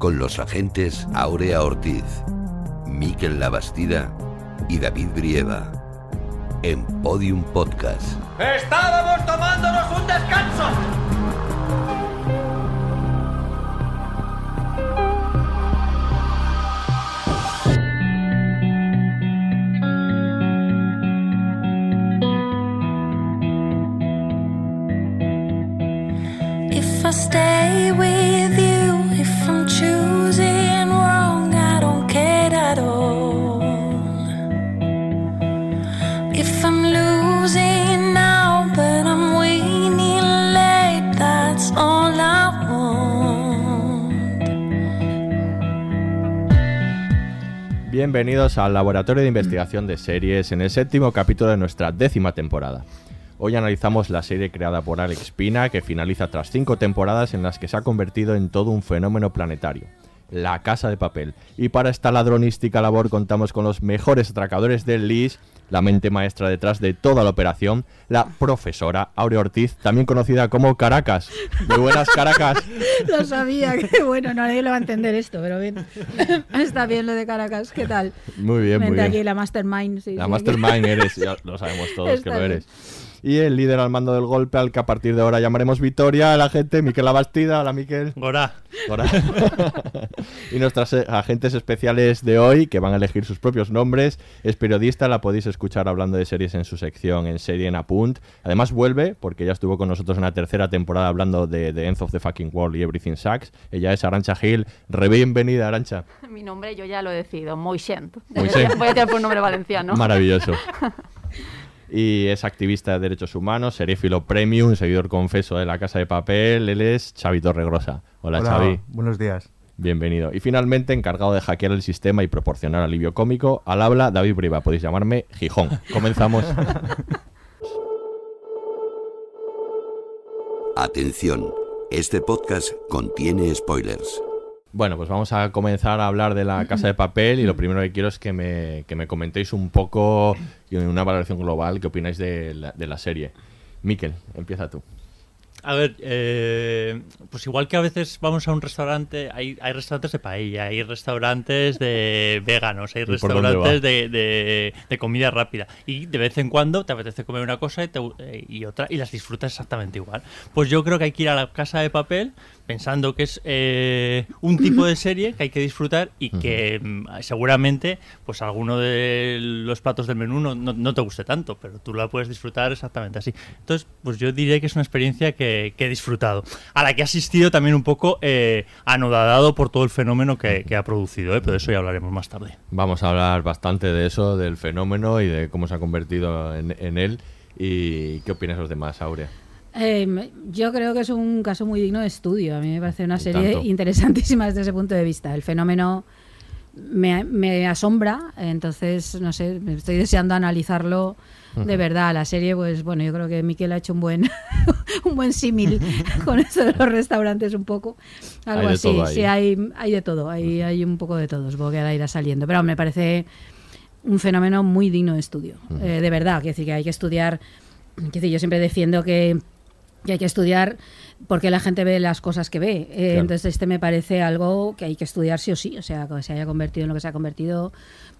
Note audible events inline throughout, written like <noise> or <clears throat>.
Con los agentes Aurea Ortiz, Miquel Labastida y David Brieva. En Podium Podcast. ¡Estábamos tomándonos un descanso! If I stay with Bienvenidos al Laboratorio de Investigación de Series en el séptimo capítulo de nuestra décima temporada. Hoy analizamos la serie creada por Alex Pina que finaliza tras cinco temporadas en las que se ha convertido en todo un fenómeno planetario. La Casa de Papel. Y para esta ladronística labor contamos con los mejores atracadores del LIS, la mente maestra detrás de toda la operación, la profesora Aurea Ortiz, también conocida como Caracas. Muy buenas Caracas. <laughs> Lo sabía, <laughs> que bueno, no nadie lo va a entender esto, pero bien. <laughs> Está bien lo de Caracas, ¿qué tal? Muy bien, muy bien. aquí la Mastermind. Sí, La sí, Mastermind eres, ya lo sabemos todos Está que lo bien. Y el líder al mando del golpe, al que a partir de ahora llamaremos Victoria, la gente, Miquel Abastida. Hola, Miquel. Gora. Hola. <laughs> y nuestras eh, agentes especiales de hoy, que van a elegir sus propios nombres, es periodista, la podéis escuchar hablando de series en su sección en Serie en Apunt. Además vuelve, porque ya estuvo con nosotros en la tercera temporada hablando de The End of the Fucking World y Everything Sucks. Ella es Arancha Gil. Re bienvenida, Arancha. Mi nombre yo ya lo he decidido. Moixent. <laughs> Voy a tirar por un nombre valenciano. Maravilloso. <laughs> Y es activista de derechos humanos, serífilo premium, seguidor confeso de la Casa de Papel. Él es Xavi Torregrosa. Hola, Hola, Xavi. buenos días. Bienvenido. Y finalmente, encargado de hackear el sistema y proporcionar alivio cómico, al habla David Briva. Podéis llamarme Gijón. Comenzamos. <laughs> Atención, este podcast contiene spoilers. Bueno, pues vamos a comenzar a hablar de la Casa de Papel y lo primero que quiero es que me, que me comentéis un poco, y una valoración global, qué opináis de la, de la serie. Miquel, empieza tú. A ver, eh, pues igual que a veces vamos a un restaurante, hay, hay restaurantes de paella, hay restaurantes de <laughs> veganos, hay restaurantes de, de- de comida rápida. Y de vez en cuando te apetece comer una cosa y, te- eh, y otra y las disfrutas exactamente igual. Pues yo creo que hay que ir a la casa de papel pensando que es eh, un tipo de serie que hay que disfrutar y que mm, seguramente pues alguno de los platos del menú no, no- no te guste tanto, pero tú la puedes disfrutar exactamente así. Entonces, pues yo diría que es una experiencia que, que he disfrutado, a la que he asistido también un poco eh, anodadado por todo el fenómeno que, que ha producido, ¿eh? pero de eso ya hablaremos más tarde. Vamos a hablar bastante de eso, del fenómeno y de cómo se ha convertido en, en él. ¿Y qué opinas los demás, Aurea? Eh, yo creo que es un caso muy digno de estudio. A mí me parece una Y serie tanto. interesantísima desde ese punto de vista. El fenómeno me, me asombra, entonces, no sé, estoy deseando analizarlo de verdad. La serie, pues bueno, yo creo que Miquel ha hecho un buen <laughs> un buen símil <laughs> con esto de los restaurantes un poco. Algo Hay de así, sí, hay, hay de todo, hay, hay un poco de todo, supongo que ahora irá saliendo. Pero me parece un fenómeno muy digno de estudio. Eh, de verdad, quiero decir que hay que estudiar. Decir, yo siempre defiendo que, que hay que estudiar porque la gente ve las cosas que ve. Eh, Claro. Entonces, este me parece algo que hay que estudiar sí o sí. O sea, que se haya convertido en lo que se ha convertido.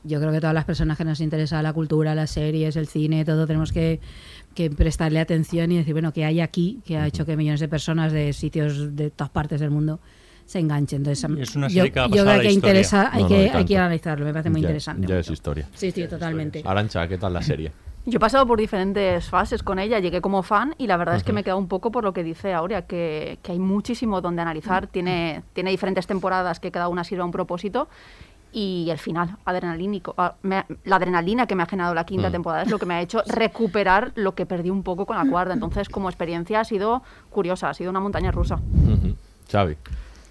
Yo creo que todas las personas que nos interesa la cultura, las series, el cine, todo, tenemos que, que prestarle atención y decir, bueno, que hay aquí que ha hecho que millones de personas de sitios de todas partes del mundo se enganchen. Entonces, es una yo, serie que va a yo creo que interesa, hay, No, no, que, hay que analizarlo, me parece muy Ya- interesante. Ya es historia. Sí, sí, totalmente. Arancha, ¿qué tal la serie? Yo he pasado por diferentes fases con ella, llegué como fan y la verdad es que me he quedado un poco por lo que dice Aurea, que, que hay muchísimo donde analizar, tiene, tiene diferentes temporadas que cada una sirve a un propósito y el final, adrenalínico. ah, me- la adrenalina que me ha generado la quinta Mm. temporada es lo que me ha hecho recuperar lo que perdí un poco con la cuarta. Entonces, como experiencia ha sido curiosa, ha sido una montaña rusa. Xavi.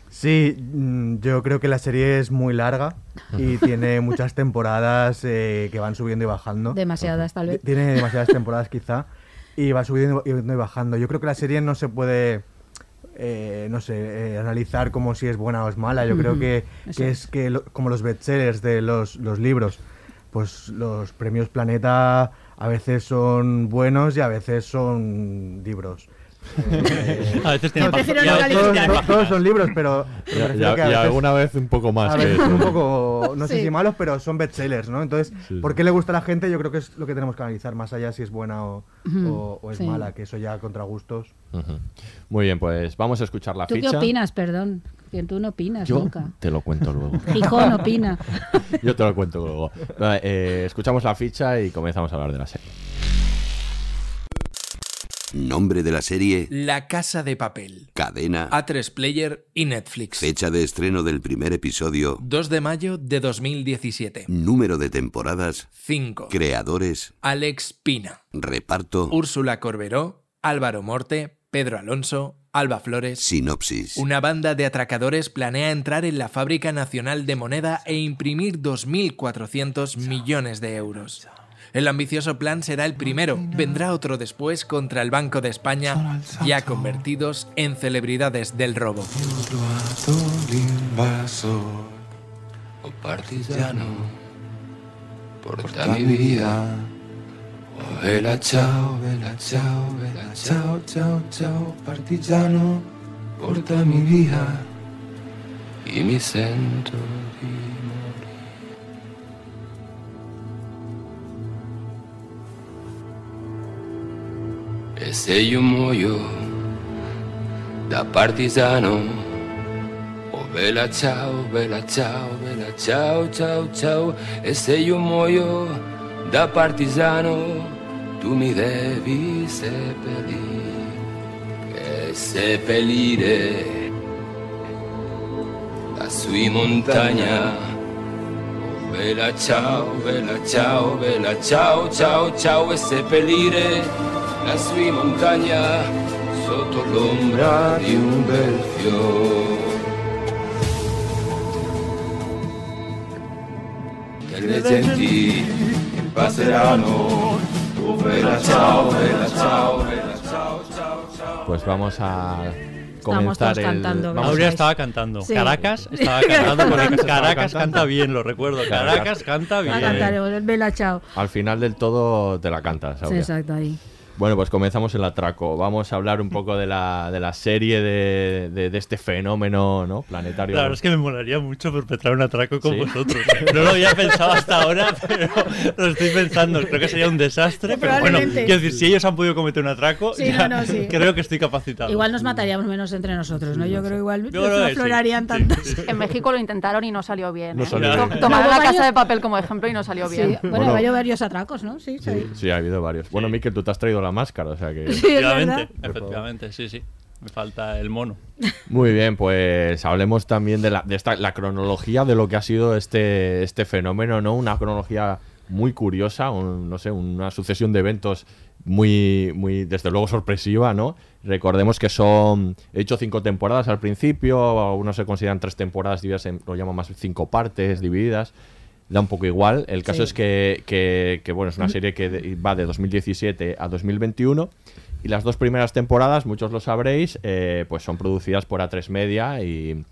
Sí, mm, yo creo que la serie es muy larga y tiene muchas temporadas eh, que van subiendo y bajando. Demasiadas, tal vez. Tiene demasiadas <laughs> temporadas quizá y va subiendo y y bajando. Yo creo que la serie no se puede, eh, no sé, eh, analizar como si es buena o es mala. Yo creo que, es que lo- como los bestsellers de los, los libros, pues los premios Planeta a veces son buenos y a veces son libros. Eh, A veces tiene prefiero páginas- no todos, tiene todos- son libros, pero, pero Y, alguna vez un poco más a que veces eso. un poco, no sé si malos, pero son bestsellers, ¿no? Entonces, Sí. ¿por qué le gusta a la gente? Yo creo que es lo que tenemos que analizar, más allá si es buena o, o- o es sí. mala, que eso ya contra gustos. Muy bien, pues vamos a escuchar la ¿Tú ficha. qué opinas, perdón? Que tú no opinas Yo nunca. te lo cuento luego. <laughs> Gijón opina. <laughs> Yo te lo cuento luego. Vale, eh, escuchamos la ficha y comenzamos a hablar de la serie. Nombre de la serie, La Casa de Papel. cadena, A3 Player y Netflix. fecha de estreno del primer episodio, 2 de mayo de 2017. número de temporadas, 5. creadores, Alex Pina. reparto, Úrsula Corberó. Álvaro Morte. Pedro Alonso. Alba Flores. sinopsis. Una banda de atracadores planea entrar en la Fábrica Nacional de Moneda e imprimir 2.400 millones de euros. El ambicioso plan será el primero, vendrá otro después contra el Banco de España, ya convertidos en celebridades del robo. o partigiano, porta mi vida. Vela ciao, vela ciao, vela porta mi vida. Y mi sento E se io muoio da partigiano, Oh bella ciao, bella ciao, bella ciao, ciao, ciao. E se io muoio da partigiano, tu mi devi seppellire. E seppellire lassù in montagna. Oh bella ciao, bella ciao, bella ciao, ciao, ciao. E seppellire lassù in montagna sotto l'ombra di un bel fiore. E le genti passeranno. Oh bella ciao, bella ciao, bella ciao, ciao, ciao. Pues vamos a comenzar el. Aurea estaba cantando. Sí. Caracas <laughs> estaba cantando porque Caracas canta bien, lo recuerdo. Caracas canta bien. A cantaremos el Chao. Al final del todo te la cantas, Sí, exacto, ahí. Bueno, pues comenzamos el atraco. Vamos a hablar un poco de la, de la serie de, de- de este fenómeno ¿no? planetario. La verdad es que me molaría mucho perpetrar un atraco con ¿Sí? vosotros. No lo había pensado hasta ahora, <laughs> pero lo estoy pensando. Creo que sería un desastre. Pero bueno, quiero decir, si ellos han podido cometer un atraco, Sí, ya no, no, sí. creo que estoy capacitado. Igual nos mataríamos menos entre nosotros, ¿no? Yo creo igual no aflorarían Sí, tantas. En México lo intentaron y no salió bien. No ¿eh? salió bien. Tomaron Hubo la casa de papel como ejemplo y no salió Sí, bien. bueno, Bueno. hay varios atracos, ¿no? Sí, sí. Sí, sí, ha habido varios. Bueno, Miquel, tú te has traído la máscara, o sea que... <laughs> Sí. Efectivamente, efectivamente, sí, sí. Me falta el mono. Muy bien, pues hablemos también de, la, de esta, la cronología de lo que ha sido este, este fenómeno, ¿no? Una cronología muy curiosa, un- no sé, una sucesión de eventos muy, muy, desde luego sorpresiva, ¿no? Recordemos que son, he hecho cinco temporadas al principio, algunos se consideran tres temporadas divididas en, lo llaman más cinco partes divididas, da un poco igual. El caso Sí. es que, que- que, bueno, es una serie que va de 2017 a 2021 y las dos primeras temporadas, muchos lo sabréis, eh, pues son producidas por A3 Media y,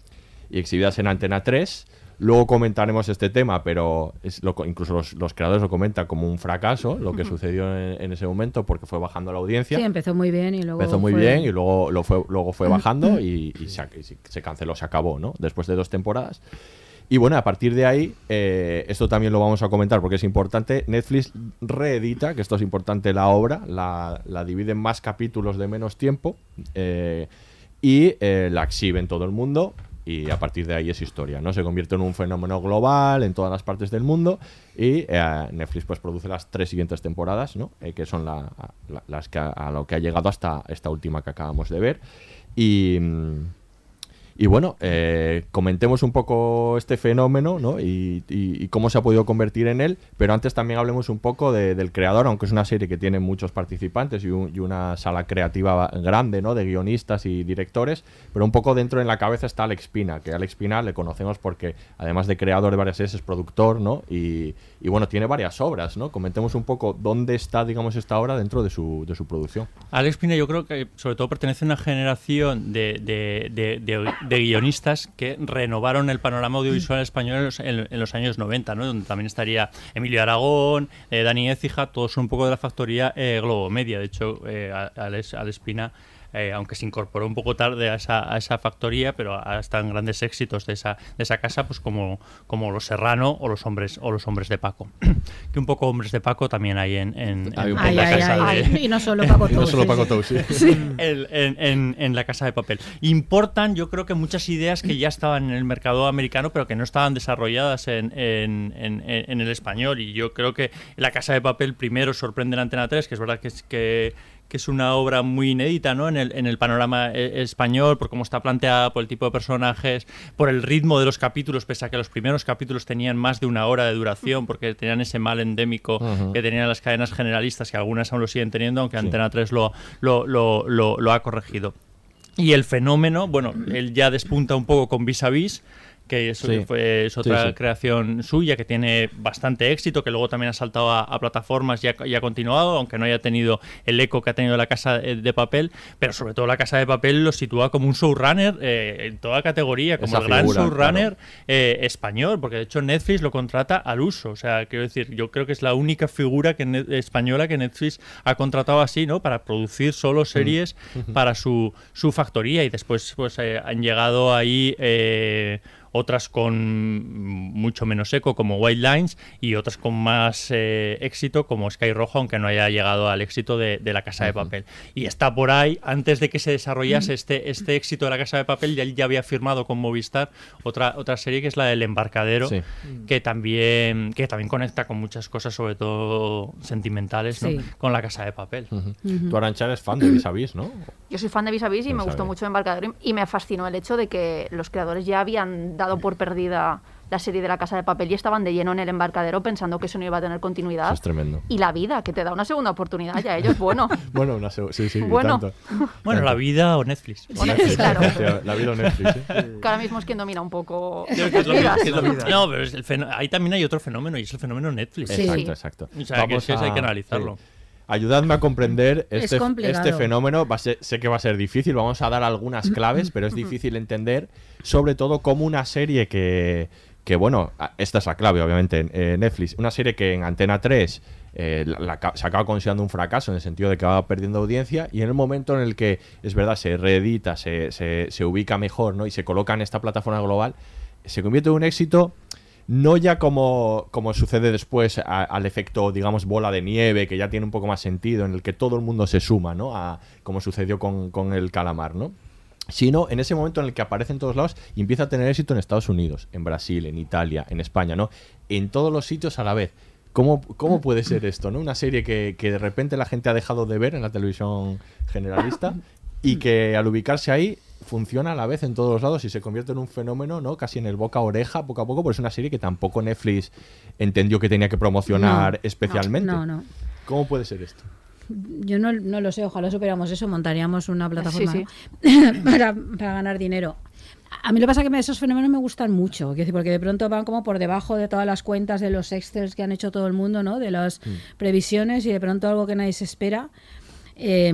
y exhibidas en Antena 3. Luego comentaremos este tema, pero es lo incluso los, los creadores lo comentan como un fracaso, lo que sucedió en, en ese momento, porque fue bajando la audiencia. Sí, empezó muy bien y luego. Empezó muy fue- bien y luego, lo fue, luego fue bajando y, y se, y se canceló, se acabó, ¿no? Después de dos temporadas. Y bueno, a partir de ahí, eh, esto también lo vamos a comentar porque es importante. Netflix reedita, que esto es importante, la obra, la, la divide en más capítulos de menos tiempo eh, y eh, la exhibe en todo el mundo. Y a partir de ahí es historia, ¿no? Se convierte en un fenómeno global en todas las partes del mundo. Y Netflix pues produce las tres siguientes temporadas, ¿no? Que son la- la- las que a, a lo que ha llegado hasta esta última que acabamos de ver. Y. mm, Y bueno, eh, comentemos un poco este fenómeno ¿no? y, cómo se ha podido convertir en él, pero antes también hablemos un poco de- del creador, aunque es una serie que tiene muchos participantes y, un- y una sala creativa grande ¿no? de guionistas y directores, pero un poco dentro en la cabeza está Alex Pina, que Alex Pina le conocemos porque además de creador de varias series es productor ¿no? y, y bueno, tiene varias obras. ¿no? Comentemos un poco dónde está digamos esta obra dentro de su, de su producción. Alex Pina yo creo que sobre todo pertenece a una generación de, de- de- de- guionistas que renovaron el panorama audiovisual español en los, en- en los años 90, ¿no? donde también estaría Emilio Aragón, eh, Dani Écija, todos son un poco de la factoría eh, Globo Media. De hecho, eh, Alex, Alex Pina eh, aunque se incorporó un poco tarde a esa, a esa factoría, pero ha estado en grandes éxitos de esa, de esa casa, pues como, como Los Serrano o los hombres o los hombres de Paco. <clears throat> que un poco hombres de Paco también hay en, en, Hay un en la Ay, casa ay, de- ay. Y no solo Paco <laughs> no Tous, solo sí, Paco sí. Tous, sí. Sí. <laughs> el- en, en- en la casa de papel. Importan, yo creo que muchas ideas que ya estaban en el mercado americano, pero que no estaban desarrolladas en, en- en- en- en el español. Y yo creo que la casa de papel primero sorprende en Antena 3, que es verdad que es que que es una obra muy inédita ¿no? en, el, en el panorama eh, español, por cómo está planteada, por el tipo de personajes, por el ritmo de los capítulos, pese a que los primeros capítulos tenían más de una hora de duración, porque tenían ese mal endémico que tenían las cadenas generalistas, que algunas aún lo siguen teniendo, aunque Antena 3 lo, lo, lo, lo- lo ha corregido. Y el fenómeno, bueno, él ya despunta un poco con Vis a Vis, que es, Sí. fue- es otra Sí, sí. creación suya que tiene bastante éxito, que luego también ha saltado a, a plataformas y ha, y ha continuado, aunque no haya tenido el eco que ha tenido la Casa de, de Papel, pero sobre todo la Casa de Papel lo sitúa como un showrunner eh, en toda categoría, como Esa el gran showrunner claro. eh, español, porque de hecho Netflix lo contrata al uso, o sea, quiero decir, yo creo que es la única figura que española que Netflix ha contratado así, ¿no? Para producir solo series Ujú. para su, su factoría y después pues eh, han llegado ahí eh, otras con mucho menos eco como White Lines y otras con más eh, éxito como Sky Rojo aunque no haya llegado al éxito de, de La Casa de Papel y está por ahí antes de que se desarrollase este, este éxito de La Casa de Papel ya, ya había firmado con Movistar otra, otra serie que es la del Embarcadero Sí. que también que también conecta con muchas cosas sobre todo sentimentales ¿no? Sí. con La Casa de Papel Tú, Arancha, eres fan de Vis a Vis, ¿no? Yo soy fan de Vis a Vis y Vis me gustó mucho Embarcadero y y me fascinó el hecho de que los creadores ya habían dado por perdida la serie de la Casa de Papel y estaban de lleno en el embarcadero pensando que eso no iba a tener continuidad. Eso es tremendo. Y la vida, que te da una segunda oportunidad, ya ellos, bueno. <laughs> Bueno, una sí, sí, Bueno. tanto. bueno la vida o Netflix O Netflix, claro. La vida o Netflix, ¿eh? <laughs> Que ahora mismo es quien domina un poco Creo que es lo las mismo, que es lo vidas. mismo. No, pero es el ahí también hay otro fenómeno y es el fenómeno Netflix. Sí. Exacto, exacto. O sea, que es que eso hay que analizarlo. sí. Ayudadme a comprender Es este, este fenómeno. Va a ser- sé que va a ser difícil, vamos a dar algunas claves, pero es difícil entender, sobre todo como una serie que, que bueno, esta es la clave, obviamente, en eh, Netflix. Una serie que en Antena 3 eh, la- la ca- se acaba considerando un fracaso en el sentido de que va perdiendo audiencia y en el momento en el que, es verdad, se reedita, se, se, se ubica mejor ¿no? y se coloca en esta plataforma global, se convierte en un éxito no ya como, como sucede después a- al efecto, digamos, bola de nieve, que ya tiene un poco más sentido, en el que todo el mundo se suma, ¿no? A, como sucedió con, con el calamar, ¿no? Sino en ese momento en el que aparece en todos lados y empieza a tener éxito en Estados Unidos, en Brasil, en Italia, en España, ¿no? En todos los sitios a la vez. ¿Cómo, cómo puede ser esto, no? Una serie que, que de repente la gente ha dejado de ver en la televisión generalista y que al ubicarse ahí funciona a la vez en todos los lados y se convierte en un fenómeno, ¿no? Casi en el boca a oreja, poco a poco, porque es una serie que tampoco Netflix entendió que tenía que promocionar No, especialmente. No, no. ¿Cómo puede ser esto? Yo no, no lo sé, ojalá superamos eso, montaríamos una plataforma Sí, ¿no? <laughs> para, para ganar dinero. A mí lo que pasa es que esos fenómenos me gustan mucho, porque de pronto van como por debajo de todas las cuentas de los excels que han hecho todo el mundo, ¿no? De las previsiones y de pronto algo que nadie se espera. Eh,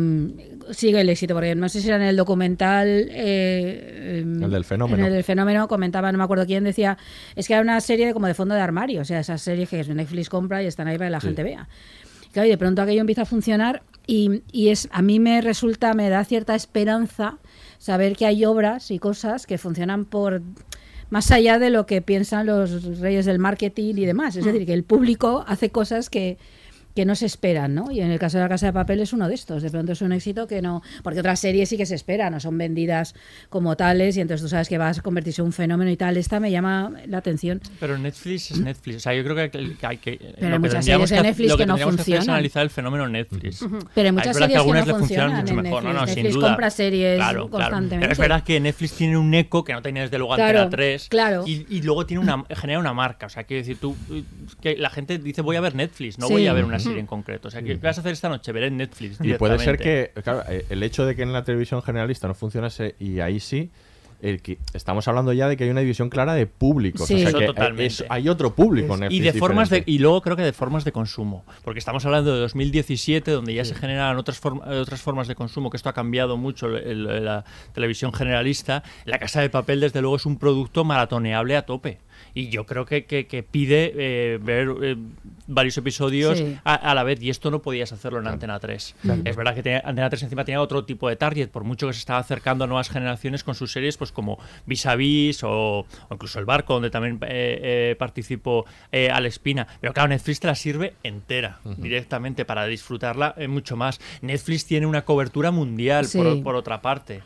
sigue el éxito, porque no sé si era en el documental. eh, em, El del fenómeno. En el del fenómeno comentaba, no me acuerdo quién decía, es que era una serie de, como de fondo de armario, o sea, esas series que Netflix compra y están ahí para que la Sí. gente vea. Claro, y de pronto aquello empieza a funcionar y, y es a mí me resulta, me da cierta esperanza saber que hay obras y cosas que funcionan por más allá de lo que piensan los reyes del marketing y demás. Es decir, que el público hace cosas que, que no se esperan, ¿no? Y en el caso de la Casa de Papel es uno de estos. De pronto es un éxito que no. Porque otras series sí que se esperan, no son vendidas como tales, y entonces tú sabes que vas a convertirse en un fenómeno y tal. Esta me llama la atención. Pero Netflix es Netflix. O sea, yo creo que, que hay que. Pero hay que muchas series de Netflix lo que no tendríamos hacer es funcionan. analizar el fenómeno Netflix. Pero hay muchas es verdad series que algunas que no le funcionan funcionan mucho mejor. No, no, Netflix. sin Netflix duda. compra series Claro, claro. constantemente. Pero es verdad que Netflix tiene un eco que no tenía desde luego Claro, Antena 3. claro. Y, y luego tiene una, genera una marca. O sea, quiero decir, tú. Que la gente dice, voy a ver Netflix, no Sí. voy a ver una serie en concreto. O sea, ¿qué vas a hacer esta noche? Veré Netflix. Y puede ser que, claro, eh, el hecho de que en la televisión generalista no funcionase y ahí sí, el que, estamos hablando ya de que hay una división clara de públicos. Sí. o sea Eso que totalmente. es- hay otro público en y Netflix de formas de, y luego creo que de formas de consumo porque estamos hablando de 2017 donde ya se generan otras form- eh, otras formas de consumo que esto ha cambiado mucho el- el- la televisión generalista la casa de papel desde luego es un producto maratoneable a tope y yo creo que, que- que pide eh, ver eh, varios episodios Sí. a, a la vez y esto no podías hacerlo en Antena 3 Claro. es verdad que tenía- Antena 3 encima tenía otro tipo de target por mucho que se estaba acercando a nuevas generaciones con sus series pues como Vis a Vis o, o incluso El Barco donde también eh, eh, participó eh, Alex Pina pero claro Netflix te la sirve entera directamente para disfrutarla eh, mucho más Netflix tiene una cobertura mundial Sí. por, por otra parte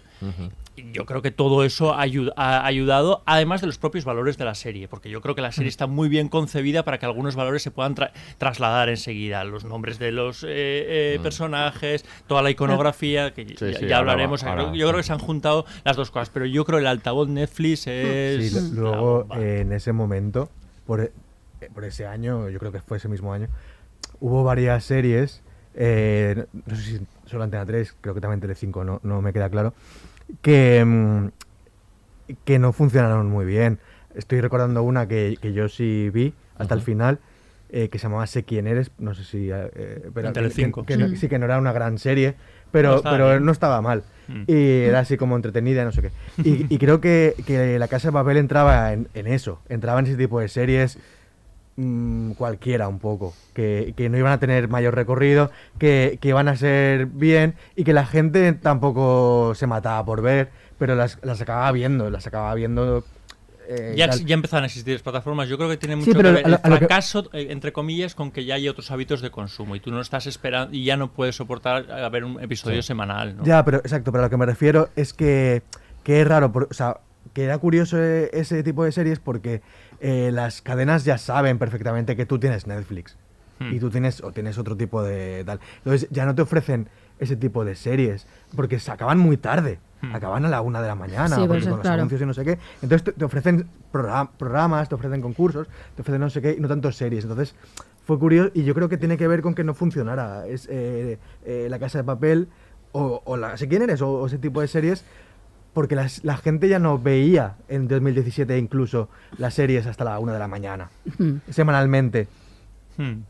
yo creo que todo eso ha, ayu- ha ayudado, además de los propios valores de la serie, porque yo creo que la serie está muy bien concebida para que algunos valores se puedan tra- trasladar enseguida. Los nombres de los eh, eh, personajes, toda la iconografía, que ya, sí, ya ahora hablaremos. ahora, Creo- yo creo que se han juntado las dos cosas, pero yo creo que el altavoz Netflix es. Sí, luego eh, en ese momento, por, e- eh, por ese año, yo creo que fue ese mismo año, hubo varias series, eh, no, sé si solo Antena 3, creo que también Telecinco, no, no me queda claro, que, mm, que no funcionaron muy bien. Estoy recordando una que, que yo sí vi hasta el final, eh, que se llamaba Sé quién eres, no sé si... eh, eh, pero En que- que no- Mm. sí, que no era una gran serie, No pero, estaba pero no estaba mal. Mm. Y era así como entretenida, no sé qué. Y, y <laughs> creo que, que La Casa de Papel entraba en, en eso, entraba en ese tipo de series mm, cualquiera un poco, que, que no iban a tener mayor recorrido, que, que iban a ser bien y que la gente tampoco se mataba por ver, pero las, las acababa viendo, las acababa viendo... eh, Ya, ya empezaron a existir las plataformas. Yo creo que tiene Sí, mucho pero que ver a el a lo que- fracaso, eh, entre comillas, con que ya hay otros hábitos de consumo y tú no estás esperando y ya no puedes soportar a ver un episodio Sí. semanal. ¿no? Ya, pero exacto, pero a lo que me refiero es que, que es raro, por- o sea, que era curioso eh, ese tipo de series porque eh, las cadenas ya saben perfectamente que tú tienes Netflix Hmm. y tú tienes o tienes otro tipo de tal. Entonces ya no te ofrecen ese tipo de series porque se acaban muy tarde. Hmm. Acaban a la una de la mañana Sí, porque pues, con los claro. anuncios y no sé qué. Entonces te, te ofrecen progra- programas, te ofrecen concursos, te ofrecen no sé qué y no tanto series. Entonces fue curioso y yo creo que tiene que ver con que no funcionara es, eh, eh, La Casa de Papel o, o la, sé quién eres o, o ese tipo de series porque las- la gente ya no veía en 2017 incluso las series hasta la una de la mañana, semanalmente. Hmm.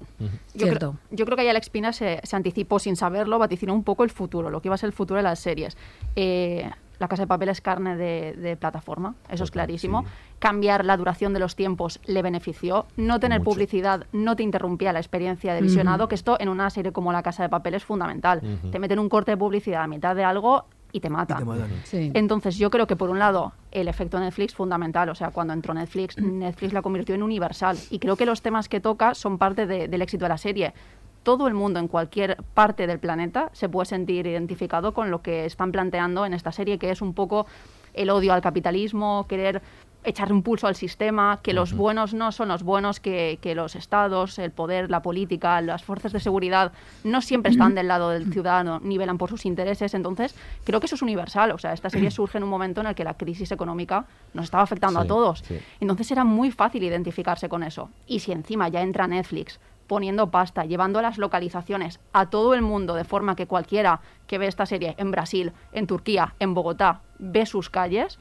Yo creo, yo creo que ahí Alex Pina se, se anticipó sin saberlo, vaticinó un poco el futuro, lo que iba a ser el futuro de las series. Eh, la Casa de Papel es carne de, de plataforma, eso es clarísimo. Cambiar la duración de los tiempos le benefició. No tener Mucho. publicidad no te interrumpía la experiencia de visionado, que esto en una serie como La Casa de Papel es fundamental. Te meten un corte de publicidad a mitad de algo y te mata. Sí. Entonces yo creo que por un lado el efecto Netflix fundamental, o sea, cuando entró Netflix, Netflix la convirtió en universal y creo que los temas que toca son parte de- del éxito de la serie. Todo el mundo en cualquier parte del planeta se puede sentir identificado con lo que están planteando en esta serie, que es un poco el odio al capitalismo, querer echarle un pulso al sistema, que los buenos no son los buenos, que, que los estados, el poder, la política, las fuerzas de seguridad no siempre están del lado del ciudadano, ni velan por sus intereses. Entonces, creo que eso es universal. O sea, esta serie surge en un momento en el que la crisis económica nos estaba afectando a todos. sí. Entonces era muy fácil identificarse con eso. Y si encima ya entra Netflix poniendo pasta, llevando las localizaciones a todo el mundo, de forma que cualquiera que ve esta serie en Brasil, en Turquía, en Bogotá, ve sus calles,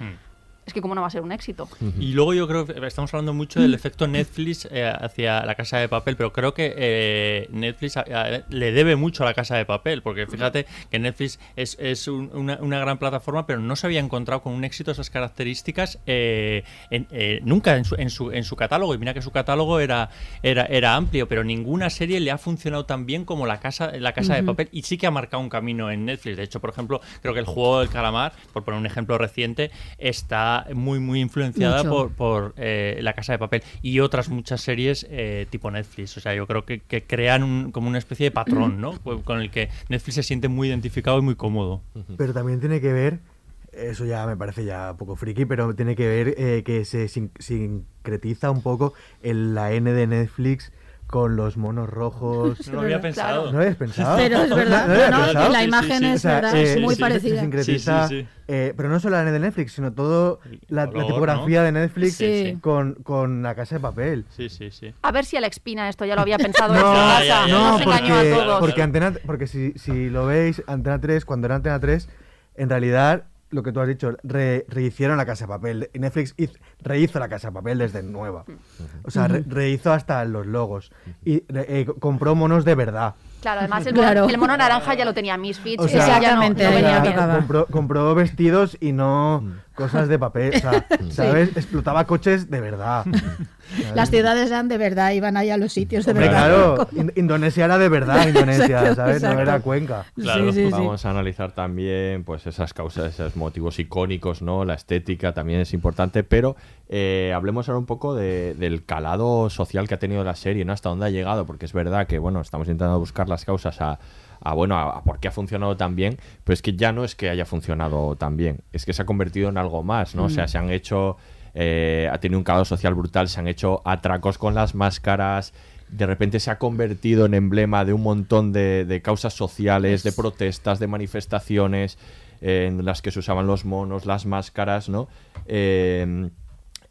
es que cómo no va a ser un éxito. Y luego yo creo que estamos hablando mucho del efecto Netflix eh, hacia la casa de papel, pero creo que eh, Netflix a- a- le debe mucho a la casa de papel, porque fíjate que Netflix es, es un- una, una gran plataforma, pero no se había encontrado con un éxito de esas características eh, en- eh, nunca en su, en, su, en su catálogo. Y mira que su catálogo era, era, era amplio, pero ninguna serie le ha funcionado tan bien como la casa, la casa de papel y sí que ha marcado un camino en Netflix. De hecho, por ejemplo, creo que el juego del calamar, por poner un ejemplo reciente, está está muy, muy influenciada Mucho. por, por eh, La Casa de Papel y otras muchas series eh, tipo Netflix. O sea, yo creo que, que crean un- como una especie de patrón, ¿no? <clears throat> Con el que Netflix se siente muy identificado y muy cómodo. Pero también tiene que ver, eso ya me parece ya un poco friki, pero tiene que ver eh, que se sin- sincretiza un poco en la N de Netflix con los monos rojos. No lo había pensado. ¿No lo habías pensado? Pero es verdad, ¿No no, no, pensado? la imagen es verdad, es muy parecida. Se sincretiza, Sí, sí, sí. eh, pero no solo la de Netflix, sino todo la, tipografía ¿no? de Netflix Sí, sí. Con, con la casa de papel. Sí, sí, sí. A ver si Alex Pina esto ya lo había pensado <laughs> No, en su casa. engañó a porque, todos. porque, Antena, porque si, si lo veis, Antena 3, cuando era Antena 3, en realidad, lo que tú has dicho, re- rehicieron la Casa de Papel. Netflix hiz- rehizo la Casa de Papel desde nueva. O sea, re- rehizo hasta los logos. Y re- eh, compró monos de verdad. Claro, además el, <laughs> Claro. mono, el mono naranja ya lo tenía Misfits. O sea, ese ya no- Exactamente, no, venía compró, compró vestidos y no cosas de papel. O sea, <laughs> ¿sabes? Explotaba coches de verdad. <laughs> Las ciudades eran de verdad, iban ahí a los sitios de Hombre, verdad. claro, <laughs> In- Indonesia era de verdad, Indonesia, Exacto, ¿sabes? No exacto. era Cuenca. Claro, Sí, sí, sí. vamos a analizar también pues esas causas, esos motivos icónicos, ¿no? La estética también es importante, pero eh, hablemos ahora un poco de- del calado social que ha tenido la serie, ¿no? Hasta dónde ha llegado, porque es verdad que, bueno, estamos intentando buscar las causas a, a, bueno, a, a por qué ha funcionado tan bien, pero es que ya no es que haya funcionado tan bien, es que se ha convertido en algo más, ¿no? O sea, Mm. se han hecho, eh, ha tenido un calado social brutal, se han hecho atracos con las máscaras, de repente se ha convertido en emblema de un montón de, de causas sociales, de protestas, de manifestaciones, eh, en las que se usaban los monos, las máscaras, ¿no? Eh,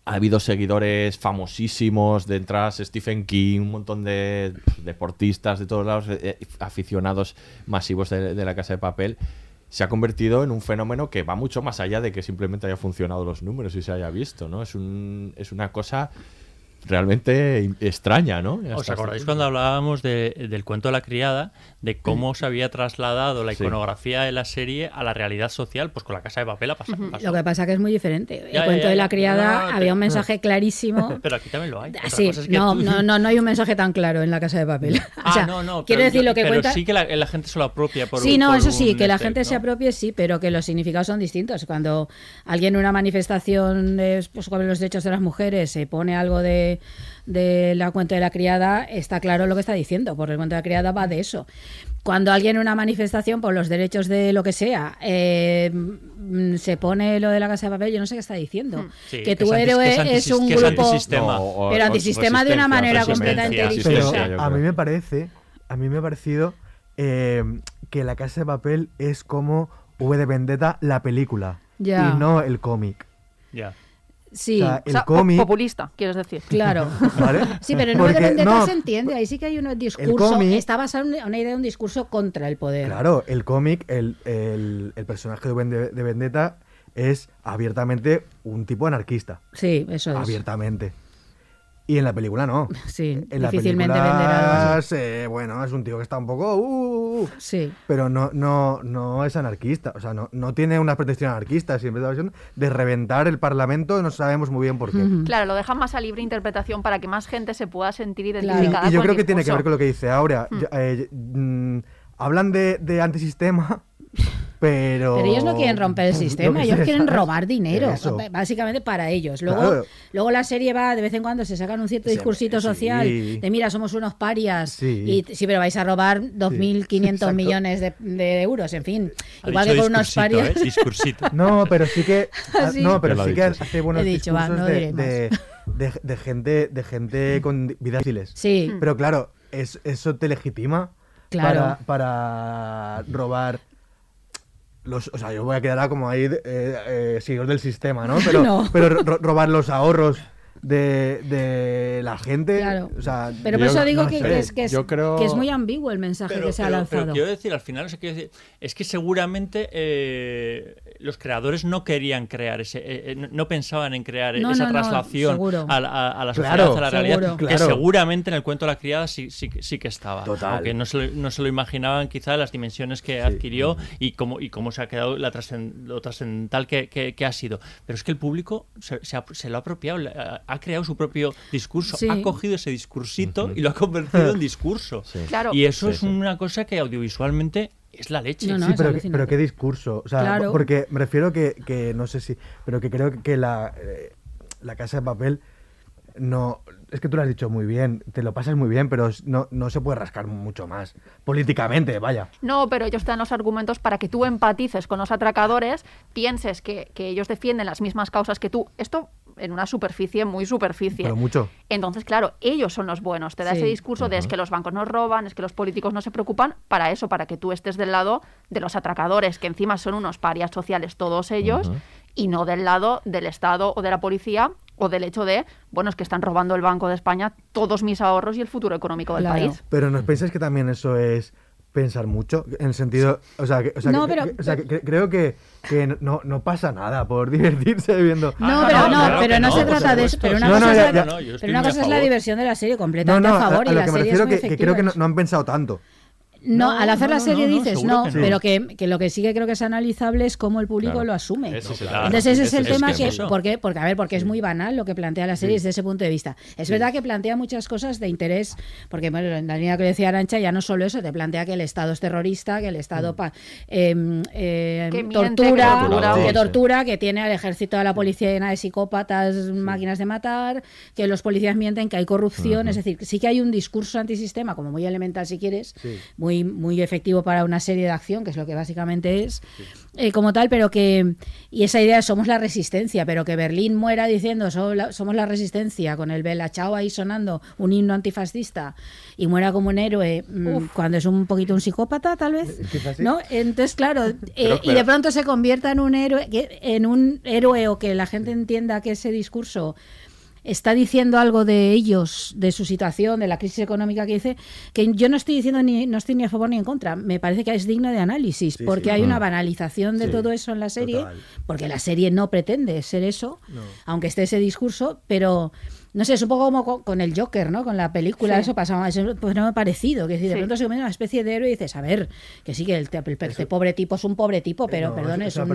ha habido seguidores famosísimos detrás, Stephen King, un montón de deportistas de todos lados, eh, aficionados masivos de, de la Casa de Papel. Se ha convertido en un fenómeno que va mucho más allá de que simplemente haya funcionado los números y se haya visto, ¿no? Es, un, es una cosa realmente extraña, ¿no? Hasta ¿Os este acordáis punto. cuando hablábamos de- del cuento de la criada, de cómo se había trasladado la Sí. iconografía de la serie a la realidad social? Pues con la casa de papel ha pasado. Lo que pasa que es muy diferente. El Ya, cuento ya, de la criada No, no, no, había un mensaje <laughs> clarísimo. Pero aquí también lo hay. Otra Sí, cosa es que no, tú- no, no, no hay un mensaje tan claro en la casa de papel. <laughs> O Ah, sea, no, no. quiero decir yo- lo que pero cuenta. sí que la, la gente se lo apropia por Sí, un- no, por eso sí, que la este, gente se apropie, sí, pero que los significados son distintos. Cuando alguien en una manifestación eh, pues, sobre los derechos de las mujeres se pone algo de, de la cuenta de la criada, está claro lo que está diciendo, porque el cuento de la criada va de eso. Cuando alguien en una manifestación por los derechos de lo que sea eh, se pone lo de la casa de papel, yo no sé qué está diciendo. Sí, que tu héroe es es, un grupo... antisistema. No, o- pero antisistema de una manera completamente distinta. A mí me parece, a mí me ha parecido eh, que La Casa de Papel es como V de Vendetta la película y no el cómic. Ya. Sí, O sea, O sea, el cómic, populista, quieres decir. claro. <laughs> ¿vale? Sí, pero en Nueve de Porque, Vendetta no, se entiende, ahí sí que hay un discurso, cómic- está basado en una idea de un discurso contra el poder. Claro, el cómic, el, el- el personaje de, de Vendetta es abiertamente un tipo anarquista. Sí, eso es. Abiertamente. Y en la película no. Sí, En la difícilmente película, venderá. es, eh, bueno, es un tío que está un poco... uh, uh, Sí. pero no, no, no es anarquista. O sea, no, no tiene una pretensión anarquista. Siempre la visión de reventar el Parlamento, no sabemos muy bien por qué. Claro, lo dejan más a libre interpretación para que más gente se pueda sentir Claro. identificada Y yo con creo que tiene que ver con lo que dice Aurea. Hmm. Yo- eh, mm, hablan de, de antisistema, pero... Pero ellos no quieren romper el Yo sistema, ellos quieren ¿sabes? robar dinero, Eso. básicamente para ellos. Luego, Claro. luego la serie va, de vez en cuando se sacan un cierto Sí, discursito sí. social de mira, somos unos parias Sí. y sí, pero vais a robar 2.500 exacto. millones de, de euros, en fin. Ha Igual que con unos parias. ¿eh? Discursito. <laughs> No, pero sí que... <laughs> Ah, sí. No, pero sí que hace buenos He dicho, va, discursos no de, diré más. de, de- de gente, de gente con vidas fáciles. Sí, Pero claro, es- eso te legitima Claro. para, para robar los, o sea, yo voy a quedar como ahí eh, eh, seguidor del sistema, ¿no? <laughs> Pero, No. pero ro- robar los ahorros de, de la gente, Claro. o sea, pero por yo eso digo no que, que es, que, es, creo- que es muy ambiguo el mensaje Pero, que se ha pero- lanzado. pero quiero decir, al final, o sea, quiero decir, es que seguramente eh, los creadores no querían crear ese, eh, eh, no- pensaban en crear No, esa no, traslación a, la- a- a la sociedad, Claro, a la realidad, seguro. que Claro. seguramente en el cuento de la criada sí, sí, que- sí que estaba. Total. Aunque no se, lo, no se lo imaginaban quizá las dimensiones que adquirió y cómo, y cómo se ha quedado la trascend- lo trascendental que, que- que ha sido. Pero es que el público se, se ha- se lo ha apropiado, ha, ha creado su propio discurso, Sí. ha cogido ese discursito y lo ha convertido en discurso. Claro. Y eso Sí, es sí. una cosa que audiovisualmente es la leche. No, no, sí, es pero, qué discurso. O sea, Claro. porque me refiero que, que no sé si. Pero que creo que la, eh, la casa de papel no. Es que tú lo has dicho muy bien, te lo pasas muy bien, pero no, no se puede rascar mucho más. Políticamente, vaya. No, pero ellos te dan los argumentos para que tú empatices con los atracadores, pienses que, que ellos defienden las mismas causas que tú. Esto en una superficie, muy superficie. Pero mucho. Entonces, claro, ellos son los buenos. Te da Sí. ese discurso de es que los bancos nos roban, es que los políticos no se preocupan para eso, para que tú estés del lado de los atracadores, que encima son unos parias sociales todos ellos, y no del lado del Estado o de la policía o del hecho de, bueno, es que están robando el Banco de España todos mis ahorros y el futuro económico del Claro. país. Pero ¿no pensáis que también eso es pensar mucho? En el sentido. O sea, que, o sea, No, que- pero- que- o sea, que- que creo que, que no, no pasa nada por <laughs> divertirse viendo. No, Ah, pero no, no, claro pero no, se trata de eso. Pero una No, cosa, no, es, ya- la, pero una cosa es la diversión de la serie, no, a favor. a, a y lo la que me serie refiero es muy que, que creo que no han pensado tanto. No, No, al hacer la no, serie no, dices no, que no. pero que, que lo que sí que creo que es analizable es cómo el público Claro. lo asume. Ese Claro. Entonces ese es el Ese es tema que que, es eso. ¿por qué? Porque a ver, porque es muy banal lo que plantea la serie desde ese punto de vista. Es verdad que plantea muchas cosas de interés, porque bueno, en la línea que decía Arancha ya no solo eso, te plantea que el Estado es terrorista, que el Estado pa- eh, eh, Que miente, tortura, que tortura. que Sí. tortura, que tiene al ejército de la policía llena de psicópatas, máquinas de matar, que los policías mienten, que hay corrupción, es decir, sí que hay un discurso antisistema como muy elemental si quieres, Sí. Muy muy efectivo para una serie de acción, que es lo que básicamente es, eh, como tal, pero que, y esa idea de somos la resistencia, pero que Berlín muera diciendo "So- la- somos la resistencia, con el Bella Ciao ahí sonando un himno antifascista, y muera como un héroe mm, cuando es un poquito un psicópata, tal vez. Entonces, claro, <laughs> eh, Pero- y de pronto se convierta en un héroe, en un héroe o que la gente entienda que ese discurso está diciendo algo de ellos, de su situación, de la crisis económica que dice, que yo no estoy diciendo ni no estoy ni a favor ni en contra, me parece que es digno de análisis, Sí, porque sí. hay una Mm. banalización de Sí, todo eso en la serie, total. porque la serie no pretende ser eso, No. aunque esté ese discurso, pero no sé, es un poco como con, con el Joker, ¿no? Con la película, Sí. eso pasaba, eso, pues no me ha parecido, que si de Sí. pronto se convierte en una especie de héroe y dices, a ver, que sí, que el, el- este pobre tipo es un pobre tipo, pero no, perdón, es un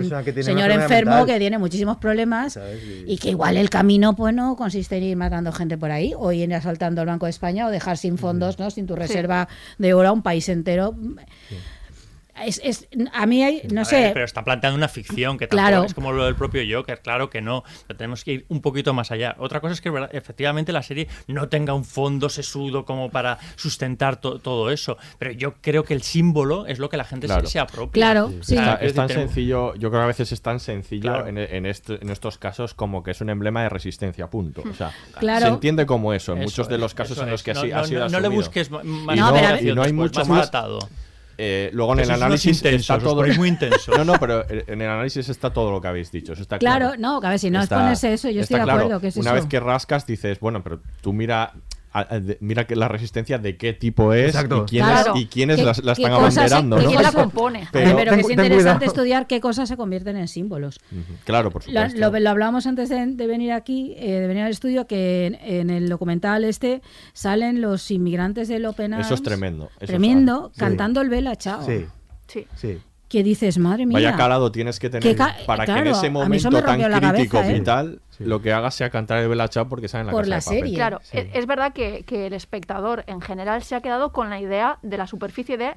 señor enfermo mental. que tiene muchísimos problemas y que igual el camino pues no consiste en ir matando gente por ahí o ir asaltando el Banco de España o dejar sin fondos, ¿no? Sin tu reserva de oro a un país entero. Es, es- a mí hay, no A sé, ver, pero está planteando una ficción que tampoco Claro. es como lo del propio Joker, claro que no. Pero tenemos que ir un poquito más allá. Otra cosa es que efectivamente la serie no tenga un fondo sesudo como para sustentar to- todo eso. Pero yo creo que el símbolo es lo que la gente se- Claro. se, apropia. Claro, sí. Está- es tan sencillo, yo creo que a veces es tan sencillo Claro. en, en este- en estos casos como que es un emblema de resistencia, punto. O sea, Claro. se entiende como eso en Eso muchos de los casos en los que no, así no, ha sido no, no le busques más No, ver- información y no hay mucho más más. tratado. Eh, luego en el análisis intensos, está todo muy intensos. <laughs> No, no, pero en el análisis está todo lo que habéis dicho, eso está claro. claro, no, que a ver, si no Está- es ponerse eso, yo estoy de claro. acuerdo que es Una eso. vez que rascas dices, bueno, pero tú mira a- a- de- mira que la resistencia de qué tipo es Exacto. y quiénes, Claro. y quiénes ¿Qué- la, la qué están se- abanderando, ¿no? ¿Quién la <laughs> compone? <laughs> pero, Ten- que es interesante estudiar qué cosas se convierten en símbolos. Claro, por supuesto. lo, lo hablábamos antes de, de venir aquí, eh, de venir al estudio, que en, en el documental este salen los inmigrantes del Open Arms. Eso es tremendo. eso es- tremendo, Sí. cantando el Bella Chao. Sí, Sí. sí. Que dices, madre mía. Vaya calado tienes que tener para que en ese momento me tan crítico cabeza, ¿eh? vital Sí. lo que haga sea cantar el Bella Ciao porque saben la Por casa la de papel. serie. Claro, Sí. es, verdad que, que el espectador en general se ha quedado con la idea de la superficie de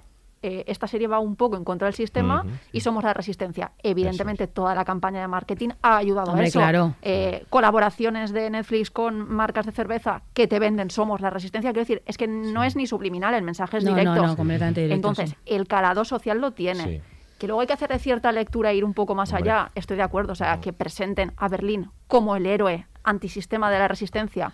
eh, esta serie va un poco en contra del sistema y somos la resistencia. Evidentemente, toda la campaña de marketing ha ayudado Hombre, a eso. claro. Eh, colaboraciones de Netflix con marcas de cerveza que te venden somos la resistencia. Quiero decir, es que no es ni subliminal, el mensaje es No, no, directo. no, completamente directo, Entonces, sí. el calado social lo tiene. Que luego hay que hacer cierta lectura e ir un poco más Hombre. allá, estoy de acuerdo. O sea, que presenten a Berlín como el héroe antisistema de la resistencia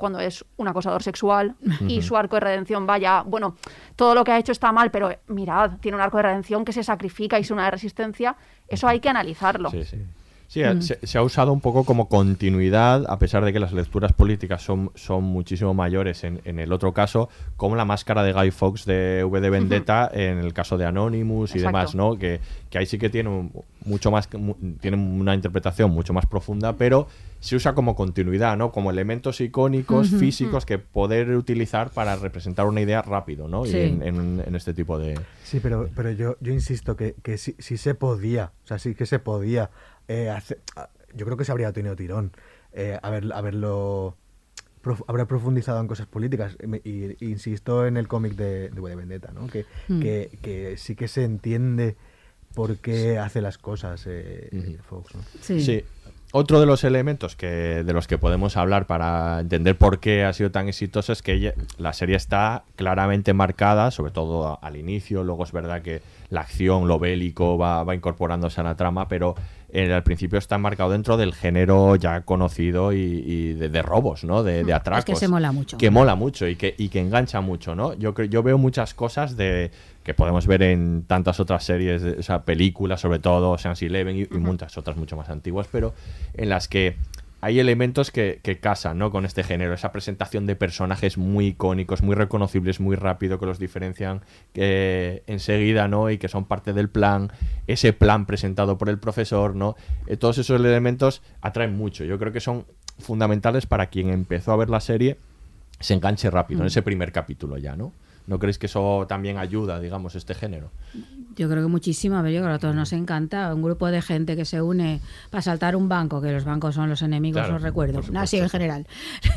cuando es un acosador sexual y su arco de redención vaya, bueno, todo lo que ha hecho está mal, pero mirad, tiene un arco de redención que se sacrifica y es una de resistencia, eso hay que analizarlo. Sí, sí. Sí, se, se ha usado un poco como continuidad, a pesar de que las lecturas políticas son, son muchísimo mayores en, en el otro caso, como la máscara de Guy Fawkes de V de Vendetta en el caso de Anonymous y Exacto. demás, ¿no? Que, que ahí sí que tiene un- mucho más, mu- tiene una interpretación mucho más profunda, pero se usa como continuidad, ¿no? Como elementos icónicos, físicos que poder utilizar para representar una idea rápido, ¿no? Y en, en- en este tipo de... Sí, pero, pero yo, yo insisto que, que sí, sí se podía, o sea, sí que se podía eh, ah, Yo creo que se habría tenido tirón eh, haber, haberlo prof- habrá profundizado en cosas políticas. Y, insisto en el cómic de, de Vendetta, ¿no? Que, Mm. que, que sí que se entiende por qué hace las cosas eh, Fox, ¿no? Sí. Otro de los elementos que, de los que podemos hablar para entender por qué ha sido tan exitosa es que ella- la serie está claramente marcada, sobre todo al inicio, luego es verdad que la acción, lo bélico va, va incorporándose a la trama, pero eh, al principio está marcado dentro del género ya conocido y, y de, de robos, ¿no? De, de Es atracos. que se mola mucho. Que mola mucho y que, y que engancha mucho, ¿no? Yo, creo- yo veo muchas cosas de que podemos ver en tantas otras series, o sea, películas sobre todo, Sans Eleven y, y muchas otras mucho más antiguas, pero en las que hay elementos que, que casan ¿no? con este género. Esa presentación de personajes muy icónicos, muy reconocibles, muy rápido, que los diferencian que enseguida, ¿no? Y que son parte del plan, ese plan presentado por el profesor, ¿no? Eh, todos esos elementos atraen mucho. Yo creo que son fundamentales para quien empezó a ver la serie se enganche rápido en Mm. ese primer capítulo ya, ¿no? ¿No creéis que eso también ayuda, digamos, este género? Yo creo que muchísimo. A ver, yo creo que a todos nos encanta un grupo de gente que se une para saltar un banco, que los bancos son los enemigos, Claro, os recuerdo. Así en general.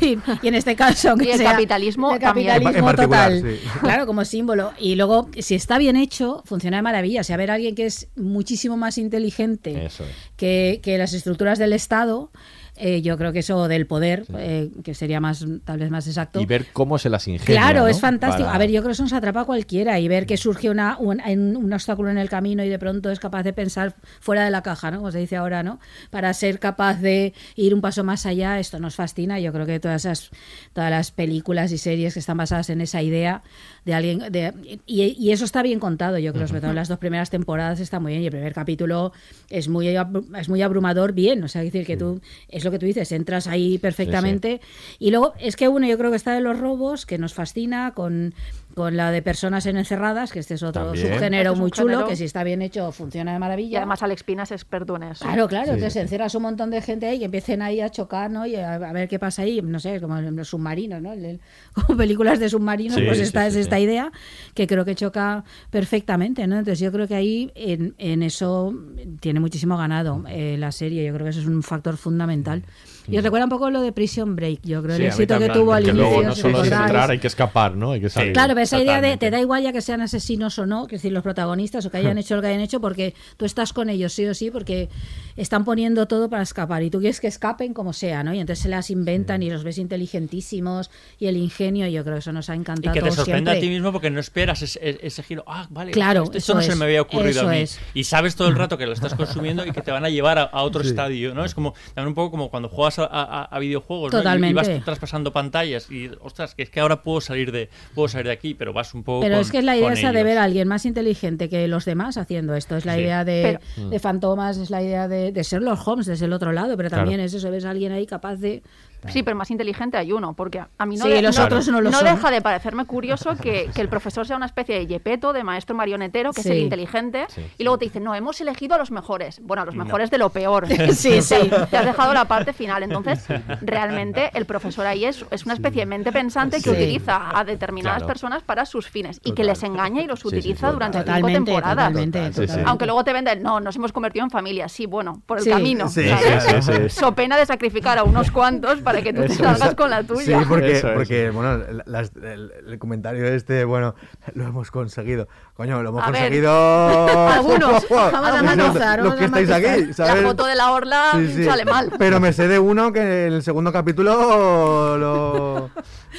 <laughs> Y, en este caso, aunque Y el sea capitalismo el capitalismo En total. sí. <laughs> Claro, como símbolo. Y luego, si está bien hecho, funciona de maravilla. O sea, ver a alguien que es muchísimo más inteligente es. que, que las estructuras del Estado. Eh, yo creo que eso del poder, eh, que sería más tal vez más exacto. Y ver cómo se las ingenia. Claro, ¿no? es fantástico. Para- A ver, yo creo que eso nos atrapa a cualquiera y ver que surge una, un, un obstáculo en el camino y de pronto es capaz de pensar fuera de la caja, ¿no? Como se dice ahora, ¿no? Para ser capaz de ir un paso más allá, esto nos fascina. Yo creo que todas esas, todas las películas y series que están basadas en esa idea de alguien, de, y, y eso está bien contado. Yo creo, sobre todo en las dos primeras temporadas está muy bien. Y el primer capítulo es muy, es muy abrumador, bien. O sea, es decir, que tú, es lo que tú dices, entras ahí perfectamente. Y luego es que uno, yo creo que está de los robos, que nos fascina, con, con la de personas en encerradas, que este es otro También. subgénero Este es muy chulo, género. que si está bien hecho funciona de maravilla. Y además Alex Pina es experto en eso. Claro, claro, entonces encierras un montón de gente ahí que empiecen ahí a chocar, ¿no? Y a, a ver qué pasa ahí, no sé, como en los submarinos, ¿no? El- el- <laughs> como películas de submarinos, Sí, pues sí, esta sí, es sí. esta idea que creo que choca perfectamente, ¿no? Entonces yo creo que ahí en, en eso tiene muchísimo ganado eh, la serie, yo creo que eso es un factor fundamental. Y os recuerda un poco lo de Prison Break, yo creo, Sí, el éxito que tuvo al inicio, luego no solo es entrar, hay que escapar, ¿no? Hay que salir. Claro, pero esa idea de te da igual ya que sean asesinos o no, que es decir, los protagonistas o que hayan hecho lo que hayan hecho, porque tú estás con ellos sí o sí, porque están poniendo todo para escapar y tú quieres que escapen como sea, ¿no? Y entonces se las inventan y los ves inteligentísimos y el ingenio, yo creo que eso nos ha Y encantado que te sorprende a ti siempre. mismo porque no esperas ese, ese giro. Ah, vale, Claro, esto, no se me había ocurrido a mí. es. Y sabes todo el rato que lo estás consumiendo y que te van a llevar a, a otro Sí. estadio, ¿no? Es como también un poco como cuando juegas a, a- a videojuegos, ¿no? Y- Y, vas traspasando pantallas y, ostras, que es que ahora puedo salir de puedo salir de aquí, pero vas un poco Pero con- es que es la idea esa de ver a alguien más inteligente que los demás haciendo esto. Es la Sí. idea de, Pero- de fantomas, es la idea de, de Sherlock Holmes desde el otro lado, pero Claro. también es eso, ves a alguien ahí capaz de... Sí, pero más inteligente hay uno, porque a mí no, Sí, de- los otros no lo son. deja de parecerme curioso <laughs> que, que el profesor sea una especie de yepeto, de maestro marionetero, que es el inteligente, Sí. y luego te dicen, no, hemos elegido a los mejores. Bueno, a los No. mejores de lo peor. <laughs> Sí, sí. Te has dejado la parte final. Entonces, realmente el profesor ahí es, es una especie de mente pensante que utiliza a determinadas Claro. personas para sus fines y que les engaña y los Sí, sí, utiliza durante Totalmente, cinco temporadas. totalmente, Total, sí, sí. total. Aunque luego te venden, no, nos hemos convertido en familia. Sí, bueno, por el Sí. camino. Sí, ¿sabes? sí, sí, sí. So pena de sacrificar a unos cuantos para que tú te Eso salgas es. con la tuya. Sí, porque, Eso es. porque bueno, la- las- el, el comentario este, bueno, lo hemos conseguido. Coño, lo hemos A ver, conseguido. <laughs> algunos. <laughs> Vamos a Los- matizar, Los que estáis aquí, ¿sabes? La foto de la orla Sí, sí. sale mal. Pero me sé de uno que en el segundo capítulo lo.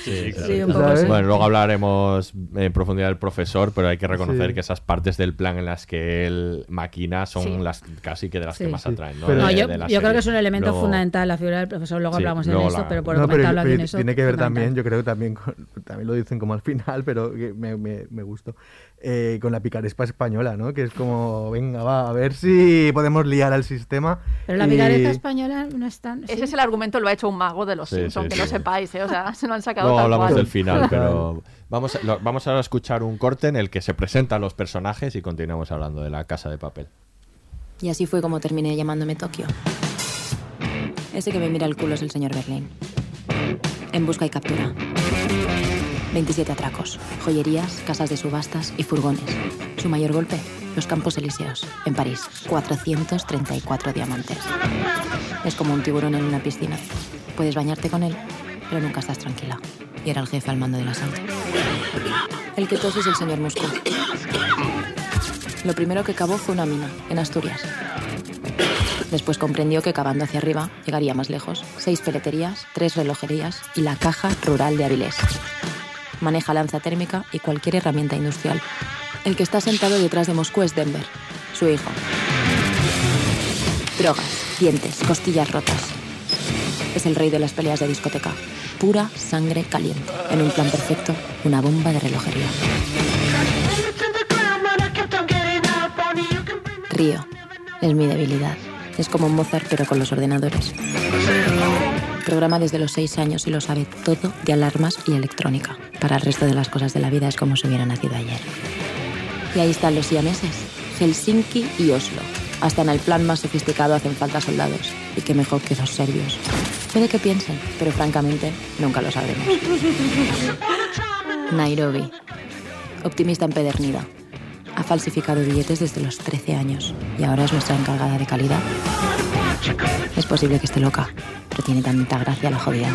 Sí, claro. Sí, un poco ¿Sabes? sí. Bueno, luego hablaremos en profundidad del profesor, pero hay que reconocer Sí. que esas partes del plan en las que él maquina son Sí. las casi que de las Sí. que más Sí. atraen. ¿no? No, De- yo, de creo que es un elemento Luego- fundamental la figura del profesor. Luego Sí, hablamos esto, la- pero por No, pero comentarlo aquí en tiene- eso. tiene que ver también, yo creo que también, también lo dicen como al final, pero que me, me, me gustó, eh, con la picarespa española, ¿no? Que es como, venga, va, a ver si podemos liar al sistema. Pero la y- picaresca española no es tan... Ese es el argumento, lo ha hecho un mago de los Sí, Simpsons, sí, que sí. lo sepáis, ¿eh? O sea, se lo han sacado tal hablamos cual. del final, <laughs> pero vamos a, lo- vamos ahora a escuchar un corte en el que se presentan los personajes y continuamos hablando de la casa de papel. Y así fue como terminé llamándome Tokio. Ese que me mira el culo es el señor Berlín. En busca y captura. 27 atracos, joyerías, casas de subastas y furgones. Su mayor golpe, los Campos Elíseos, en París. 434 diamantes. Es como un tiburón en una piscina. Puedes bañarte con él pero nunca estás tranquila. Y era el jefe al mando del asalto. El que tose es el señor Moscú. Lo primero que cavó fue una mina, en Asturias. Después comprendió que cavando hacia arriba llegaría más lejos. Seis peleterías, tres relojerías y la caja rural de Avilés. Maneja lanza térmica y cualquier herramienta industrial. El que está sentado detrás de Moscú es Denver, su hijo. Drogas, dientes, costillas rotas. Es el rey de las peleas de discoteca. Pura sangre caliente. En un plan perfecto, una bomba de relojería. Río. Es mi debilidad. Es como Mozart, pero con los ordenadores. Programa desde los seis años y lo sabe todo de alarmas y electrónica. Para el resto de las cosas de la vida es como si hubiera nacido ayer. Y ahí están los siameses, Helsinki y Oslo. Hasta en el plan más sofisticado hacen falta soldados. Y qué mejor que los serbios. Puede que piensen, pero francamente nunca lo sabremos. Nairobi. Optimista empedernida. Ha falsificado billetes desde los 13 años y ahora es nuestra encargada de calidad. Es posible que esté loca, pero tiene tanta gracia la jodida.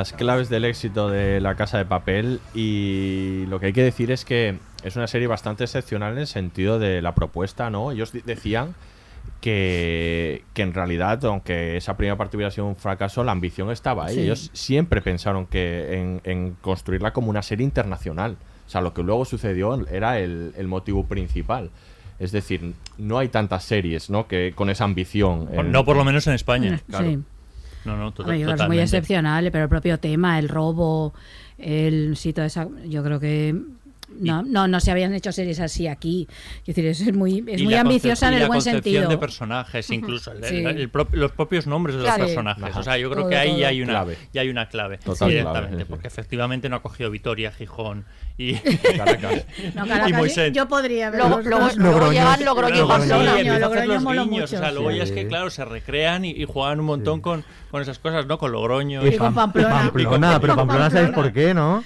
Las claves del éxito de La Casa de Papel y lo que hay que decir es que es una serie bastante excepcional en el sentido de la propuesta, ¿no? Ellos decían que, que en realidad, aunque esa primera parte hubiera sido un fracaso, la ambición estaba ahí. Sí. Ellos siempre pensaron que en, en construirla como una serie internacional. O sea, lo que luego sucedió era el, el motivo principal. Es decir, no hay tantas series, ¿no? Que con esa ambición. en- No por lo menos en España. Claro. Sí. No, no, to- creo que es muy totalmente. excepcional, pero el propio tema, el robo, el sí, toda esa, yo creo que no, no, no se habían hecho series así aquí. Es decir, es muy, es muy ambiciosa en y el la buen sentido. de personajes, incluso el- Sí. el- el prop- los propios nombres de Claro. los personajes. Ajá. O sea, yo creo Todo, que ahí ya hay una Clave. ya hay una clave Total directamente, clave, sí, sí. porque efectivamente no ha cogido Vitoria, Gijón y, <laughs> Caracas. No, y Caracas, Moisés. yo podría Luego, luego Logroño. y Luego sí, Pamplona. empieza a hacer Logroño los mola niños, mucho, o sea, luego sí. ya es que claro, se recrean y, y juegan un montón con, con esas cosas, ¿no? Con Logroño Y con Pamplona. Pamplona, pero Pamplona, ¿sabes por qué, no?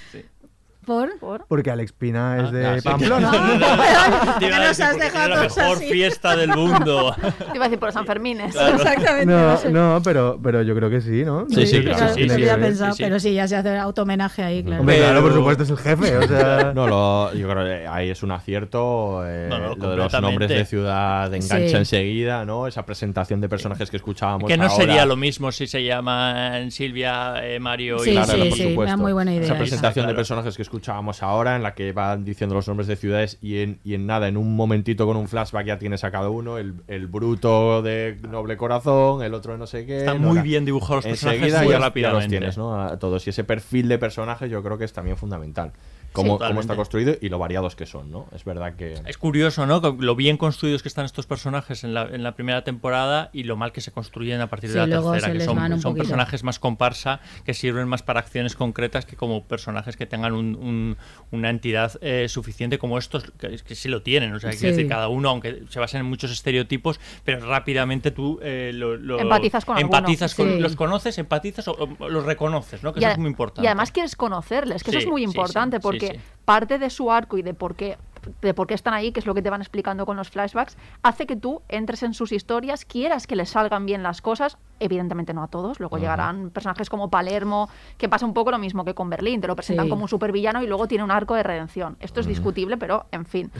¿Por? Por- Porque Alex Pina es de ah, sí. Pamplona. <laughs> <laughs> Te iba a nos has dejado la mejor así. fiesta del <laughs> mundo. Te iba a decir por los Sanfermines. Exactamente. No, no sé. no, pero, pero yo creo que sí, ¿no? Sí, sí, Claro, claro, sí, sí, no sí, sí, pensado, sí, sí. pero sí, ya se hace auto homenaje ahí, claro. Hombre, claro, por supuesto, es el jefe, o sea... No, lo, yo creo que ahí es un acierto. eh, No, no, lo de los nombres de ciudad engancha Sí. enseguida, ¿no? Esa presentación de personajes que escuchábamos. que no ahora. sería lo mismo si se llaman Silvia, eh, Mario Sí, y Claro, sí, por sí, me da supuesto. muy buena idea. Esa presentación de Claro. personajes que escuchábamos ahora, en la que van diciendo los nombres de ciudades y en, y en nada, en un momentito con un flashback ya tienes a cada uno, el, el bruto de noble corazón, el otro de no sé qué. Están no, muy bien dibujados los personajes Enseguida muy ya, ya los tienes, ¿no? A todos. Y ese perfil de personajes yo creo que es también fundamental. Cómo, cómo está construido y lo variados que son, ¿no? Es verdad que... Es curioso, ¿no? Lo bien construidos que están estos personajes en la, en la primera temporada y lo mal que se construyen a partir Sí, de la tercera, que son, son personajes más comparsa, que sirven más para acciones concretas que como personajes que tengan un- un- una entidad eh, suficiente como estos, que, que sí lo tienen. O sea, Sí. decir, cada uno, aunque se basen en muchos estereotipos, pero rápidamente tú eh, lo, lo- Empatizas con alguno. empatizas con- Sí. los conoces, empatizas o, o los reconoces, ¿no? Que Y, eso a- es muy importante. y además quieres conocerles, que eso es muy sí, importante sí, sí, porque sí. parte de su arco y de por qué de por qué están ahí, que es lo que te van explicando con los flashbacks, hace que tú entres en sus historias, quieras que les salgan bien las cosas, evidentemente no a todos, luego llegarán personajes como Palermo, que pasa un poco lo mismo que con Berlín, te lo presentan Sí. como un supervillano y luego tiene un arco de redención. Esto es discutible, pero en fin.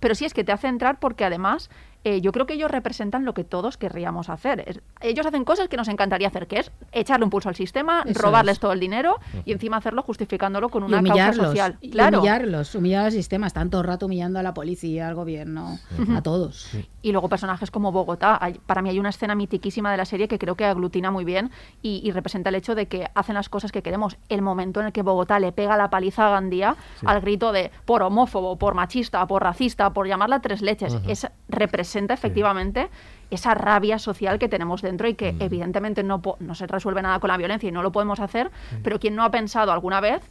Pero sí es que te hace entrar porque además eh, yo creo que ellos representan lo que todos querríamos hacer. Es- ellos hacen cosas que nos encantaría hacer, que es echarle un pulso al sistema, Eso robarles es. todo el dinero y encima hacerlo justificándolo con una causa social. y Claro. humillarlos, humillar al sistema. Están todo el rato humillando a la policía, al gobierno, a todos. Y luego personajes como Bogotá. Hay- para mí hay una escena mitiquísima de la serie que creo que aglutina muy bien y, y representa el hecho de que hacen las cosas que queremos. El momento en el que Bogotá le pega la paliza a Gandía Sí. al grito de por homófobo, por machista, por racista, por llamarla tres leches. Es, representa efectivamente esa rabia social que tenemos dentro y que evidentemente no, no se resuelve nada con la violencia y no lo podemos hacer, pero quien no ha pensado alguna vez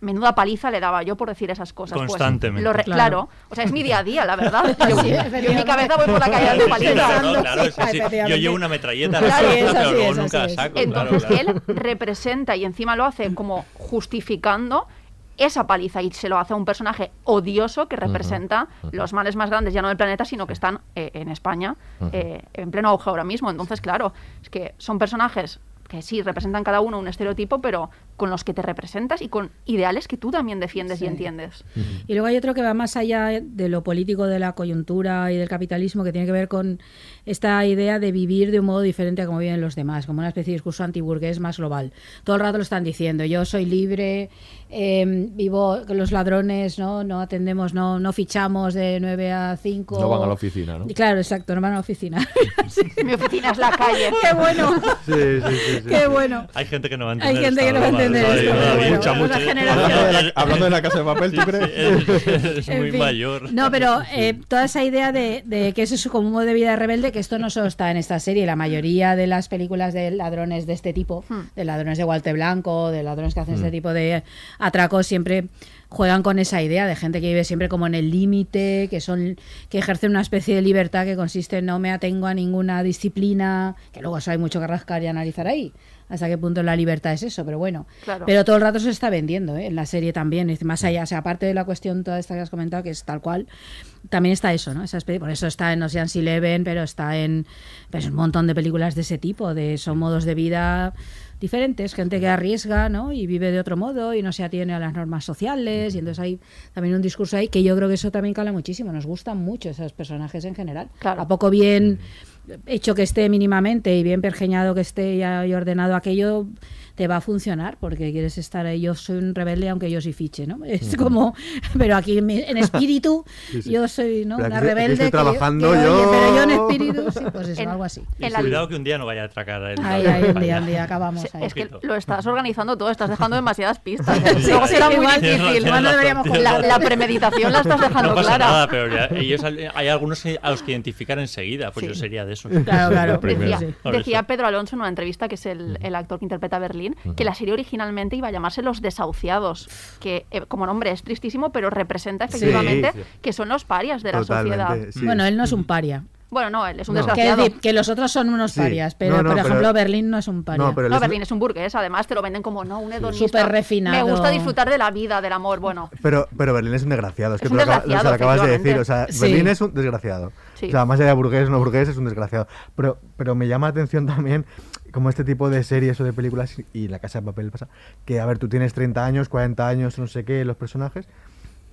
menuda paliza le daba yo por decir esas cosas. Pues, Constantemente. lo re- Claro. claro. o sea, es mi día a día, la verdad. <laughs> Yo, Sí, yo en mi cabeza voy por la calle dando Sí, palizas. claro, claro, sí, sí. Yo llevo una metralleta, Claro, es pero así, luego es nunca la saco. Entonces claro, claro. él representa y encima lo hace como justificando esa paliza y se lo hace a un personaje odioso que representa los males más grandes ya no del planeta sino que están eh, en España eh, en pleno auge ahora mismo entonces claro es que son personajes que sí representan cada uno un estereotipo pero con los que te representas y con ideales que tú también defiendes y entiendes Y luego hay otro que va más allá de lo político, de la coyuntura y del capitalismo, que tiene que ver con esta idea de vivir de un modo diferente a como viven los demás, como una especie de discurso antiburgués más global. Todo el rato lo están diciendo, yo soy libre, eh, vivo con los ladrones, no no atendemos, no no fichamos de 9 a 5. No van a la oficina, ¿no? Y Claro, exacto, no van a la oficina. <laughs> mi oficina es la calle <laughs> ¡Qué bueno! Sí, sí, sí, sí, ¡Qué sí. bueno! Hay gente que no va a Hay entender. gente que no va a entender esto, bueno, mucha, mucha. Hablando de la, hablando de la casa de papel, ¿tú crees? Es <laughs> muy fin. mayor. No, pero eh, toda esa idea de, de que eso es como un modo de vida rebelde, que esto no solo está en esta serie, la mayoría de las películas de ladrones de este tipo, de ladrones de guante blanco, de ladrones que hacen este Hmm. tipo de atracos, siempre juegan con esa idea de gente que vive siempre como en el límite, que son que ejercen una especie de libertad que consiste en no me atengo a ninguna disciplina, que luego eso hay mucho que rascar y analizar ahí. Hasta qué punto la libertad es eso, pero bueno. Claro. Pero todo el rato se está vendiendo, ¿eh? en la serie también. Más allá, o sea, aparte de la cuestión toda esta que has comentado, que es tal cual, también está eso, ¿no? Esa especie, por eso está en Ocean's Eleven, pero está en pues, un montón de películas de ese tipo, de son modos de vida diferentes, gente que arriesga, ¿no? Y vive de otro modo y no se atiene a las normas sociales y entonces hay también un discurso ahí que yo creo que eso también cala muchísimo, nos gustan mucho esos personajes en general. A poco bien hecho que esté mínimamente y bien pergeñado que esté y ordenado aquello te va a funcionar porque quieres estar ahí yo soy un rebelde aunque yo sí fiche no es como pero aquí en, mi- en <laughs> espíritu Sí, sí. yo soy ¿no? Pero una aquí- aquí rebelde estoy que- trabajando que, oye, yo. pero yo en espíritu sí pues eso <laughs> En- algo así Y cuidado que un día no vaya a atracar a él. Ahí, ahí, un día, un día acabamos ahí. es que lo estás organizando todo, estás dejando <laughs> demasiadas pistas. Sí, Luego sí, será sí, muy difícil. tienes razón, ¿Cuándo deberíamos tienes la, la premeditación la estás dejando No pasa clara. nada, pero ya- ellos, hay algunos a los que identificar enseguida, pues Sí. yo sería de esos. Claro, claro. Decía, decía eso. Pedro Alonso en una entrevista, que es el, el actor que interpreta a Berlín, que la serie originalmente iba a llamarse Los Desahuciados, que eh, como nombre es tristísimo, pero representa efectivamente Sí. que son los parias de la sociedad. bueno él no es un paria Bueno, no, él es un Que desgraciado. que los otros son unos Sí. parias, pero No, no, por pero- ejemplo Berlín no es un paria. No, pero No, Berlín es un burgués, además te lo venden como no, un hedonista. Súper refinado. Me gusta disfrutar de la vida, del amor. Bueno, Pero, pero Berlín es un desgraciado, es que Es tú un lo, acabas- desgraciado, lo acabas de decir. O sea. Berlín es un desgraciado. Sí. O sea, más allá de burgués o no burgués, es un desgraciado. Pero, pero me llama la atención también, como este tipo de series o de películas, y La Casa de Papel pasa, que a ver, tú tienes 30 años, 40 años, no sé qué, los personajes,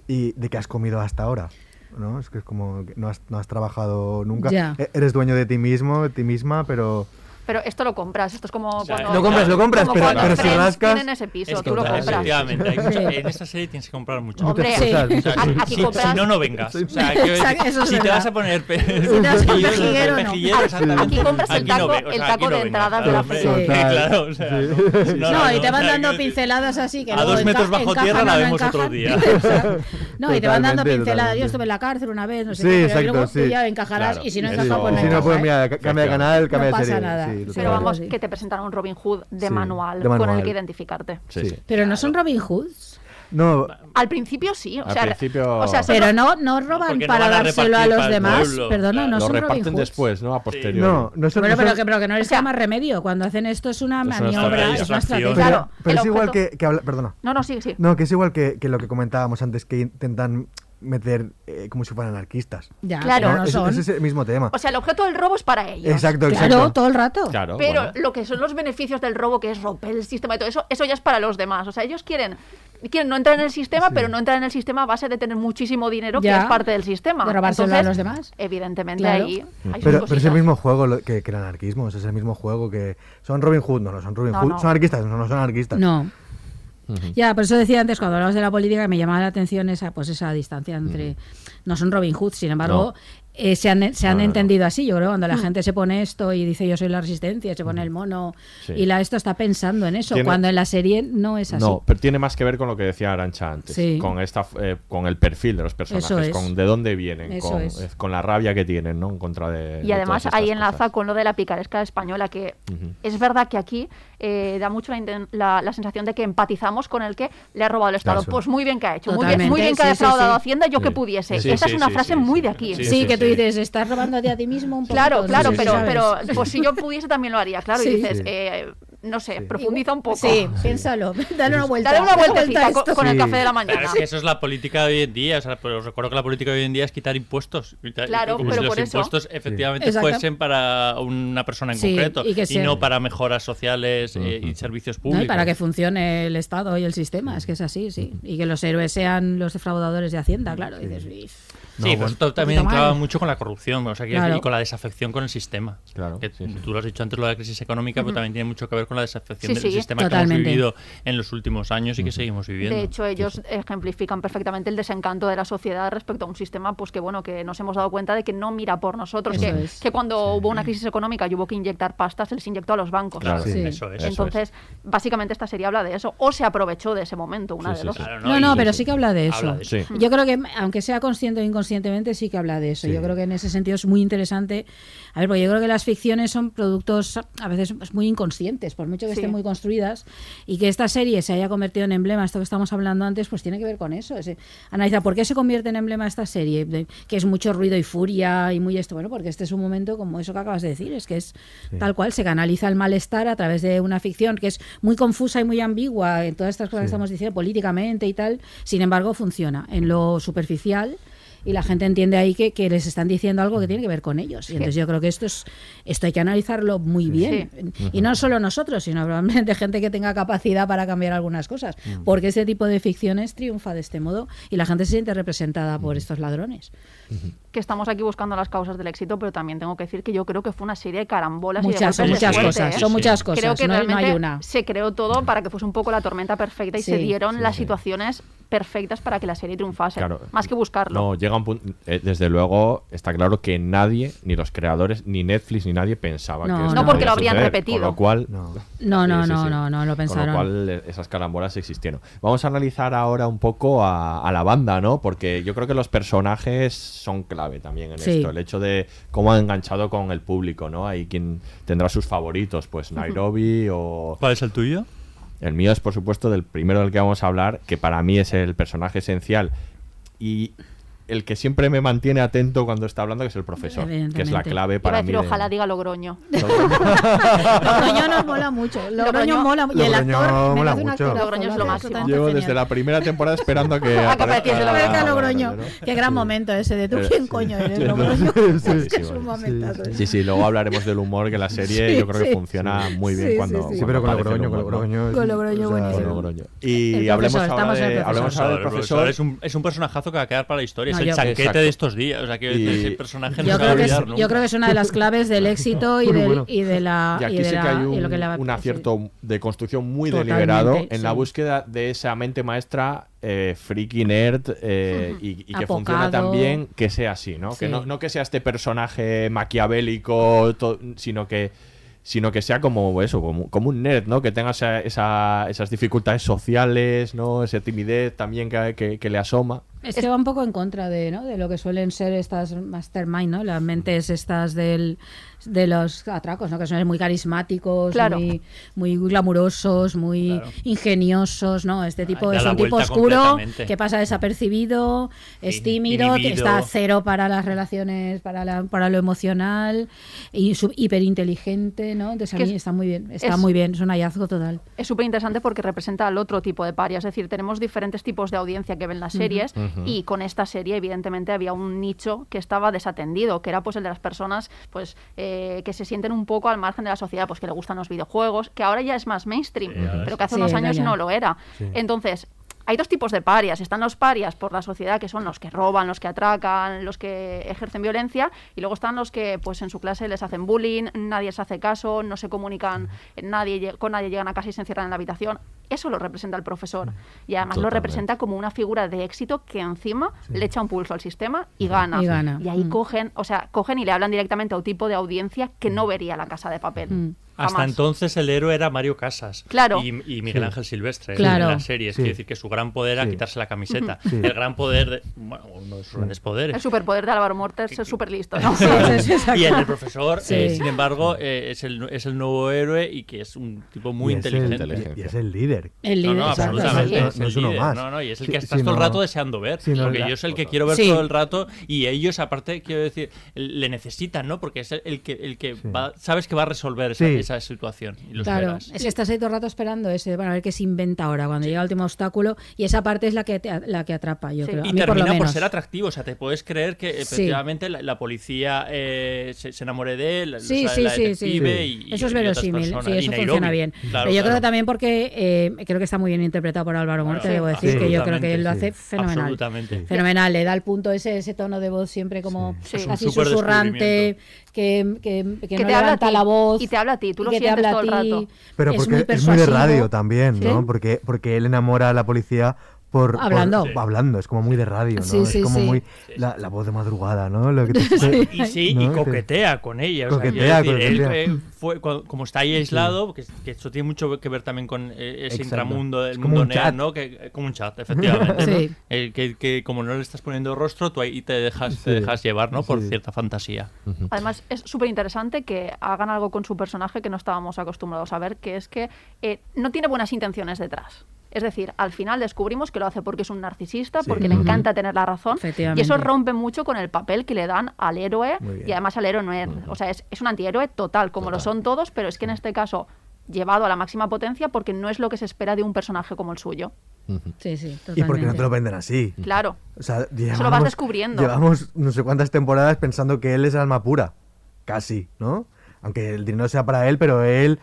y de qué has comido hasta ahora. ¿no? Es que es como que no has, no has trabajado nunca. E- Eres dueño de ti mismo, de ti misma, pero... pero esto lo compras. Esto es como cuando. Lo compras, lo compras, pero- pero si rascas- tienen ese piso, Es tú lo compras. Efectivamente, Sí. en esta serie tienes que comprar mucho. Hombre, O sea, sí. si- Aquí si, compras- si no, no vengas. O sea, que- eso es si te verdad. vas a poner pe- te <laughs> vas no. pejigueros, Aquí- compras el no taco- ve- o el taco de entradas de la. <laughs> Claro, o sea, no, No, no, y te van o dando pinceladas así que A dos metros bajo tierra o la no vemos otro día. <laughs> No, y te van dando pinceladas. Yo estuve en la cárcel una vez, no sé Sí, qué, pero exacto, luego sí. tú ya encajarás y si no Eso- encaja, pues no si no, encaja, pues ¿eh? mira, cambia de canal, cambia No pasa nada. Sí, Pero vamos, que te presentan un Robin Hood de Sí, manual, de con el que identificarte. Sí. Pero no son Robin Hoods. No, Al principio sí, o Al sea, principio- o sea, se Pero ro- no, no roban no para dárselo a los demás. pueblo, Perdona, no Lo son Robin reparten Hoods. después, ¿no? A posteriori. no, no son... Bueno, no pero son- que, pero que no les queda más remedio. Cuando hacen esto es una Es una maniobra, estrategia. es una estrategia. Claro, pero es igual que, que habla- Perdona. No, no, sí, sí. No, que es igual que, que lo que comentábamos antes, que intentan meter eh, como si fueran anarquistas. Ya, Claro. pero no Es- son. Es, ese mismo tema. O sea, el objeto del robo es para ellos. Exacto, Claro, exacto. todo el rato. Claro, Pero bueno. lo que son los beneficios del robo, que es romper el sistema y todo eso, eso ya es para los demás. O sea, ellos quieren, quieren no entrar en el sistema, pero no entrar en el sistema a base de tener muchísimo dinero, Ya. que es parte del sistema. De robárselo a Entonces, los demás. Evidentemente Claro. ahí hay Pero, pero es el mismo juego lo- que, que el anarquismo, es el mismo juego que... ¿Son Robin Hood? No, no son Robin No, Hood. no. ¿Son anarquistas? No, no son anarquistas. No. Ya, por eso decía antes, cuando hablabas de la política, me llamaba la atención esa, pues esa distancia entre. No son Robin Hood, sin embargo, eh, se han, se han No, no, no. entendido así. Yo creo cuando Mm. la gente se pone esto y dice yo soy la resistencia, se pone el mono, Sí. y la esto está pensando en eso, Tiene- cuando en la serie no es así. No, pero tiene más que ver con lo que decía Arancha antes, Sí. con esta, eh, con el perfil de los personajes, es. con de dónde vienen, Eso con, es. eh, con la rabia que tienen, ¿no? En contra de. Y de además todas ahí enlaza cosas. con lo de la picaresca española, que es verdad que aquí eh, da mucho la, inten- la- la sensación de que empatizamos con el que le ha robado el Estado. Claro. Pues muy bien que ha hecho, muy bien, muy bien que ha defraudado sí. Hacienda, yo que pudiese. Sí, Esa sí, es una sí, frase sí, muy sí. de aquí. Sí, Sí, que tú sí. dices, estás robándote a ti mismo un poco. Claro, claro, sí, pero, pero pues si yo pudiese también lo haría, claro. Sí. Y dices, Sí. eh, no sé, profundiza un poco. Sí, piénsalo, <laughs> dale una vuelta. Dale una vuelta con, el Sí. café de la mañana. es que eso es la política de hoy en día. O sea, pero os recuerdo que la política de hoy en día es quitar impuestos. Quitar- Claro, como pero si los eso- impuestos efectivamente Exacto. fuesen para una persona en Sí, concreto y no para mejoras sociales eh, y servicios No, públicos. y para que funcione el Estado y el sistema, es que es así, sí. Y que los héroes sean los defraudadores de Hacienda, claro. Dices, Sí, No, pero bueno. esto también entraba mucho con la corrupción, o sea, que- Claro. y con la desafección con el sistema. Claro, Que sí, sí. Tú lo has dicho antes, lo de la crisis económica, pero también tiene mucho que ver con la desafección Sí, del sí, sistema que totalmente. hemos vivido en los últimos años y que seguimos viviendo. De hecho, ellos ejemplifican perfectamente el desencanto de la sociedad respecto a un sistema, pues que bueno, que nos hemos dado cuenta de que no mira por nosotros, que, es. que cuando hubo una crisis económica y hubo que inyectar pastas, se les inyectó a los bancos. Claro, Sí. eso es. Entonces, básicamente esta serie habla de eso, o se aprovechó de ese momento, una Sí, de sí, dos. sí. Claro, No, no, Y- pero sí que habla de eso. Habla de eso. Sí. Yo creo que, aunque sea consciente o inconscientemente, sí que habla de eso. Sí. Yo creo que en ese sentido es muy interesante. A ver, porque yo creo que las ficciones son productos a veces pues, muy inconscientes, por mucho que Sí. estén muy construidas, y que esta serie se haya convertido en emblema, esto que estamos hablando antes, pues tiene que ver con eso. Es, analiza por qué se convierte en emblema esta serie, De- que es mucho ruido y furia y muy esto. Bueno, porque este es un momento como eso que acabas de decir, es que es tal cual, se canaliza el malestar a través de una ficción que es muy confusa y muy ambigua en todas estas cosas que estamos diciendo políticamente y tal, sin embargo funciona en lo superficial y la gente entiende ahí que, que les están diciendo algo que tiene que ver con ellos. Y entonces yo creo que esto es esto hay que analizarlo muy bien. Y no solo nosotros, sino probablemente <laughs> gente que tenga capacidad para cambiar algunas cosas. Porque ese tipo de ficciones triunfa de este modo y la gente se siente representada por estos ladrones. Que estamos aquí buscando las causas del éxito, pero también tengo que decir que yo creo que fue una serie de carambolas y de Muchas, golpes de muchas suerte, cosas, ¿eh? son muchas cosas, Creo que no, no realmente hay una. se creó todo para que fuese un poco la tormenta perfecta y se dieron Sí, las sí. situaciones perfectas para que la serie triunfase. Claro. Más que buscarlo. No, llega un punto. eh, desde luego, está claro que nadie, ni los creadores, ni Netflix, ni nadie pensaba No, que esto no. Porque lo habrían suceder, repetido. Con lo cual. No. No, Sí, no, sí, no, sí. no, no lo pensaron. Con lo cual, eh, esas carambolas existieron. Vamos a analizar ahora un poco a, a la banda, ¿no? Porque yo creo que los personajes son clave también en Sí. esto. El hecho de cómo ha enganchado con el público, ¿no? Hay quien tendrá sus favoritos, pues Nairobi o. ¿Cuál es el tuyo? El mío es, por supuesto, del primero del que vamos a hablar, que para mí es el personaje esencial. Y el que siempre me mantiene atento cuando está hablando, que es el profesor, que es la clave para decir, mí. de- ojalá diga <laughs> Logroño. Logroño nos mola mucho. Logroño Logroño- mola Y el Logroño actor me mola mucho. Logroño es lo máximo. Llevo desde la primera temporada esperando que <laughs> A que apareciese Aparezca Logroño. Logroño. Qué gran momento ese de tú Eh, quién sí. coño eres, Sí, Logroño. <laughs> sí, Es que sí, es un momentazo. ese. Sí, sí, luego hablaremos del humor, que la serie Sí, yo creo que sí. funciona muy bien Sí, cuando. sí, pero con Logroño, con. Logroño. Con Logroño buenísimo. Y hablemos ahora, del El profesor. es un, es un personajazo que va a quedar para la historia. No, es el yo- chanquete Exacto. de estos días. O sea, que Y- ese personaje no Yo se va a creo, que es, olvidar yo nunca. creo que es una de las claves del éxito y, <laughs> del, Bueno. y de la. Y aquí y de sí la- que hay un, que le va- un sí. acierto de construcción muy Totalmente, deliberado en la búsqueda de esa mente maestra eh, freaky nerd eh, y, y que Apocado. funciona también que sea así, ¿no? Que no, no que sea este personaje maquiavélico, to- sino que sino que sea como eso, como, como un nerd, ¿no? Que tenga esa- esa- esas dificultades sociales, ¿no? Esa timidez también que, que- que le asoma. Es que va un poco en contra de, ¿no? de lo que suelen ser estas mastermind, ¿no? Las mentes estas del, de los atracos, ¿no? Que son muy carismáticos, Claro. muy, muy glamurosos, muy Claro. ingeniosos, ¿no? Este tipo es un tipo oscuro que pasa desapercibido, es tímido, inhibido. está a cero para las relaciones, para, la- para lo emocional y hiperinteligente, ¿no? Entonces a mí es- está muy bien, está es- muy bien, es un hallazgo total. Es súper interesante porque representa al otro tipo de paria. Es decir, tenemos diferentes tipos de audiencia que ven las series Y con esta serie, evidentemente, había un nicho que estaba desatendido, que era pues el de las personas pues eh, que se sienten un poco al margen de la sociedad, pues que le gustan los videojuegos, que ahora ya es más mainstream, pero que hace Sí, unos años ya. no lo era. Sí. Entonces, hay dos tipos de parias. Están los parias por la sociedad, que son los que roban, los que atracan, los que ejercen violencia, y luego están los que pues en su clase les hacen bullying, nadie se hace caso, no se comunican, nadie con nadie llegan a casa y se encierran en la habitación. Eso lo representa el profesor. Y además lo representa como una figura de éxito que encima Sí. le echa un pulso al sistema y gana. Y gana. ahí Mm. cogen, o sea, cogen y le hablan directamente a un tipo de audiencia que no vería la casa de papel. Mm. Hasta Jamás. entonces el héroe era Mario Casas Claro. y, y Miguel Sí. Ángel Silvestre Claro. en las series. Sí. Quiere decir que su gran poder era Sí. quitarse la camiseta. El gran poder, de, bueno, uno de sus grandes poderes. El superpoder de Álvaro Mortes es súper listo, ¿no? <laughs> y el del profesor, Sí. eh, sin embargo, eh, es, el, es el nuevo héroe y que es un tipo muy Y es el- inteligente. y es el líder. El No, líder, no, exacto, absolutamente. sí. es No el es uno líder. más. No, no, y es el Sí, que estás todo el no- rato deseando ver. no, porque yo soy el que quiero ver Sí. todo el rato y ellos, aparte, quiero decir, le necesitan, ¿no? Porque es el, que, el que va, sabes que va a resolver esa. Esa situación. Y lo Claro, esperas. es que estás ahí todo el rato esperando ese, bueno, a ver qué se inventa ahora cuando llega el último obstáculo y esa parte es la que te- la que atrapa, yo creo. A Y mí por lo termina por, menos. ser atractivo, o sea, te puedes creer que Sí. efectivamente la, la policía eh, se, se enamore de él, Sí, o sea, sí, la sí, sí. detective y- Eso es y verosímil, sí, eso Nairobi. funciona bien. Claro, Pero yo creo que también porque eh, creo que está muy bien interpretado por Álvaro Morte, Sí, debo decir, que yo creo que él lo hace fenomenal. Absolutamente. Fenomenal, le da el punto ese, ese tono de voz siempre como casi susurrante, que, que, que Que no te habla a levanta ti, la voz. y te habla a ti, tú lo que te sientes habla a todo el ti. rato. Pero es porque muy es muy de radio también, ¿no? Sí. Porque, porque él enamora a la policía por por- Hablando. hablando, es como muy de radio, ¿no? Sí, es como sí. muy la, la voz de madrugada, ¿no? Lo que te- <laughs> Y sí, ¿no? y Te- coquetea con ella. o sea, Coquetea, quiero decir, él, coquetea. eh, fue, como está ahí aislado, que, que esto tiene mucho que ver también con eh, ese Exacto. intramundo del mundo chat. ¿no? Que, eh, como un chat, efectivamente. <laughs> Eh, que, que como no le estás poniendo rostro, tú ahí te dejas, te dejas llevar, ¿no? Por cierta fantasía. Además, es súper interesante que hagan algo con su personaje que no estábamos acostumbrados a ver, que es que eh, no tiene buenas intenciones detrás. Es decir, al final descubrimos que lo hace porque es un narcisista, Sí. porque le encanta tener la razón. Y eso rompe mucho con el papel que le dan al héroe. Y además al héroe no es. O sea, es, es un antihéroe total, como lo son todos, pero es que en este caso llevado a la máxima potencia porque no es lo que se espera de un personaje como el suyo. Sí, sí, Y totalmente. porque no te lo venden así. Claro. O sea, Eso lo llevamos- vas descubriendo. Llevamos no sé cuántas temporadas pensando que él es alma pura. Casi, ¿no? Aunque el dinero sea para él, pero él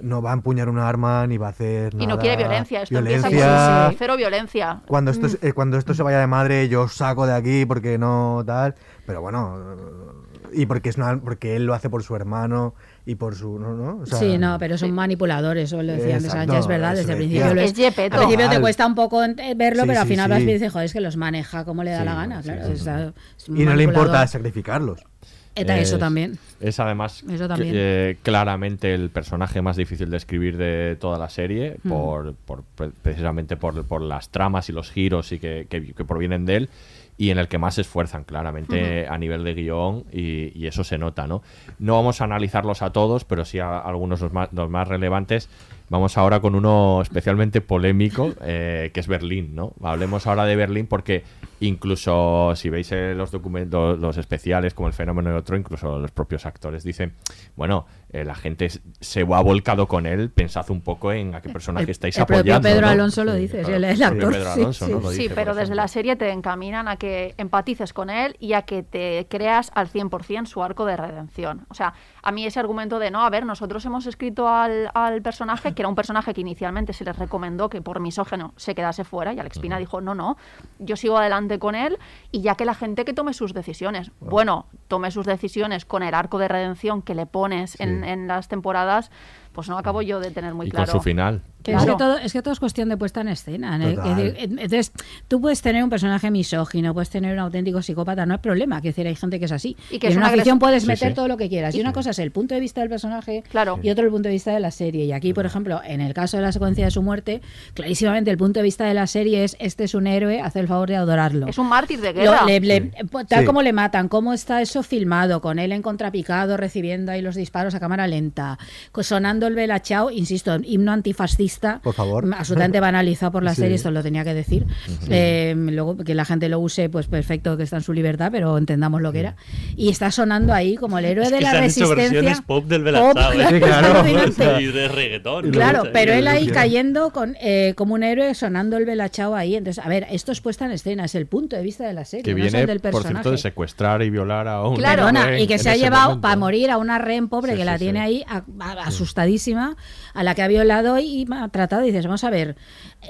no va a empuñar una arma ni va a hacer Y no quiere violencia. Esto empieza Violencia. con cero violencia. Cuando esto, Mm. eh, cuando esto se vaya de madre, yo os saco de aquí porque no tal. Pero bueno, y porque es una- porque él lo hace por su hermano y por su. ¿no? ¿no? O sea, sí, no, pero son manipuladores, eso lo decía antes Exacto, Sánchez, es verdad, desde el principio. lo Es Gepetto. al principio te cuesta un poco verlo, Sí, pero al final sí. vas viendo y dices, joder, es que los maneja como le da Sí, la gana, sí, claro. es un Y no le importa manipulador. sacrificarlos. Eta, eso Es- también. Es además Eso también. que- eh, claramente el personaje más difícil de escribir de toda la serie, Mm. por, por- pre- precisamente por, por las tramas y los giros y que, que- que provienen de él, y en el que más se esfuerzan claramente a nivel de guion, y, y eso se nota, ¿no? No vamos a analizarlos a todos, pero sí a algunos los más, los más relevantes. Vamos ahora con uno especialmente polémico, eh, que es Berlín, ¿no? Hablemos ahora de Berlín porque incluso si veis eh, los documentos, los especiales como el fenómeno de otro, incluso los propios actores dicen, bueno, eh, la gente se ha volcado con él, pensad un poco en a qué personaje El- estáis el propio apoyando. Pedro ¿no? Alonso lo dice, claro, el- el propio actor, Pedro sí, Alonso, sí. ¿no? Lo Sí, dice, por pero desde la serie te encaminan a que empatices con él y a que te creas al 100% su arco de redención. O sea, a mí ese argumento de, no, a ver, nosotros hemos escrito al, al personaje, que era un personaje que inicialmente se les recomendó que por misógeno se quedase fuera, y Alex Pina dijo, no, no, yo sigo adelante con él y ya que la gente que tome sus decisiones. Bueno, tome sus decisiones con el arco de redención que le pones en, en las temporadas, pues no acabo yo de tener muy y claro. con su final. Que es, que todo, es que todo es cuestión de puesta en escena. Entonces, tú puedes tener un personaje misógino, puedes tener un auténtico psicópata, no hay problema. Quiero decir, hay gente que es así. Y que en es una ficción puedes Sí, meter sí. todo lo que quieras. Y una cosa es el punto de vista del personaje Claro. y otro el punto de vista de la serie. Y aquí, por ejemplo, en el caso de la secuencia de su muerte, clarísimamente el punto de vista de la serie es este es un héroe, hace el favor de adorarlo. Es un mártir de Lo- guerra. le- le- tal Sí. como le matan, cómo está eso filmado, con él en contrapicado recibiendo ahí los disparos a cámara lenta, sonando el Bella Ciao, insisto, himno antifascista. Por favor. Absolutamente banalizado por la Sí. serie, esto lo tenía que decir. Eh, luego que la gente lo use, pues perfecto, que está en su libertad, pero entendamos lo que era. Y está sonando ahí como el héroe Es de que la se han hecho resistencia. versiones pop del Ciao, ¿eh? claro, Sí, claro. <laughs> Y de reggaetón. Claro, ¿no? pero él ahí Sí. cayendo con eh, como un héroe sonando el Bella Ciao ahí. Entonces, a ver, esto es puesta en escena, es el punto de vista de la serie, Que no es el viene, del por personaje. cierto, de secuestrar y violar a un rehén y que se ha llevado momento. para morir a una rehén pobre Sí, que sí, la sí. tiene ahí a- a- asustadísima, a la que ha violado y maltratado. Y dices, vamos a ver,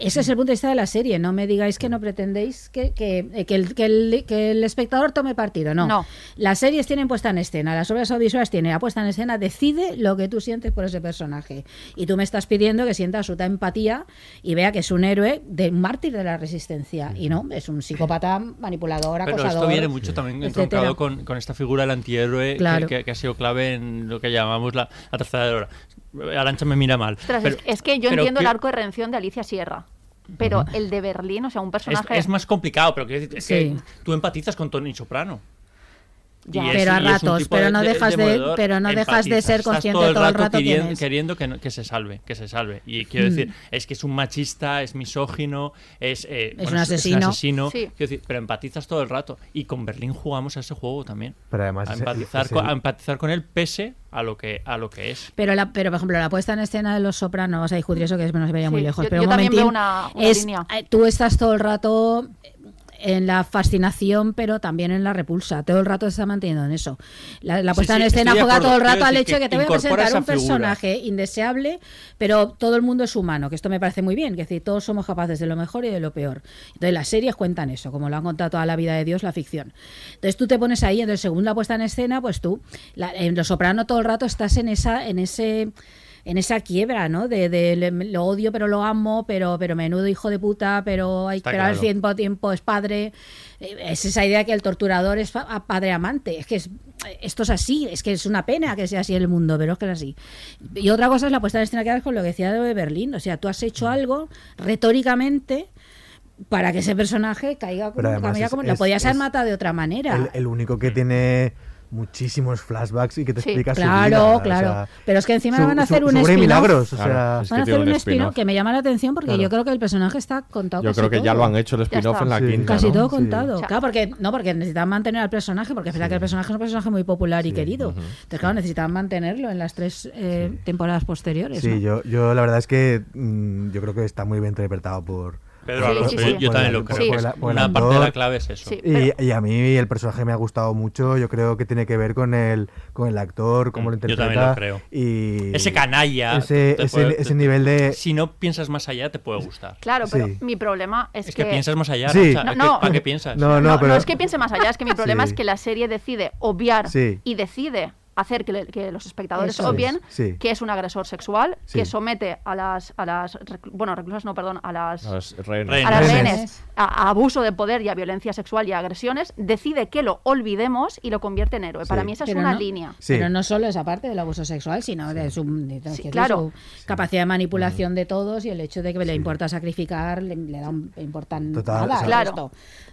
ese es el punto de vista de la serie. No me digáis que no pretendéis que, que, que el, que, el, que el espectador tome partido. No. No. Las series tienen puesta en escena, las obras audiovisuales tienen la puesta en escena, decide lo que tú sientes por ese personaje. Y tú me estás pidiendo que sienta absoluta empatía y vea que es un héroe, de un mártir de la resistencia. Y no, es un psicópata manipulador, Pero acosador. esto viene mucho también entroncado con, con esta figura del antihéroe que- Claro. que, que ha sido clave en lo que llamamos la, la tercera hora. Arancha me mira mal. Ostras, Pero- es, que yo entiendo que- el arco de redención de Alicia Sierra. Pero el de Berlín, o sea, un es, personaje. es más complicado, pero quiero decir, es Sí. que tú empatizas con Tony Soprano. Ya. Es- Pero a ratos, pero no dejas de- demoledor. pero no dejas de ser consciente estás todo el rato queriendo, es. queriendo que, no- que se salve, que se salve. Y quiero Mm. decir, es que es un machista, es misógino, es, eh, Es un asesino. Es un asesino Sí. Quiero decir, pero empatizas todo el rato. Y con Berlín jugamos a ese juego también. Pero además a ese- empatizar, ese- con, a empatizar con él pese a lo que, a lo que es. Pero, la, pero por ejemplo, la puesta en escena de Los Sopranos, discutir eso que es, no se veía muy Sí, lejos. yo- pero yo un también veo una- una es, línea. eh, tú estás todo el rato en la fascinación, pero también en la repulsa. Todo el rato se está manteniendo en eso. La, puesta sí, en escena juega todo el rato al hecho de que que te voy a presentar un figura. personaje indeseable, pero todo el mundo es humano, que esto me parece muy bien, que es decir, todos somos capaces de lo mejor y de lo peor. Entonces las series cuentan eso, como lo han contado toda la vida de Dios, la ficción. Entonces tú te pones ahí, entonces según la puesta en escena, pues tú, la- en Los Soprano todo el rato estás en esa, en ese en esa quiebra, ¿no? De, de le- lo odio pero lo amo, pero pero menudo hijo de puta, pero hay Está pero al claro. tiempo tiempo es padre. Eh, Es esa idea que el torturador es padre amante. Es que es, esto es así, es que es una pena que sea así el mundo, pero es que es así. Y otra cosa es la puesta en escena que haces con lo que decía de Berlín. O sea, tú has hecho algo retóricamente para que ese personaje caiga como, caiga es- como- lo podías haber matado de otra manera. el, el único que tiene muchísimos flashbacks y que te Sí. explica su Claro, vida. o claro. sea, Pero es que encima su- van a hacer un su spin-off. milagros, o Claro, sea, es Van a que hacer un spin-off que me llama la atención porque Claro. yo creo que el personaje está contado Yo casi creo que ya lo han hecho el spin-off en la Sí. quinta. Casi ¿no? todo contado. Claro, porque no, porque necesitaban mantener al personaje, porque es verdad que el personaje es un personaje muy popular y querido. Entonces, claro, necesitaban mantenerlo en las tres eh, temporadas posteriores. Sí, ¿no? yo, yo la verdad es que mm, yo creo que está muy bien interpretado por... Pedro Sí, Alonso, sí, sí. yo- también lo creo. Sí. que por es el- por el una parte de la clave es eso. Sí. Y, Pero- y a mí el personaje me ha gustado mucho, yo creo que tiene que ver con el, con el actor, cómo lo Mm, yo interpreta. también lo creo. Y Ese canalla. Ese, ese- puede- ese te- nivel de... Si no piensas más allá, te puede gustar. Claro, pero Sí. mi problema es, Es que piensas más allá. No, ¿Qué- no. ¿Para qué piensas? No, No, pero- no es que piense más allá, es que mi problema Sí. es que la serie decide obviar Sí. y decide hacer que, le- que los espectadores Eso es. obvien Sí. que es un agresor sexual, Sí. que somete a las, a las bueno, reclusas no, perdón, a las, A rehenes. A las Rehenes. rehenes a, a abuso de poder y a violencia sexual y a agresiones, decide que lo olvidemos y lo convierte en héroe. Sí. Para mí esa es una no- línea. Sí. Pero no solo esa parte del abuso sexual, sino de su, de- de- Sí, que es claro. su capacidad de manipulación de todos y el hecho de que le importa sacrificar, le, le da un, le importan Total, nada o sea- Claro. esto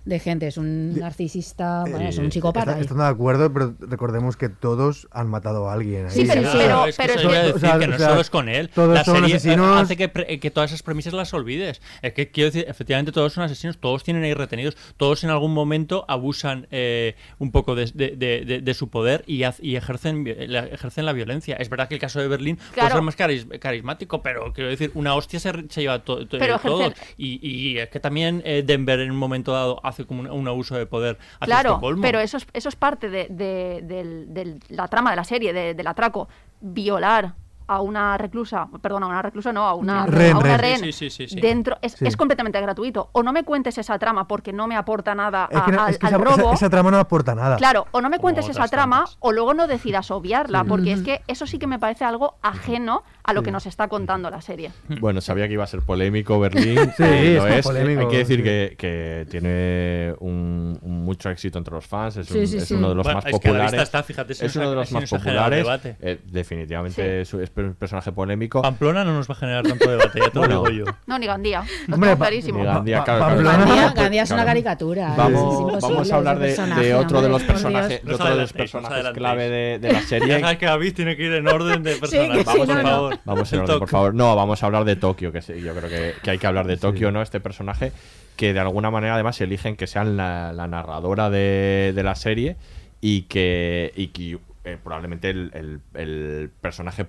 de gente. Es un narcisista, bueno, es Eh, un psicópata. está- ahí. Estando de acuerdo, pero recordemos que todos han matado a alguien. ahí. Sí, pero- O sea, pero- es que pero eso es voy a que- decir o sea, que no o sea, solo es con él. todos la son serie asesinos. hace que, pre- que todas esas premisas las olvides. Es que quiero decir, efectivamente todos son asesinos, todos tienen ahí retenidos, todos en algún momento abusan eh, un poco de, de- de- de- de su poder y, haz- y ejercen, ejercen la violencia. Es verdad que el caso de Berlín puede Claro. ser más caris- carismático, pero quiero decir, una hostia se, se lleva to- to- Pero eh, todo. Y, y es que también eh, Denver en un momento dado hace como un, un abuso de poder hacia Claro, Estocolmo. pero eso es, eso es parte de, de- del- del- la trama de la serie, de- del atraco. Violar a una reclusa, perdón, a una reclusa no, a una, Rehén, a una Sí, sí, sí, sí. dentro, es, Sí. es completamente gratuito. O no me cuentes esa trama porque no me aporta nada Es que, no- al, es que al esa, robo. esa- esa trama no aporta nada. Claro, o no me cuentes esa trama tantas. o luego no decidas obviarla, porque es que eso sí que me parece algo ajeno a lo que nos está contando la serie. Bueno, sabía que iba a ser polémico Berlín. <laughs> Sí, lo es es. polémico, Hay que decir sí. que, que tiene un, un mucho éxito entre los fans. Es, Sí, un- sí, es sí. uno de los Bueno, más es que a la populares. está, fíjate, si es uno de los si más populares. debate. Eh, definitivamente es, es un personaje polémico. Pamplona no nos va a generar tanto debate, ya te Bueno. lo digo yo. No, ni Gandía, lo Hombre, clarísimo. Ni Gandía, Pa- claro, pa- claro. Pamplona- Gandía, Gandía es una caricatura. Vamos, es imposible vamos a hablar de, otro de los personajes, de otro de los personajes clave de, de la Ya serie. <laughs> sabes que David tiene que ir en orden de que Vamos, por favor. Vamos en orden, por favor. No, vamos a hablar de Tokio, que sí, yo creo que, que hay que hablar de Tokio, ¿no? Este personaje que de alguna manera además eligen que sean la, la narradora de, de la serie y que, y que eh, probablemente el, el- el personaje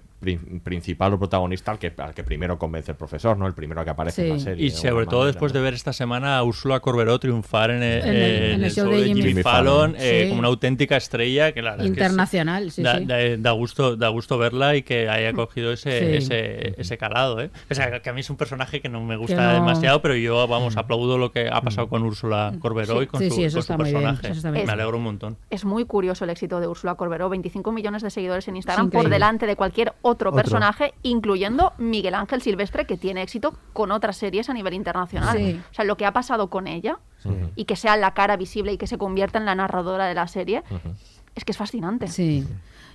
principal o protagonista al que, al que primero convence el profesor, ¿no? El primero que aparece en la serie. Y sobre todo manera, después de ver esta semana a Úrsula Corberó triunfar en el, En el- en en el el show de Jimmy Jimmy Fallon. Fallon, eh, Sí. como una auténtica estrella que la es que Internacional, sí, da, sí. da- da gusto, da gusto verla y que haya cogido ese, Sí. ese, ese calado. ¿eh? O sea, que a mí es un personaje que no me gusta no- demasiado, pero yo, vamos, aplaudo lo que ha pasado con Úrsula Corberó Sí. y con Sí, su, sí, eso con está su muy bien, personaje. eso Me alegro un montón. Es muy curioso el éxito de Úrsula Corberó, 25 millones de seguidores en Instagram por delante de cualquier otro, Otro. personaje, incluyendo Miguel Ángel Silvestre, que tiene éxito con otras series a nivel internacional. Sí. O sea, lo que ha pasado con ella y que sea la cara visible y que se convierta en la narradora de la serie, es que es fascinante. Sí.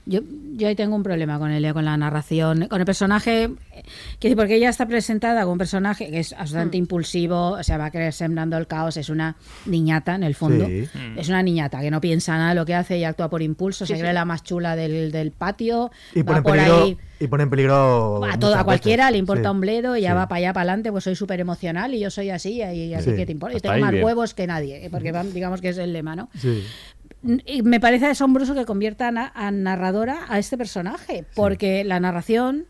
Yo, yo ahí tengo un problema con ella, con la narración, con el personaje, eh, que porque ella está presentada como un personaje que es absolutamente impulsivo, o sea, va a querer sembrando el caos, es una niñata en el fondo, Sí. es una niñata que no piensa nada de lo que hace y actúa por impulso, se cree sí. la más chula del, del patio, Y va pone en por peligro, ahí y pone en peligro a, todo, a cualquiera veces. le importa Sí. un bledo y ya Sí. va para allá, para adelante, pues soy súper emocional y yo soy así y así Sí. que te importa. Y tengo más bien. huevos que nadie, porque digamos que es el lema, ¿no? Me parece asombroso que conviertan a, a narradora a este personaje, porque la narración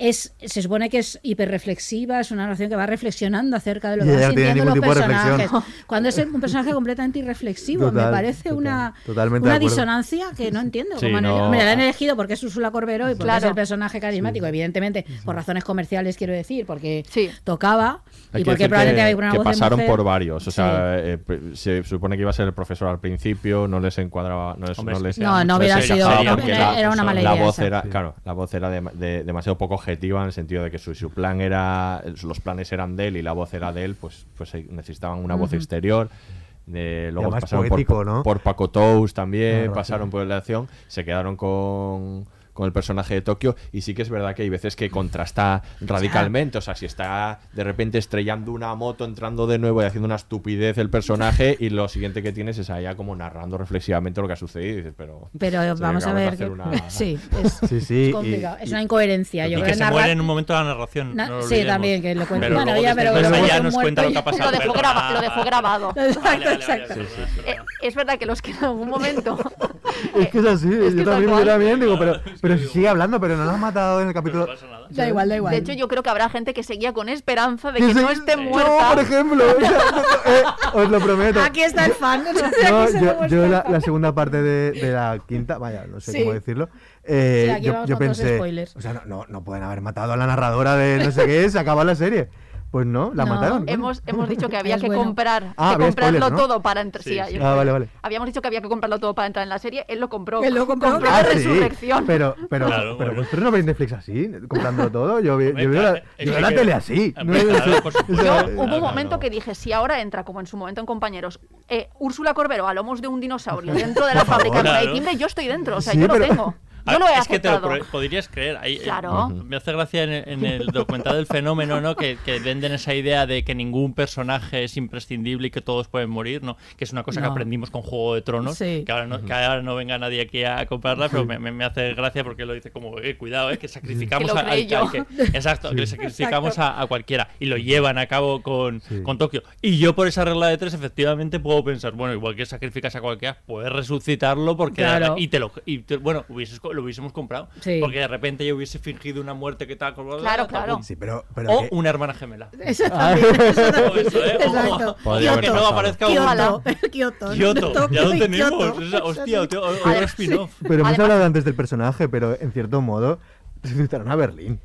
es se supone que es hiperreflexiva, es una narración que va reflexionando acerca de lo que van sintiendo los de personajes. Cuando es un personaje completamente irreflexivo, Total, me parece total. una, Totalmente una de disonancia que no entiendo. Sí, han- no- Hombre, la han elegido porque es Úrsula Corberó y porque Claro. es el personaje carismático, evidentemente, por razones comerciales, quiero decir, porque Sí. tocaba Hay y que porque probablemente que, hay una que voz de pasaron mujer. por varios. O sea, eh, se supone que iba a ser el profesor al principio, no les encuadraba. No, les- Hombre, no les- No, no hubiera sido. era, la- era una mala la idea. voz esa. era claro la voz era de- de- demasiado poco objetiva en el sentido de que su, su plan era los planes eran de él y la voz era de él pues pues eh, necesitaban una voz exterior. De, luego pasaron poético, por, ¿no? por Paco Tous también Claro, pasaron por la acción se quedaron con con el personaje de Tokio y sí que es verdad que hay veces que contrasta radicalmente o sea si está de repente estrellando una moto entrando de nuevo y haciendo una estupidez el personaje y lo siguiente que tienes es allá como narrando reflexivamente lo que ha sucedido y dices pero Pero vamos a ver que una- sí, es, Sí, sí, es complicado, y- es una incoherencia. Yo Y creo que se narrar- muere en un momento de la narración. Na- no sí, también, que lo cuenta. Pero Bueno, luego ya, pero allá se nos cuenta lo y- que ha pasado. <laughs> Lo dejó, Perdona. graba- lo dejó grabado. <laughs> Exacto, Vale, vale, exacto. Eh, es verdad que los que en algún momento <laughs> Es que es así, Es yo también, yo también digo, pero, <laughs> pero si sigue hablando, pero no lo has matado en el capítulo. No pasa nada. Da igual, da igual. De hecho, yo creo que habrá gente que seguía con esperanza de Que no esté Yo, muerta. por ejemplo, <laughs> o sea, eh, os lo prometo. Aquí está el fan. No, yo, <laughs> yo la, la segunda parte de, de la quinta, vaya, no sé Sí. cómo decirlo. eh, Sí, yo yo pensé, spoilers. o sea, no, no, no pueden haber matado a la narradora de no sé qué, se acaba la serie. Pues no, la No. mataron. bueno. Hemos, hemos dicho que había <laughs> Es que bueno. comprar, Ah, que había comprarlo todo para entrar. Sí, sí. Ah, vale, vale. Habíamos dicho que había que comprarlo todo para entrar en la serie. Él lo compró. Él lo compró. Compró Ah, la sí, resurrección. pero, pero, Claro, pero bueno. vosotros no veis Netflix así, comprando todo. Yo, vi- yo veo la, es yo veo que- la tele así. no claro, por Yo, hubo un Claro, momento no. que dije, si ahora entra, como en su momento en Compañeros, eh, Úrsula Corberó a lomos de un dinosaurio dentro de la fábrica de Claro. timbre, yo estoy dentro. O sea, yo lo tengo. Yo lo he es que te lo podrías creer. Ahí, eh, Claro. Me hace gracia en, en el documental del fenómeno, ¿no? Que, que venden esa idea de que ningún personaje es imprescindible y que todos pueden morir, ¿no? Que es una cosa que aprendimos con Juego de Tronos. Sí. Que, ahora no, que ahora no venga nadie aquí a comprarla, pero me, me- me hace gracia porque lo dice como, eh, cuidado, eh, que sacrificamos Que lo a- al, creí yo. al que. Exacto, que sacrificamos a, a cualquiera. Y lo llevan a cabo con, con Tokio. Y yo por esa regla de tres, efectivamente, puedo pensar, bueno, igual que sacrificas a cualquiera, puedes resucitarlo porque Claro. y te lo y te- bueno, hubieses lo hubiésemos comprado. Sí. Porque de repente yo hubiese fingido una muerte que tal, Claro, claro. Sí, pero, pero O que- una hermana gemela. <laughs> <laughs> Eso también, también. eso, ¿eh? Exacto. Que no aparezca un <laughs> Kioto, ya lo tenemos. Hostia, Además, spin-off. pero hemos Además- hablado antes del personaje, pero en cierto modo resucitaron a Berlín.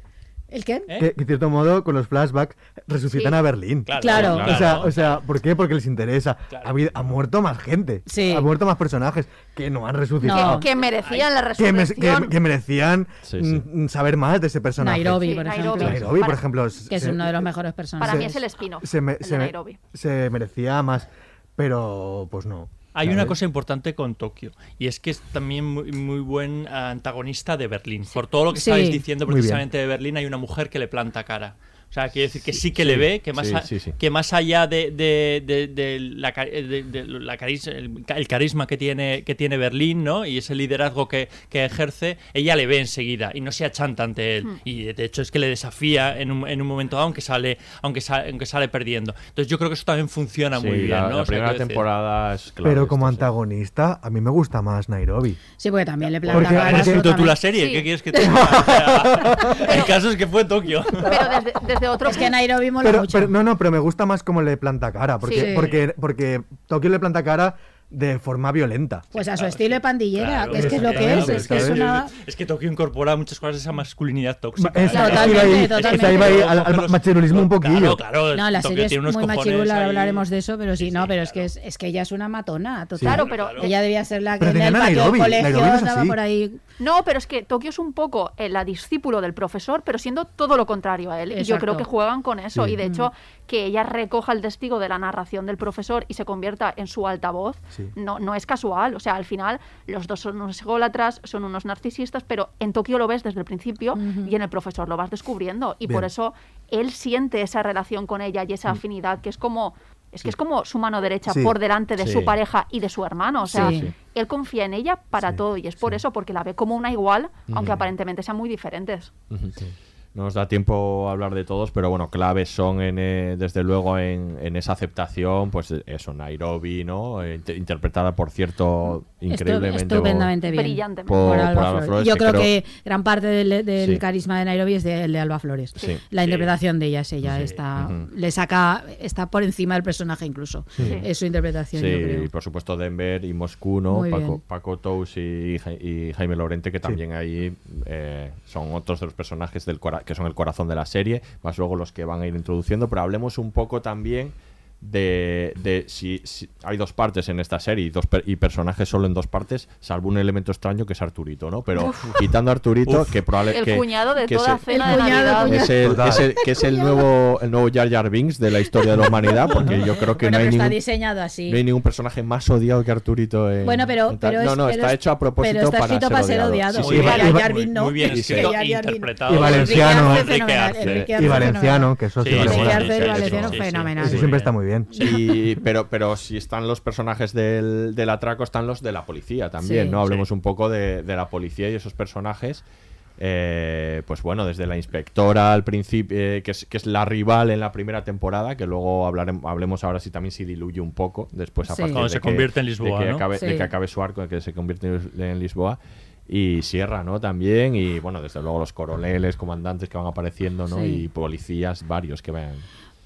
¿El qué? ¿Eh? Que, que en cierto modo, con los flashbacks, resucitan Sí. a Berlín. Claro, Claro. O sea, o sea, ¿por qué? Porque les interesa. Claro. Ha, habido- ha muerto más gente. Sí. Ha muerto más personajes que no han resucitado. No. Que, que merecían la Que, me- resurrección. que- que merecían Sí, sí. mm, saber más de ese personaje. Nairobi, Sí, por Nairobi. ejemplo. Nairobi, por Para- ejemplo. Que es uno de los mejores personajes. Para mí es el espino. se, me- el de se me- Nairobi. se merecía más, pero pues no. Hay una cosa importante con Tokio y es que es también muy, muy buen antagonista de Berlín. Por todo lo que Sí. estabais diciendo precisamente de Berlín, hay una mujer que le planta cara. O sea, quiere decir que sí que le ve, que más, Sí, a- sí, sí. que más allá de, de- de- de la, ca- de- de la caris- el, ca- el carisma que tiene, que tiene Berlín, ¿no? Y ese liderazgo que, que ejerce, ella le ve enseguida y no se achanta ante él. Hmm. Y de hecho es que le desafía en un, en un momento dado, aunque sale, aunque sale, aunque sale perdiendo. Entonces yo creo que eso también funciona Sí, muy bien, la, ¿no? la O sea, primera quiero decir- temporada es clave. Pero como antagonista, a mí me gusta más Nairobi. Sí, porque también le ¿Has eso escrito tú la serie? Sí. ¿Qué quieres que te diga? O sea, <laughs> el caso es que fue Tokio. Pero desde, desde otro Es que Nairobi mola Pero, mucho. pero- no, no, pero me gusta más como le planta cara. Porque, Sí. porque, porque Tokio le planta cara de forma violenta. Pues a su estilo de pandillera, Claro, que es que es lo que es, es que es una... Es que Tokio incorpora muchas cosas de esa masculinidad tóxica. Es- Totalmente, iba ahí- totalmente. iba ahí al, al machirulismo un poquillo. Claro, claro. No, la Tokio serie es muy machirula, ahí. hablaremos de eso, pero sí, no, pero es que es, es que ella es una matona, total. Claro, pero- Ella debía ser la que Pero en el patio del colegio Nairobi no es andaba por ahí... No, pero es que Tokio es un poco eh, la discípulo del profesor, pero siendo todo lo contrario a él. Y yo creo que juegan con eso. Sí. Y de hecho, que ella recoja el testigo de la narración del profesor y se convierta en su altavoz, Sí. no, no es casual. O sea, al final, los dos son unos ególatras, son unos narcisistas, pero en Tokio lo ves desde el principio y en el profesor lo vas descubriendo. Y por eso él siente esa relación con ella y esa afinidad que es como. Es que es como su mano derecha Sí. por delante de Sí. su pareja y de su hermano. O sea, Sí. Él confía en ella para todo y es por eso, porque la ve como una igual, aunque aparentemente sean muy diferentes. No nos da tiempo a hablar de todos, pero bueno, claves son en, eh, desde luego en, en esa aceptación, pues eso, Nairobi, ¿no? Inter- interpretada por cierto increíblemente por- estupendamente bien. Brillante. por, Por por Alba Flores. Flores, Yo que creo, creo- que gran parte del, del Sí. carisma de Nairobi es de, el de Alba Flores. Sí. La Sí. interpretación de ella es ella, Sí. está, le saca, está por encima del personaje incluso. Sí. Es su interpretación, yo Sí, creo. y por supuesto Denver y Moscú, ¿no? Muy Paco, bien. Paco Tous y, Ja- y Jaime Lorente, que también ahí eh, son otros de los personajes del cora- que son el corazón de la serie, más luego los que van a ir introduciendo, pero hablemos un poco también de, de si, si- hay dos partes en esta serie y, dos per- y personajes solo en dos partes, salvo un elemento extraño que es Arturito, ¿no? Pero quitando a Arturito, Uf. que probablemente... El que- cuñado de que toda cena El de cuñado, Navidad. es el, es el- que es el nuevo, el nuevo Jar Jar Binks de la historia de la humanidad, porque yo creo que Bueno, no, hay ningún, diseñado así. no hay ningún personaje más odiado que Arturito. en- Bueno, pero, en tal- pero no, no, pero está es- hecho a propósito pero está para, escrito para ser odiado. Sí, Muy sí, bien, Jar y- Jar muy, Binks no. muy bien Y escrito, interpretado. Y Valenciano. Y que eso Valenciano, fenomenal. Muy siempre está muy bien. Y, pero, pero si están los personajes del, del atraco, están los de la policía también, Sí. ¿no? Hablemos Sí. un poco de, de la policía y esos personajes. Eh, pues bueno, desde la inspectora al principio, eh, que, es, que es la rival en la primera temporada, que luego hablaremos, hablemos ahora si también se diluye un poco después a Sí. partir Cuando de se que- convierte en de Lisboa, que ¿no? acabe, de que acabe su arco, de que se convierte en- en Lisboa. Y Sierra, ¿no? También. Y bueno, desde luego los coroneles, comandantes que van apareciendo, ¿no? Sí. Y policías varios que van.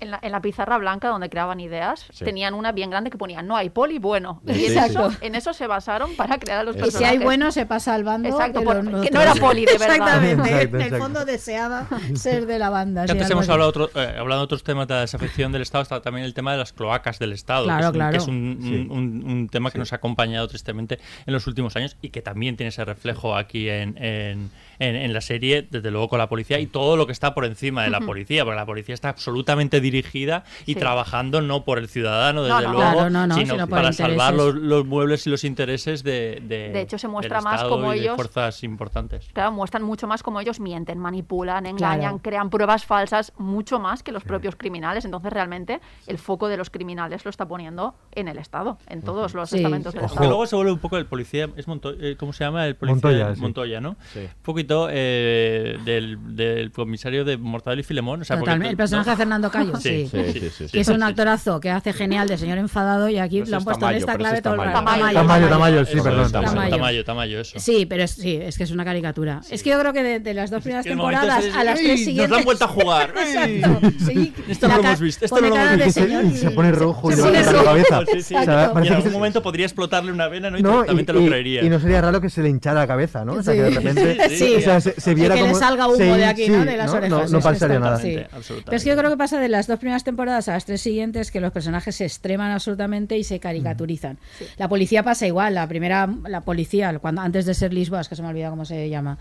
En la, en la pizarra blanca donde creaban ideas, Sí. tenían una bien grande que ponía no hay poli bueno. Sí, y en, sí, eso, sí. en eso se basaron para crear a los Y Y personajes. si hay bueno, se pasa al bando. Exacto, por- que no era poli, de verdad. Exactamente. Exacto, en el fondo deseaba ser de la banda. Que antes hemos así. hablado, otro, eh, hablado de otros temas de la desafección del Estado, está también el tema de las cloacas del Estado, Claro, que es un, claro. que es un, Sí. un- un- un tema que nos ha acompañado tristemente en los últimos años y que también tiene ese reflejo aquí en, en- en- en la serie, desde luego con la policía y todo lo que está por encima de la policía, porque la policía está absolutamente dirigida y Sí. trabajando no por el ciudadano, desde No, no. luego, Claro, no, no, sino, sino para salvar los, los muebles y los intereses de, de, De hecho, se muestra más como ellos- fuerzas importantes. Claro, muestran mucho más cómo ellos mienten, manipulan, engañan, Claro. crean pruebas falsas, mucho más que los propios criminales. Entonces, realmente, el foco de los criminales lo está poniendo en el Estado, en todos los Sí. estamentos del Ojo. Que Estado. luego se vuelve un poco el policía, es Monto- eh, ¿cómo se llama? El policía Montoya, sí. Montoya, ¿no? Sí. Un poquito eh, del, del comisario de Mortadelo y Filemón. O sea, porque Totalmente. tú- El personaje ¿no? de Fernando Cayo, sí. Sí, sí, sí, sí. Que es un actorazo que hace genial de señor enfadado y aquí Pero lo han puesto en esta clave todo el rato. Tamayo. Tamayo, Tamayo, sí, perdón. Tamayo, Tamayo. Tamayo, Tamayo, eso. Sí, pero es, sí, es que es una caricatura. Es que yo creo que de, de las dos primeras que temporadas es, a las tres nos siguientes. lo han vuelto a jugar! <laughs> Exacto. <laughs> Esto no lo hemos visto, esto no lo hemos visto. se pone rojo y se le pone levanta la cabeza. En algún momento podría explotarle una vena, ¿no? Y No, directamente lo creería. y no sería raro que se le hinchara la cabeza, ¿no? O sea, que de repente <laughs> Sí. O sea, se, se viera que como... le salga humo se- de aquí, ¿no? De las ¿no? orejas. No, no que pasaría nada. sí. absolutamente. Pero es que yo creo que pasa de las dos primeras temporadas a las tres siguientes que los personajes se extreman absolutamente y se caricaturizan. La policía pasa igual. La primera, la policía, cuando antes de ser Lisboa, es que se me ha olvidado cómo se llama.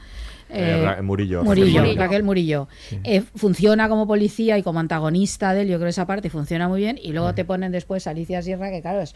Eh, Ra- Murillo. Murillo, Murillo. Raquel Murillo. Eh, funciona como policía y como antagonista de él, yo creo esa parte funciona muy bien. Y luego te ponen después a Alicia Sierra, que claro, es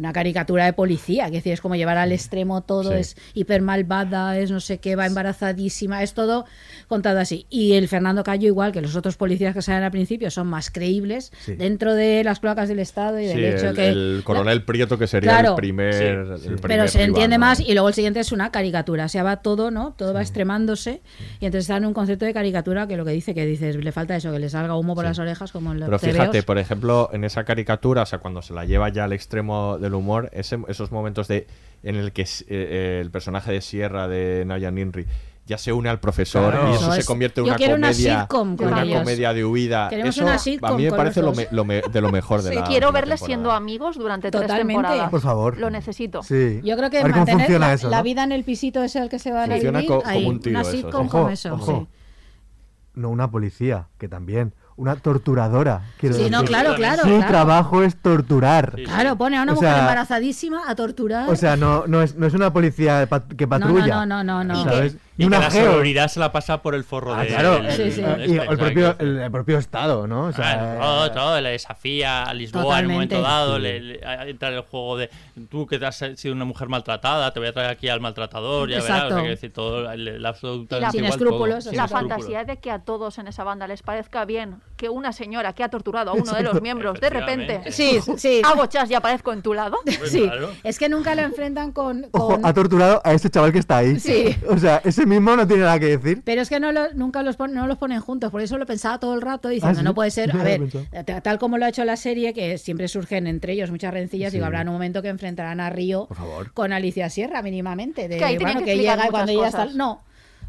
una caricatura de policía, que es decir, es como llevar al extremo todo, Sí. es hiper malvada, es no sé qué, va embarazadísima, es todo contado así. Y el Fernando Cayo, igual que los otros policías que salen al principio, son más creíbles Sí. dentro de las cloacas del Estado y del Sí, hecho el, que... el coronel Prieto, que sería Claro. el primer. Sí, el sí. primer Pero se rival, entiende ¿no? más y luego el siguiente es una caricatura, o sea, va todo, ¿no? Todo va extremándose y entonces está en un concepto de caricatura que lo que dice que dices, le falta eso, que le salga humo por las orejas como en los Pero fíjate, tebeos. por ejemplo, en esa caricatura, o sea, cuando se la lleva ya al extremo del humor, ese- esos momentos de en el que eh, eh, el personaje de Sierra de Naya Ninri ya se une al profesor Claro. y eso Eso se es- convierte en una quiero una comedia, sitcom con una ellos. comedia de huida. Queremos eso una a sitcom mí me parece lo, me- lo me- de lo mejor de Sí, la quiero la verles temporada. siendo amigos durante tres Totalmente. temporadas. Por favor. Lo necesito. Sí. Yo creo que A ver cómo mantener funciona la, eso, la ¿no? vida en el pisito ese al que se van Funciona a vivir, co- como un tiro una eso, sitcom sí. con Ojo, eso, ojo. sí. No una policía, que también. Una torturadora. Quiero Sí, no, decir. claro, claro, Su claro. trabajo es torturar. Sí, Claro, pone a una O mujer sea- embarazadísima a torturar. O sea, no, no, es, no es una policía que no, no, patrulla. no, no, no, no. ¿sabes? Y que una la sororidad se la pasa por el forro Ah, de claro, del- Sí, sí. Y este, el propio, ¿sabes? el, el propio Estado, ¿no? O sea, Ah, todo, todo, le desafía a Lisboa en un Totalmente. momento dado, Sí. le, entra en el juego de tú que te has sido una mujer maltratada, te voy a traer aquí al maltratador, ya verás, o Exacto. sea, que decir, todo, el, el Y la- Sin igual escrúpulos, sin La fantasía de que a todos en esa banda les parezca bien que una señora que ha torturado a uno de <laughs> los miembros de repente. Sí, sí. hago chas y aparezco en tu lado. <laughs> Sí, claro. es que nunca lo enfrentan con... ojo, ha torturado a ese chaval que está ahí. Sí. O sea, ese mismo no tiene nada que decir. Pero es que no lo- nunca los, pon- no los ponen juntos, por eso lo pensaba todo el rato diciendo, ¿Ah, sí? no puede ser, <laughs> a ver, ta- tal como lo ha hecho la serie, que siempre surgen entre ellos muchas rencillas, Sí. digo, habrá un momento que enfrentarán a Río con Alicia Sierra mínimamente, de Que ahí bueno, que que llega cuando ella está... No,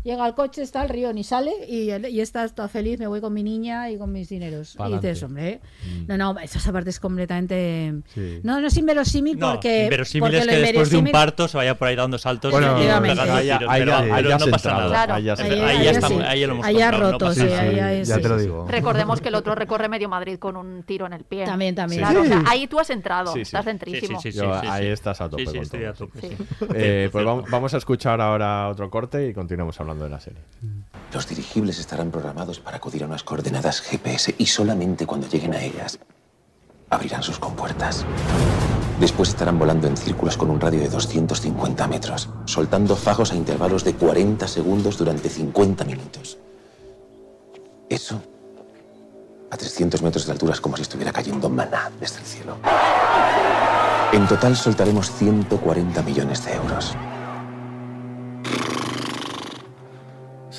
llega al coche, está el Río, ni sale y, y está toda feliz, me voy con mi niña y con mis dineros. Y dices, Pa'lante. hombre, no, no, esa parte es completamente... Sí. No, no es inverosímil No, porque... inverosímil porque es que después de un parto se vaya por ahí dando saltos Bueno, y pegando ahí tiros, ahí pero, ya- pero ahí ya no pasa entrado, nada. Claro. ahí ya Ahí, estamos, lo hemos no roto, sí, ya te lo digo. Recordemos que el otro recorre medio Madrid con un tiro en el pie. También, también. Claro, o sea, Sí. ahí tú has entrado, estás dentrísimo. ahí estás a tope. <laughs> Eh, pues vamos a escuchar ahora otro corte y continuamos hablando de la serie. Los dirigibles estarán programados para acudir a unas coordenadas GPS y solamente cuando lleguen a ellas abrirán sus compuertas. Después estarán volando en círculos con un radio de 250 metros, soltando fagos a intervalos de 40 segundos durante 50 minutos. Eso a 300 metros de altura es como si estuviera cayendo maná desde el cielo. En total soltaremos 140 millones de euros.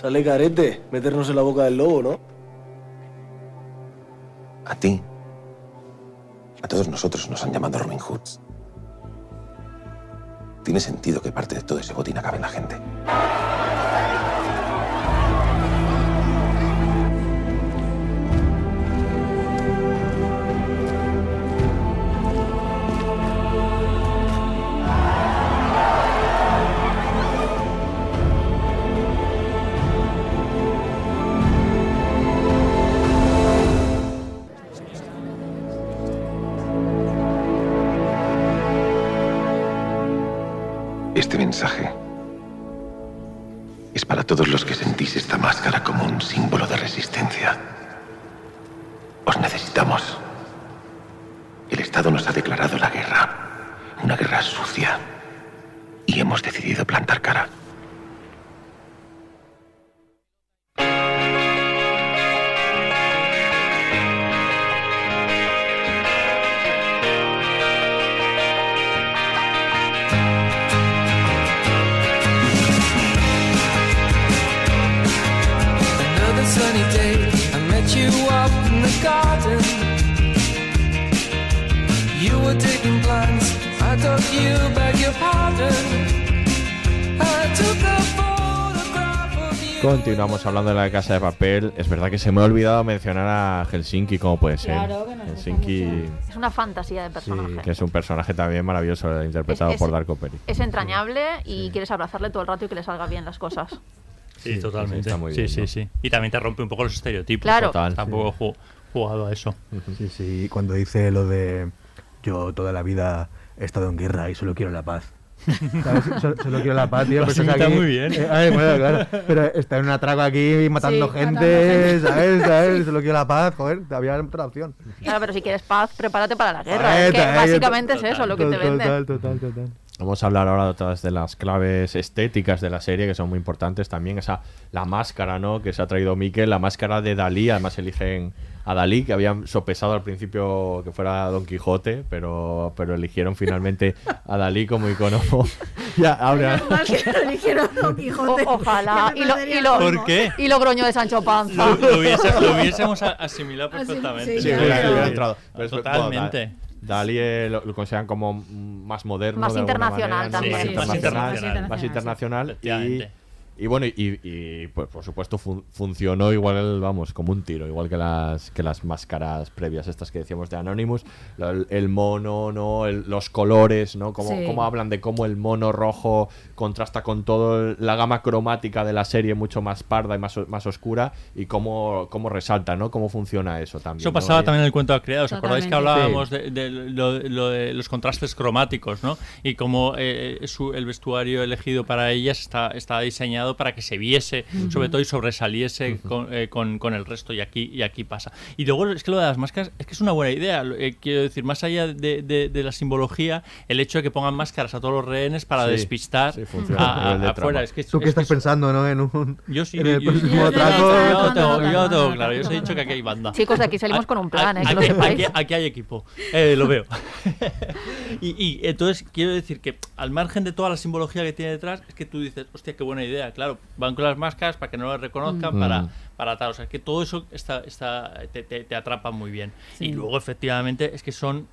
Sale carete meternos en la boca del lobo, ¿no? A ti. A todos nosotros nos han llamado Robin Hoods. Tiene sentido que parte de todo ese botín acabe en la gente. Este mensaje es para todos los que sentís esta máscara como un símbolo de resistencia. Os necesitamos. El Estado nos ha declarado la guerra, una guerra sucia, y hemos decidido plantar cara. Sunny day, I met you up in the garden. You were digging plants, I took you beg your pardon. I took a photograph of you. Continuamos hablando de la casa de papel. Es verdad que se me ha olvidado mencionar a Helsinki, ¿cómo puede ser? Claro, que gusta Helsinki, Es una fantasía de personaje. que es un personaje también maravilloso, interpretado Es- es- por Darko Peri. Es entrañable y quieres abrazarle todo el rato y que le salga bien las cosas. Sí, totalmente. está muy sí, bien, sí, ¿no? sí. Y también te rompe un poco los estereotipos. Claro. Total. Tampoco he ju- jugado a eso. Sí, sí, cuando dice lo de yo toda la vida he estado en guerra y solo quiero la paz. <laughs> ¿Sabes? Solo, solo quiero la paz, tío. Imita aquí- muy bien. Eh, ay, bueno, claro. Pero está en un atraco aquí matando Sí, gente, matando gente. ¿sabes? ¿sabes? <laughs> Solo quiero la paz, joder, había otra opción. Claro, pero si quieres paz, prepárate para la guerra. Es que básicamente total, es eso lo que te total, vende. Total, total, total. Vamos a hablar ahora de otras de las claves estéticas de la serie que son muy importantes también. Esa, la máscara, ¿no? Que se ha traído Miquel, la máscara de Dalí. Además eligen a Dalí, que habían sopesado al principio que fuera Don Quijote, pero, pero eligieron finalmente a Dalí como icono. <laughs> ya, ahora. Mal que lo eligieron Don Quijote. O- ojalá. Y lo, y lo- ¿Por qué? Y lo groño de Sancho Panza. Lo, lo hubiese- lo hubiésemos a- asimilado Asim- perfectamente. sí, Sí, hubiera entrado. Pero es- bueno, Totalmente. Da- Dalí eh, lo, lo consideran como más moderno. Más internacional manera, también. Más Sí, internacional. más internacional. Más sí. internacional. Y, y bueno, y, y, pues por supuesto fun- funcionó igual, vamos, como un tiro, igual que las que las máscaras previas, estas que decíamos de Anonymous, el, el mono, ¿no? El- los colores, ¿no? Cómo, Sí. cómo hablan de cómo el mono rojo contrasta con toda la gama cromática de la serie mucho más parda y más, o- más oscura y cómo, cómo resalta, ¿no? Cómo funciona eso también. Eso pasaba también en el cuento de criados. ¿Os acordáis que hablábamos de, de lo, lo de los contrastes cromáticos, ¿no? Y cómo eh, su- el vestuario elegido para ellas está, está diseñado para que se viese, sobre todo, y sobresaliese con, eh, con- con el resto. Y aquí, y aquí pasa. Y luego es que lo de las máscaras es que es una buena idea. Eh, quiero decir, más allá de, de- de la simbología, el hecho de que pongan máscaras a todos los rehenes para Sí, despistar sí, a- afuera. trama. Es que, ¿Tú qué es estás que- pensando, no? En un. Yo sí, En el yo- próximo yo- yo- tengo- yo claro. Yo os he dicho que aquí hay banda. Chicos, aquí salimos con un plan, ¿eh? Aquí, sepáis. aquí- aquí hay equipo, Eh, lo veo. <laughs> y, y entonces quiero decir que al margen de toda la simbología que tiene detrás, es que tú dices, hostia, qué buena idea. Claro, van con las máscaras para que no las reconozcan, Mm. para, para tal. O sea, que todo eso está, está, te, te- te atrapa muy bien. Sí. Y luego, efectivamente, es que son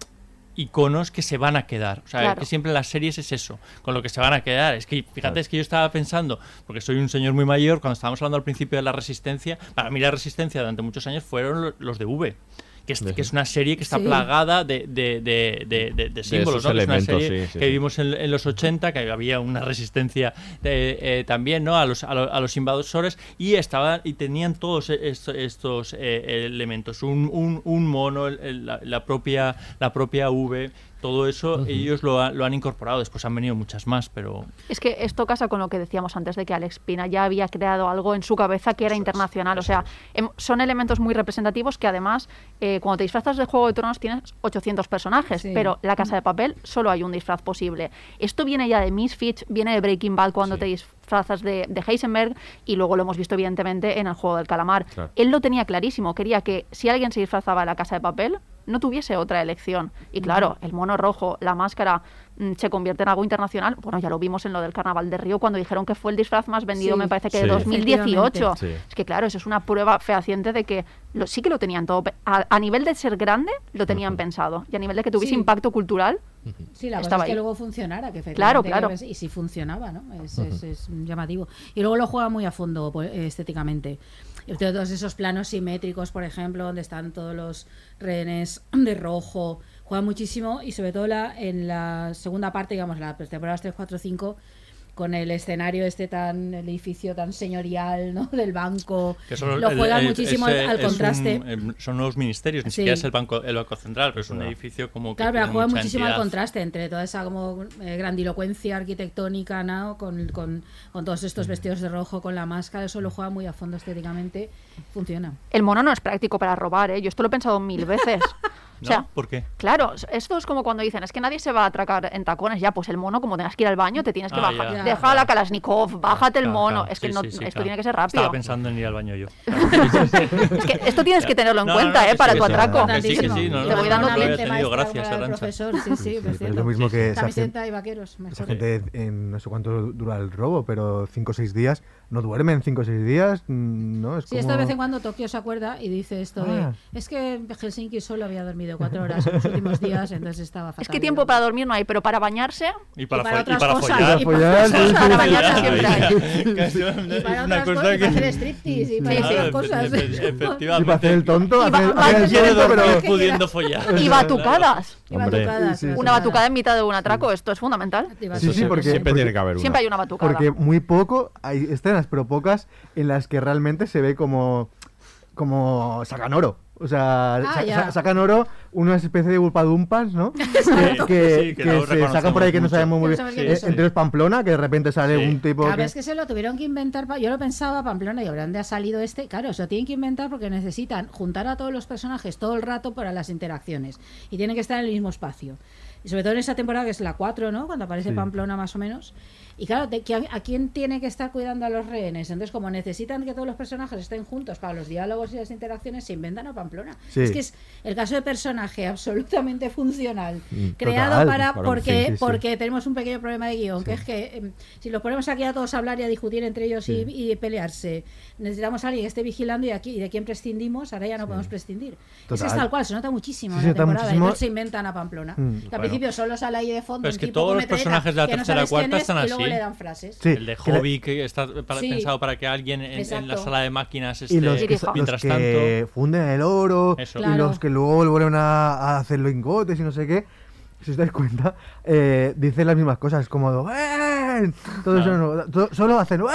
iconos que se van a quedar. O sea, Claro. que siempre en las series es eso, con lo que se van a quedar. Es que, fíjate, es que yo estaba pensando, porque soy un señor muy mayor, cuando estábamos hablando al principio de la Resistencia, para mí la Resistencia durante muchos años fueron lo- los de V. Que es, que es una serie que está Sí. plagada de, de, de, de- de- de símbolos, ¿no? Que es una elementos, serie sí, sí, que sí. vimos en, en los 80, que había una resistencia eh, eh, también ¿no? a, los, a, lo- a los invasores y estaban y tenían todos estos, estos eh, elementos. Un, un, un mono, el- el- la, la propia, la propia V, todo eso ellos lo, ha- lo han incorporado. Después han venido muchas más, pero Es que esto casa con lo que decíamos antes de que Alex Pina ya había creado algo en su cabeza que era internacional. o sea, em- son elementos muy representativos que además, eh, cuando te disfrazas de Juego de Tronos tienes 800 personajes, Sí. pero la Casa de Papel solo hay un disfraz posible. Esto viene ya de Misfits, viene de Breaking Bad cuando Sí. te disfrazas de, de Heisenberg y luego lo hemos visto evidentemente en el Juego del Calamar. Claro. Él lo tenía clarísimo, quería que si alguien se disfrazaba de la Casa de Papel, no tuviese otra elección. Y claro, el mono rojo, la máscara, mm, se convierte en algo internacional. Bueno, ya lo vimos en lo del Carnaval de Río cuando dijeron que fue el disfraz más vendido, Sí. me parece que Sí. de 2018. Sí. Es que claro, eso es una prueba fehaciente de que lo, sí que lo tenían todo. A, a nivel de ser grande, lo tenían pensado. Y a nivel de que tuviese Sí. impacto cultural, Sí, la cosa Estaba es que ahí. luego funcionara, que Claro, claro. que y si funcionaba, ¿no? Es, es- es llamativo. Y luego lo juega muy a fondo pues, estéticamente. Y Todos esos planos simétricos, por ejemplo, donde están todos los rehenes de rojo, juega muchísimo y sobre todo la, en la segunda parte, digamos, la temporadas 3, 4, 5, con el escenario este tan, el edificio tan señorial, ¿no? <laughs> Del banco. Que son lo el- juegan el- muchísimo ese al un- contraste. em, son nuevos ministerios, ni Sí. siquiera es el banco, el banco central, pero es un edificio como que Claro, pero juega mucha muchísimo al contraste entre toda esa como eh, grandilocuencia arquitectónica, ¿no? Con, con, con todos estos vestidos de rojo, con la máscara, eso lo juega muy a fondo estéticamente, funciona. el mono no es práctico para robar, ¿eh? Yo esto lo he pensado mil veces. <laughs> O ¿No? sea, ¿Por qué? Claro, esto es como cuando dicen, es que nadie se va a atracar en tacones, ya, pues el mono, como tengas que ir al baño, te tienes que Ah, bajar. ya. Deja la Kalashnikov, bájate el mono. claro. Es que Sí, no, sí, esto claro. tiene que ser rápido. Estaba pensando en ir al baño yo. <laughs> <laughs> Es que esto tienes que tenerlo en No, cuenta, no, ¿eh? Para sí, tu atraco. Sí, que sí, no, Te voy dando tenido, gracias, profesor, sí, sí, es lo mismo que Camiseta gente- y vaqueros, Esa mejor. gente en no sé cuánto dura el robo, pero 5 o 6 días, no duermen 5 o 6 días, mm, ¿no? Es Sí, como... esto de vez en cuando Tokio se acuerda y dice esto Ah. de es que en Helsinki solo había dormido cuatro horas en los últimos días, entonces estaba fatal. Es que tiempo para dormir no hay, pero para bañarse. Y para, Y para fo- y otras para cosas, follar. y para Follar, <laughs> para bañarse siempre <laughs> hay. Casi Y para otras y que- para hacer striptease y para otras efe- cosas. efe- <laughs> Y para efectivamente. hacer el tonto, hacer, hacer el tonto, pudiendo follar. Y batucadas. Una batucada en mitad de un atraco, esto es fundamental. Sí, sí, porque, Siempre tiene que haber una. Siempre hay una batucada. porque muy poco, hay escenas, pero pocas, en las que realmente se ve como, como sacan oro. O sea, Ah, sa- ya. sa- sacan oro una especie de bulpadumpas, ¿no? <laughs> Exacto. que Sí, que se sacan por ahí que no sabemos muy bien. Eh, entre los Pamplona, que de repente sale Sí. un tipo Claro, que... es que se lo tuvieron que inventar. pa- Yo lo pensaba, Pamplona, y ahora dónde ha salido este. Claro, se lo tienen que inventar porque necesitan juntar a todos los personajes todo el rato para las interacciones. Y tienen que estar en el mismo espacio. Y sobre todo en esa temporada que es la 4, ¿no? Cuando aparece Sí. Pamplona más o menos. Y claro, de, que a, a quién tiene que estar cuidando a los rehenes? Entonces, como necesitan que todos los personajes estén juntos para los diálogos y las interacciones, se inventan a Pamplona. Sí. Es que es el caso de personaje absolutamente funcional, Mm, creado total. para porque, sí, sí, sí. porque tenemos un pequeño problema de guion, que es que em, si los ponemos aquí a todos a hablar y a discutir entre ellos y- y, pelearse, necesitamos a alguien que esté vigilando y aquí y de quién prescindimos, ahora ya no podemos prescindir. Eso es Total. tal cual, se nota muchísimo Sí, en se la temporada. muchísimo. Entonces se inventan a Pamplona. Mm. Que al Bueno. principio solo sale ahí de fondo. Pero es que tipo todos los personajes de la no tercera quién cuarta es están y así. Le dan frases. Sí, el de que le- Hobby, que está para- Sí. pensado para que alguien en, en la sala de máquinas esté Y los que, Dirija. los mientras que funden el oro Eso. y Claro. los que luego vuelven a, a hacer lingotes y no sé qué. Si os dais cuenta, eh, dicen las mismas cosas, como ¡Eh! Todo eso no- todo- solo hacen ¡Eh!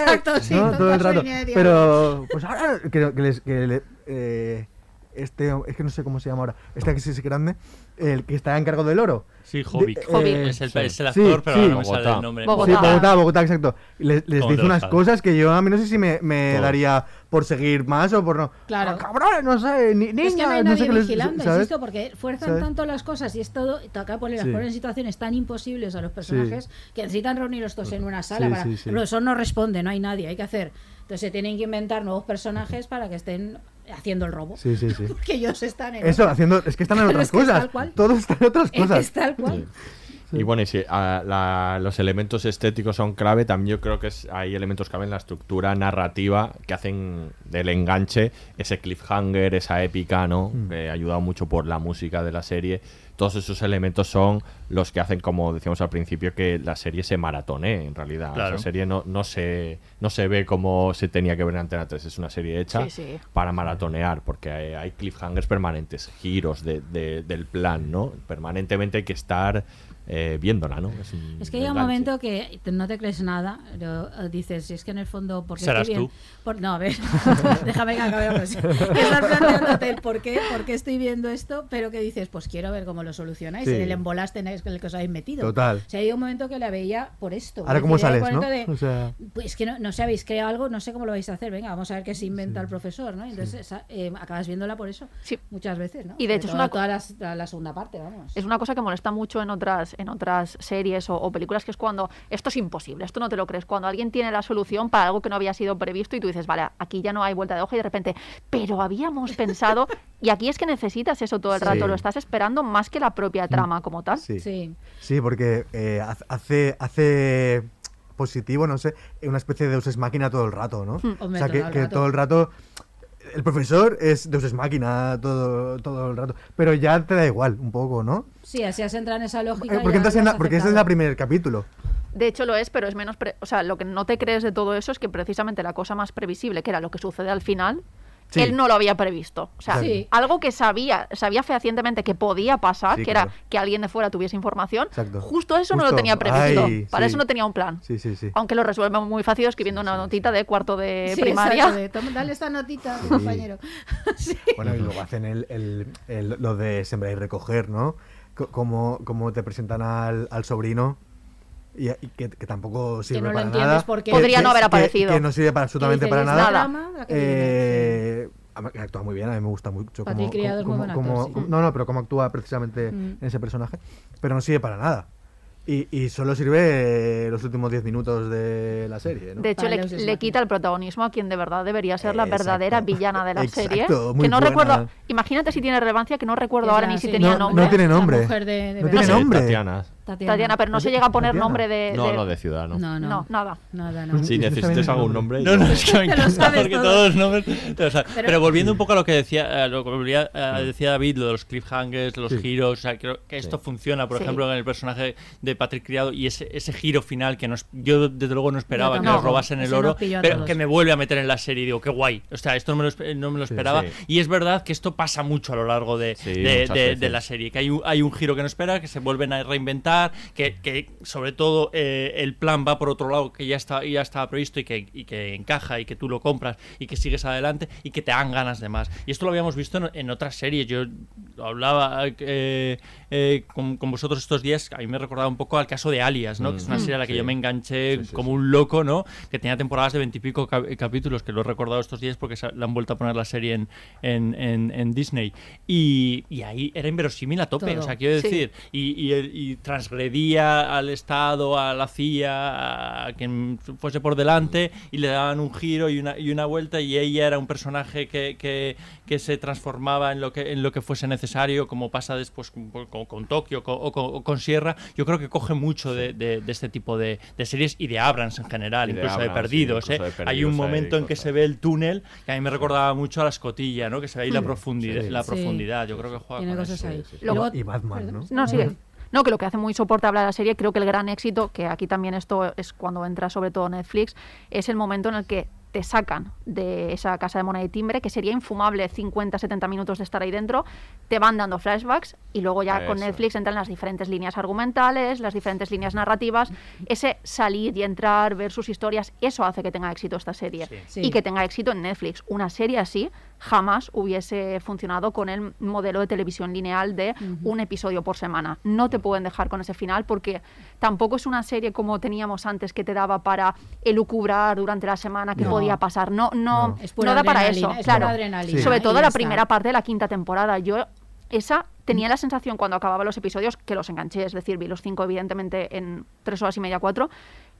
Exacto, sí, ¿no? todo el rato. Pero, pues ahora que, que les. Que le- eh, este, es que no sé cómo se llama ahora, este que es ese grande, el que está encargado del oro. Sí, Hobby. De- eh, es, el, sí. es el Sí, actor, pero sí. ahora no me sale el nombre. Bogotá. Sí, Bogotá, Bogotá, exacto. Les, les ¿Cómo dice unas cosas que yo a mí no sé si me, daría por seguir más o por no. Claro. Ah, cabrones, no sé, ni, niña, es que no hay no nadie sé qué les- vigilando, ¿sabes? insisto, porque fuerzan ¿Sabes? tanto las cosas y es todo, y acá ponen las Sí. ponen en situaciones tan imposibles a los personajes que necesitan reunirlos todos en una sala Sí, para. sí, sí. El profesor no responde, no hay nadie, hay que hacer. Entonces se tienen que inventar nuevos personajes para que estén haciendo el robo. Sí, sí, sí. <laughs> Porque ellos están en Eso, otra. haciendo. Es que están en <laughs> otras es que es cosas. tal cual. Todo está en otras Es que cosas. es tal cual. Y bueno, y si ah, la- los elementos estéticos son clave, también yo creo que es- hay elementos clave en la estructura narrativa que hacen del enganche ese cliffhanger, esa épica, ¿no? Mm. Que ayudado mucho por la música de la serie. Todos esos elementos son los que hacen, como decíamos al principio, que la serie se maratone, en realidad. Claro. Esa serie no, no, se, no se ve como se tenía que ver en Antena 3. Es una serie hecha Sí, sí. para maratonear, porque hay, hay cliffhangers permanentes, giros de- de- del plan, ¿no? Permanentemente hay que estar eh, viéndola, ¿no? Es, un Es que hay un momento que no te crees nada, pero dices, si es que en el fondo, porque Serás estoy bien. tú. Por- no, a ver, <laughs> déjame que acabe la <laughs> estás planteándote el por qué, por qué estoy viendo esto, pero que dices, pues quiero ver cómo lo solucionáis, Sí. en el embolaste en el que os habéis metido. Total. O sea, hay un momento que la veía por esto. Ahora, ¿cómo sales, no? momento de, O sea- pues que no, no sé, habéis creado algo, no sé cómo lo vais a hacer, venga, vamos a ver qué se inventa el profesor, ¿no? Entonces eh, acabas viéndola por eso, Sí. muchas veces, ¿no? Y de hecho Sobre es una toda la segunda parte, vamos. Es una cosa que molesta mucho en otras, en otras series o, o películas, que es cuando esto es imposible, esto no te lo crees. Cuando alguien tiene la solución para algo que no había sido previsto y tú dices, vale, aquí ya no hay vuelta de hoja y de repente, pero habíamos pensado. y aquí es que necesitas eso todo el Sí. rato, lo estás esperando más que la propia trama como tal. Sí. Sí. Sí, porque eh, hace, hace positivo, no sé, una especie de Deus Ex Máquina todo el rato, ¿no? Hmm, hombre, o sea, que, todo el que rato. todo el rato. El profesor es Deus Ex Máquina todo, todo el rato. Pero ya te da igual, un poco, ¿no? Sí, así has entrado en esa lógica. Eh, porque ya entras en la- porque ese es el primer capítulo. De hecho lo es, pero es menos... pre- o sea, lo que no te crees de todo eso es que precisamente la cosa más previsible, que era lo que sucede al final, Sí. él no lo había previsto. O sea, Sí. algo que sabía, sabía fehacientemente que podía pasar, Sí, que claro. era que alguien de fuera tuviese información, Exacto. justo eso no lo tenía previsto. Ay, Para sí. eso no tenía un plan. Sí, sí, sí. Aunque lo resuelve muy fácil escribiendo una notita de cuarto de Sí, primaria. de, "Toma, dale esta notita, compañero. <laughs> Sí. Bueno, y luego hacen el, el- el- lo de sembrar y recoger, ¿no? Co- Como, como te presentan al, al sobrino y, y que, que tampoco sirve no lo para entiendes nada. porque- Que- Podría que- no haber aparecido. Que, no sirve para absolutamente para "Es nada. drama Eh, actúa muy bien, a mí me gusta mucho. Cómo- Criado es muy cómo- cómo- actor, sí. No, no, pero cómo actúa precisamente Mm. en ese personaje. Pero no sirve para nada. Y, y solo sirve eh, los últimos 10 minutos de la serie, ¿no? De hecho, le, quita el protagonismo a quien de verdad debería ser la Exacto. verdadera villana de la Exacto, serie. muy Que no buena. recuerdo. Imagínate si tiene relevancia, que no recuerdo Es ahora la- ni si tenía No, nombre. no tiene La nombre. mujer de- de no tiene nombre. Tatiana. Tatiana, pero no se llega a poner Tatiana. nombre de. No, de- no, de Ciudadano. No, no. No, nada. Nada, no. Si necesitas algún nombre. No, no, es que <laughs> me encanta porque todo. todos los nombres. te lo sabes. Pero- Pero, volviendo un poco a lo que decía, a lo que volvía- a- decía David, lo de los cliffhangers, los Sí. giros, o sea, creo que esto funciona, por Sí. ejemplo, en el personaje de Patrick Criado y ese, ese giro final que no es- yo desde luego no esperaba que nos robasen el oro, nos pero que me vuelve a meter en la serie y digo, qué guay. O sea, esto no me lo, no me lo esperaba. sí. Y es verdad que esto pasa mucho a lo largo de, Sí, de- de la serie, que hay un, hay un giro que no espera, que se vuelven a reinventar que, que sobre todo eh, el plan va por otro lado que ya está ya estaba previsto y que, y que encaja y que tú lo compras y que sigues adelante y que te dan ganas de más. Y esto lo habíamos visto en, en otras series. Yo hablaba eh, eh, con, con vosotros estos días, a mí me recordaba un poco al caso de Alias, ¿no? Que es una Mm. serie a la que Sí. yo me enganché como un loco, ¿no? Que tenía temporadas de veintipico cap- capítulos, que lo he recordado estos días porque se la han vuelto a poner la serie en, en, en- en Disney. Y, y ahí era inverosímil a tope, Todo. o sea, quiero Sí. decir, y, y, y transgredía al Estado, a la CIA, a quien fuese por delante, y le daban un giro y una, y una vuelta, y ella era un personaje que, que, que se transformaba en lo que, en lo que fuese necesario, como pasa después con, con- con Tokio co- o con, o con Sierra. Yo creo que coge mucho de, de- de este tipo de, de series y de Abrams en general, de incluso de, Abrams, sí, Perdidos. incluso ¿eh? de hay un Perdidos hay momento en que se ve el túnel que a mí me recordaba mucho a la escotilla, ¿no? que se ve ahí la profundidad. Sí. La Sí. profundidad. Yo creo que juega Tiene con cosas eso. ahí. Sí, sí. Luego- Y Batman, ¿no? No, sigue. No, que lo que hace muy soportable a la serie, creo que el gran éxito, que aquí también esto es cuando entra sobre todo Netflix, es el momento en el que te sacan de esa casa de moneda y timbre, que sería infumable 50, 70 minutos de estar ahí dentro, te van dando flashbacks y luego ya con. Netflix entran las diferentes líneas argumentales, las diferentes líneas narrativas, ese salir y entrar, ver sus historias, eso hace que tenga éxito esta serie Sí. y que tenga éxito en Netflix. Una serie así jamás hubiese funcionado con el modelo de televisión lineal de un episodio por semana. No te pueden dejar con ese final porque tampoco es una serie como teníamos antes que te daba para elucubrar durante la semana qué No. podía pasar. No, no, No. Es pura no da para eso. es pura claro. adrenalina Sobre todo la está. primera parte de la quinta temporada. Yo esa tenía la sensación cuando acababan los episodios que los enganché, es decir, vi los cinco evidentemente en tres horas y media, cuatro.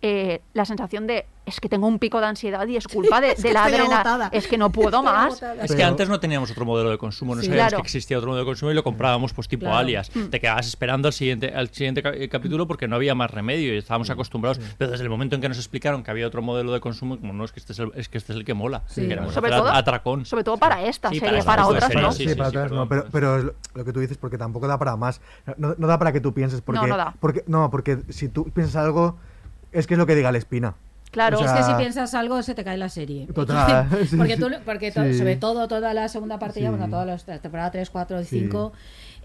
Eh, la sensación de es que tengo un pico de ansiedad y es culpa de, <laughs> Es de que la adrenalina. Es que no puedo Estoy más. agotada. Es que Pero- antes no teníamos otro modelo de consumo, no Sí. sabíamos Claro. que existía otro modelo de consumo y lo comprábamos pues tipo Claro. alias. Mm. Te quedabas esperando al siguiente, al siguiente eh, capítulo porque no había más remedio y estábamos acostumbrados. Pero desde el momento en que nos explicaron que había otro modelo de consumo, como no, es que este es el, es que este es el que mola. Sí. Queremos Sobre todo- atracón. Sobre todo para esta Sí, serie, para otras series, no. sí, Sí, sí, para otras no, pero, pero lo que tú dices porque tampoco da para más. No, no da para que tú pienses porque No, no da. porque no, porque si tú piensas algo es que es lo que diga la espina. Claro. O sea, Es que si piensas algo se te cae la serie. <laughs> Total, porque tú, porque sobre todo toda la segunda parte, ya, bueno, todas las temporadas 3, 4 y Sí. 5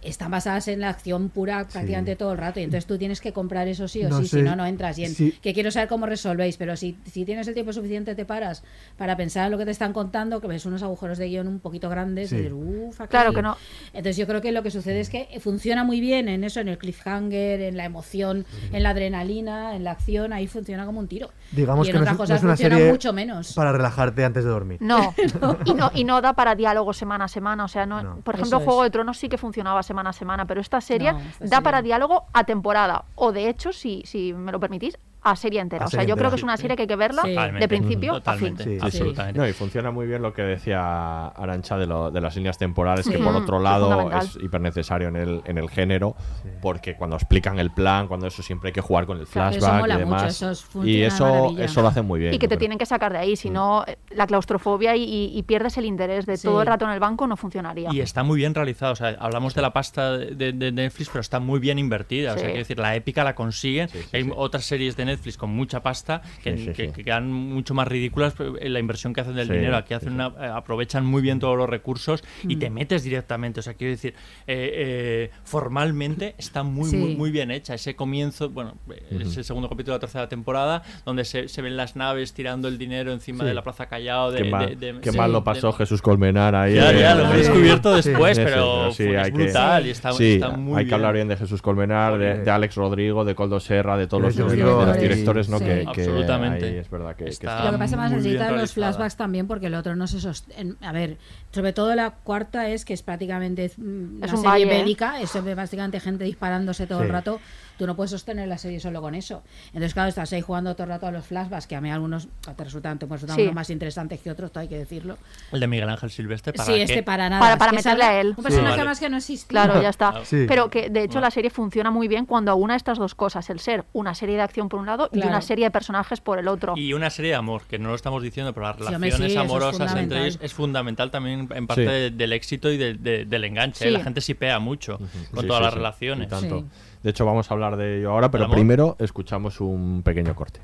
están basadas en la acción pura prácticamente todo el rato y entonces tú tienes que comprar eso sí o No sí, sé si no, no entras. Y en- si- que quiero saber cómo resolvéis, pero si, si tienes el tiempo suficiente te paras para pensar en lo que te están contando, que ves unos agujeros de guion un poquito grandes, Sí. y dices, "Uf, aquí". Claro que no. Entonces yo creo que lo que sucede es que funciona muy bien en eso, en el cliffhanger, en la emoción, en la adrenalina, en la acción, ahí funciona como un tiro. Digamos y en que no otras no cosas es una funciona serie mucho menos. para relajarte antes de dormir. No. <laughs> y no, y no da para diálogo semana a semana. O sea, no, No. por Eso ejemplo, es. Juego de Tronos sí que funcionaba semana a semana, pero esta serie No, esta da serie para diálogo a temporada. O de hecho, si, si me lo permitís, a serie entera. A o sea, serie yo creo que es una serie que hay que verla Sí. de Totalmente. principio a fin. Totalmente, Sí, sí, sí. absolutamente. No, y funciona muy bien lo que decía Arancha de, lo- de las líneas temporales, que por Mm, otro lado es hiper necesario en el, en el género, porque cuando explican el plan, cuando eso siempre hay que jugar con el Claro, eso flashback mola y mucho, demás. eso es- y eso, eso lo hacen muy bien. Y que te creo. tienen que sacar de ahí, si no, eh, la claustrofobia y, y- y pierdes el interés de Sí. todo el rato en el banco no funcionaría. Y está muy bien realizado. O sea, hablamos de la pasta de, de Netflix, pero está muy bien invertida. O sea, quiero decir, la épica la consiguen. Sí, sí, Hay sí. otras series de Netflix con mucha pasta que, Sí, sí, que- sí. que quedan mucho más ridículas en la inversión que hacen del Sí, dinero. Aquí hacen sí. una, eh, aprovechan muy bien todos los recursos y Mm. te metes directamente. O sea, quiero decir, eh, eh, formalmente está muy, Sí. muy, muy bien hecha. Ese comienzo, bueno, eh, es el segundo capítulo de la tercera temporada, donde se, se ven las naves tirando el dinero encima Sí. de la Plaza Callao. De, Qué mal, de- de- qué sí, mal lo de- pasó Jesús Colmenar ahí. Ya, ya, lo he descubierto después, Sí, pero sí, fue- hay es que- brutal y está, Sí, está muy hay bien. que hablar bien de Jesús Colmenar, de, de Alex Rodrigo, de Coldo Serra, de todos los, Yo de digo, directores, ¿no? Sí. Que, que Absolutamente. ahí es verdad que, que Está- está- Lo que pasa es que necesitan los flashbacks también porque el otro no se sostiene. A ver, sobre todo la cuarta es que es prácticamente mm, Es una un serie valle, ¿eh? bélica, es básicamente gente disparándose todo el rato. Tú no puedes sostener la serie solo con eso. Entonces, claro, estás ahí jugando todo el rato a los flashbacks, que a mí algunos te resultan, te resultan Sí. unos más interesantes que otros, todo hay que decirlo. El de Miguel Ángel Silvestre, ¿para sí, qué? este para nada. Para- meterle a él. Un personaje Vale. más que no existe. Claro, ya está. Sí. Pero que de hecho la serie funciona muy bien cuando una estas dos cosas, el ser una serie de acción por un lado y una serie de personajes por el otro. Y una serie de amor, que no lo estamos diciendo, pero las relaciones sí, eso es amorosas entre ellos es fundamental también en parte Sí. de- del éxito y de- de- del enganche. ¿eh? Sí. La gente sipea mucho con Sí, todas sí, las sí, relaciones. y tanto. De hecho, vamos a hablar de ello ahora, pero primero escuchamos un pequeño corte.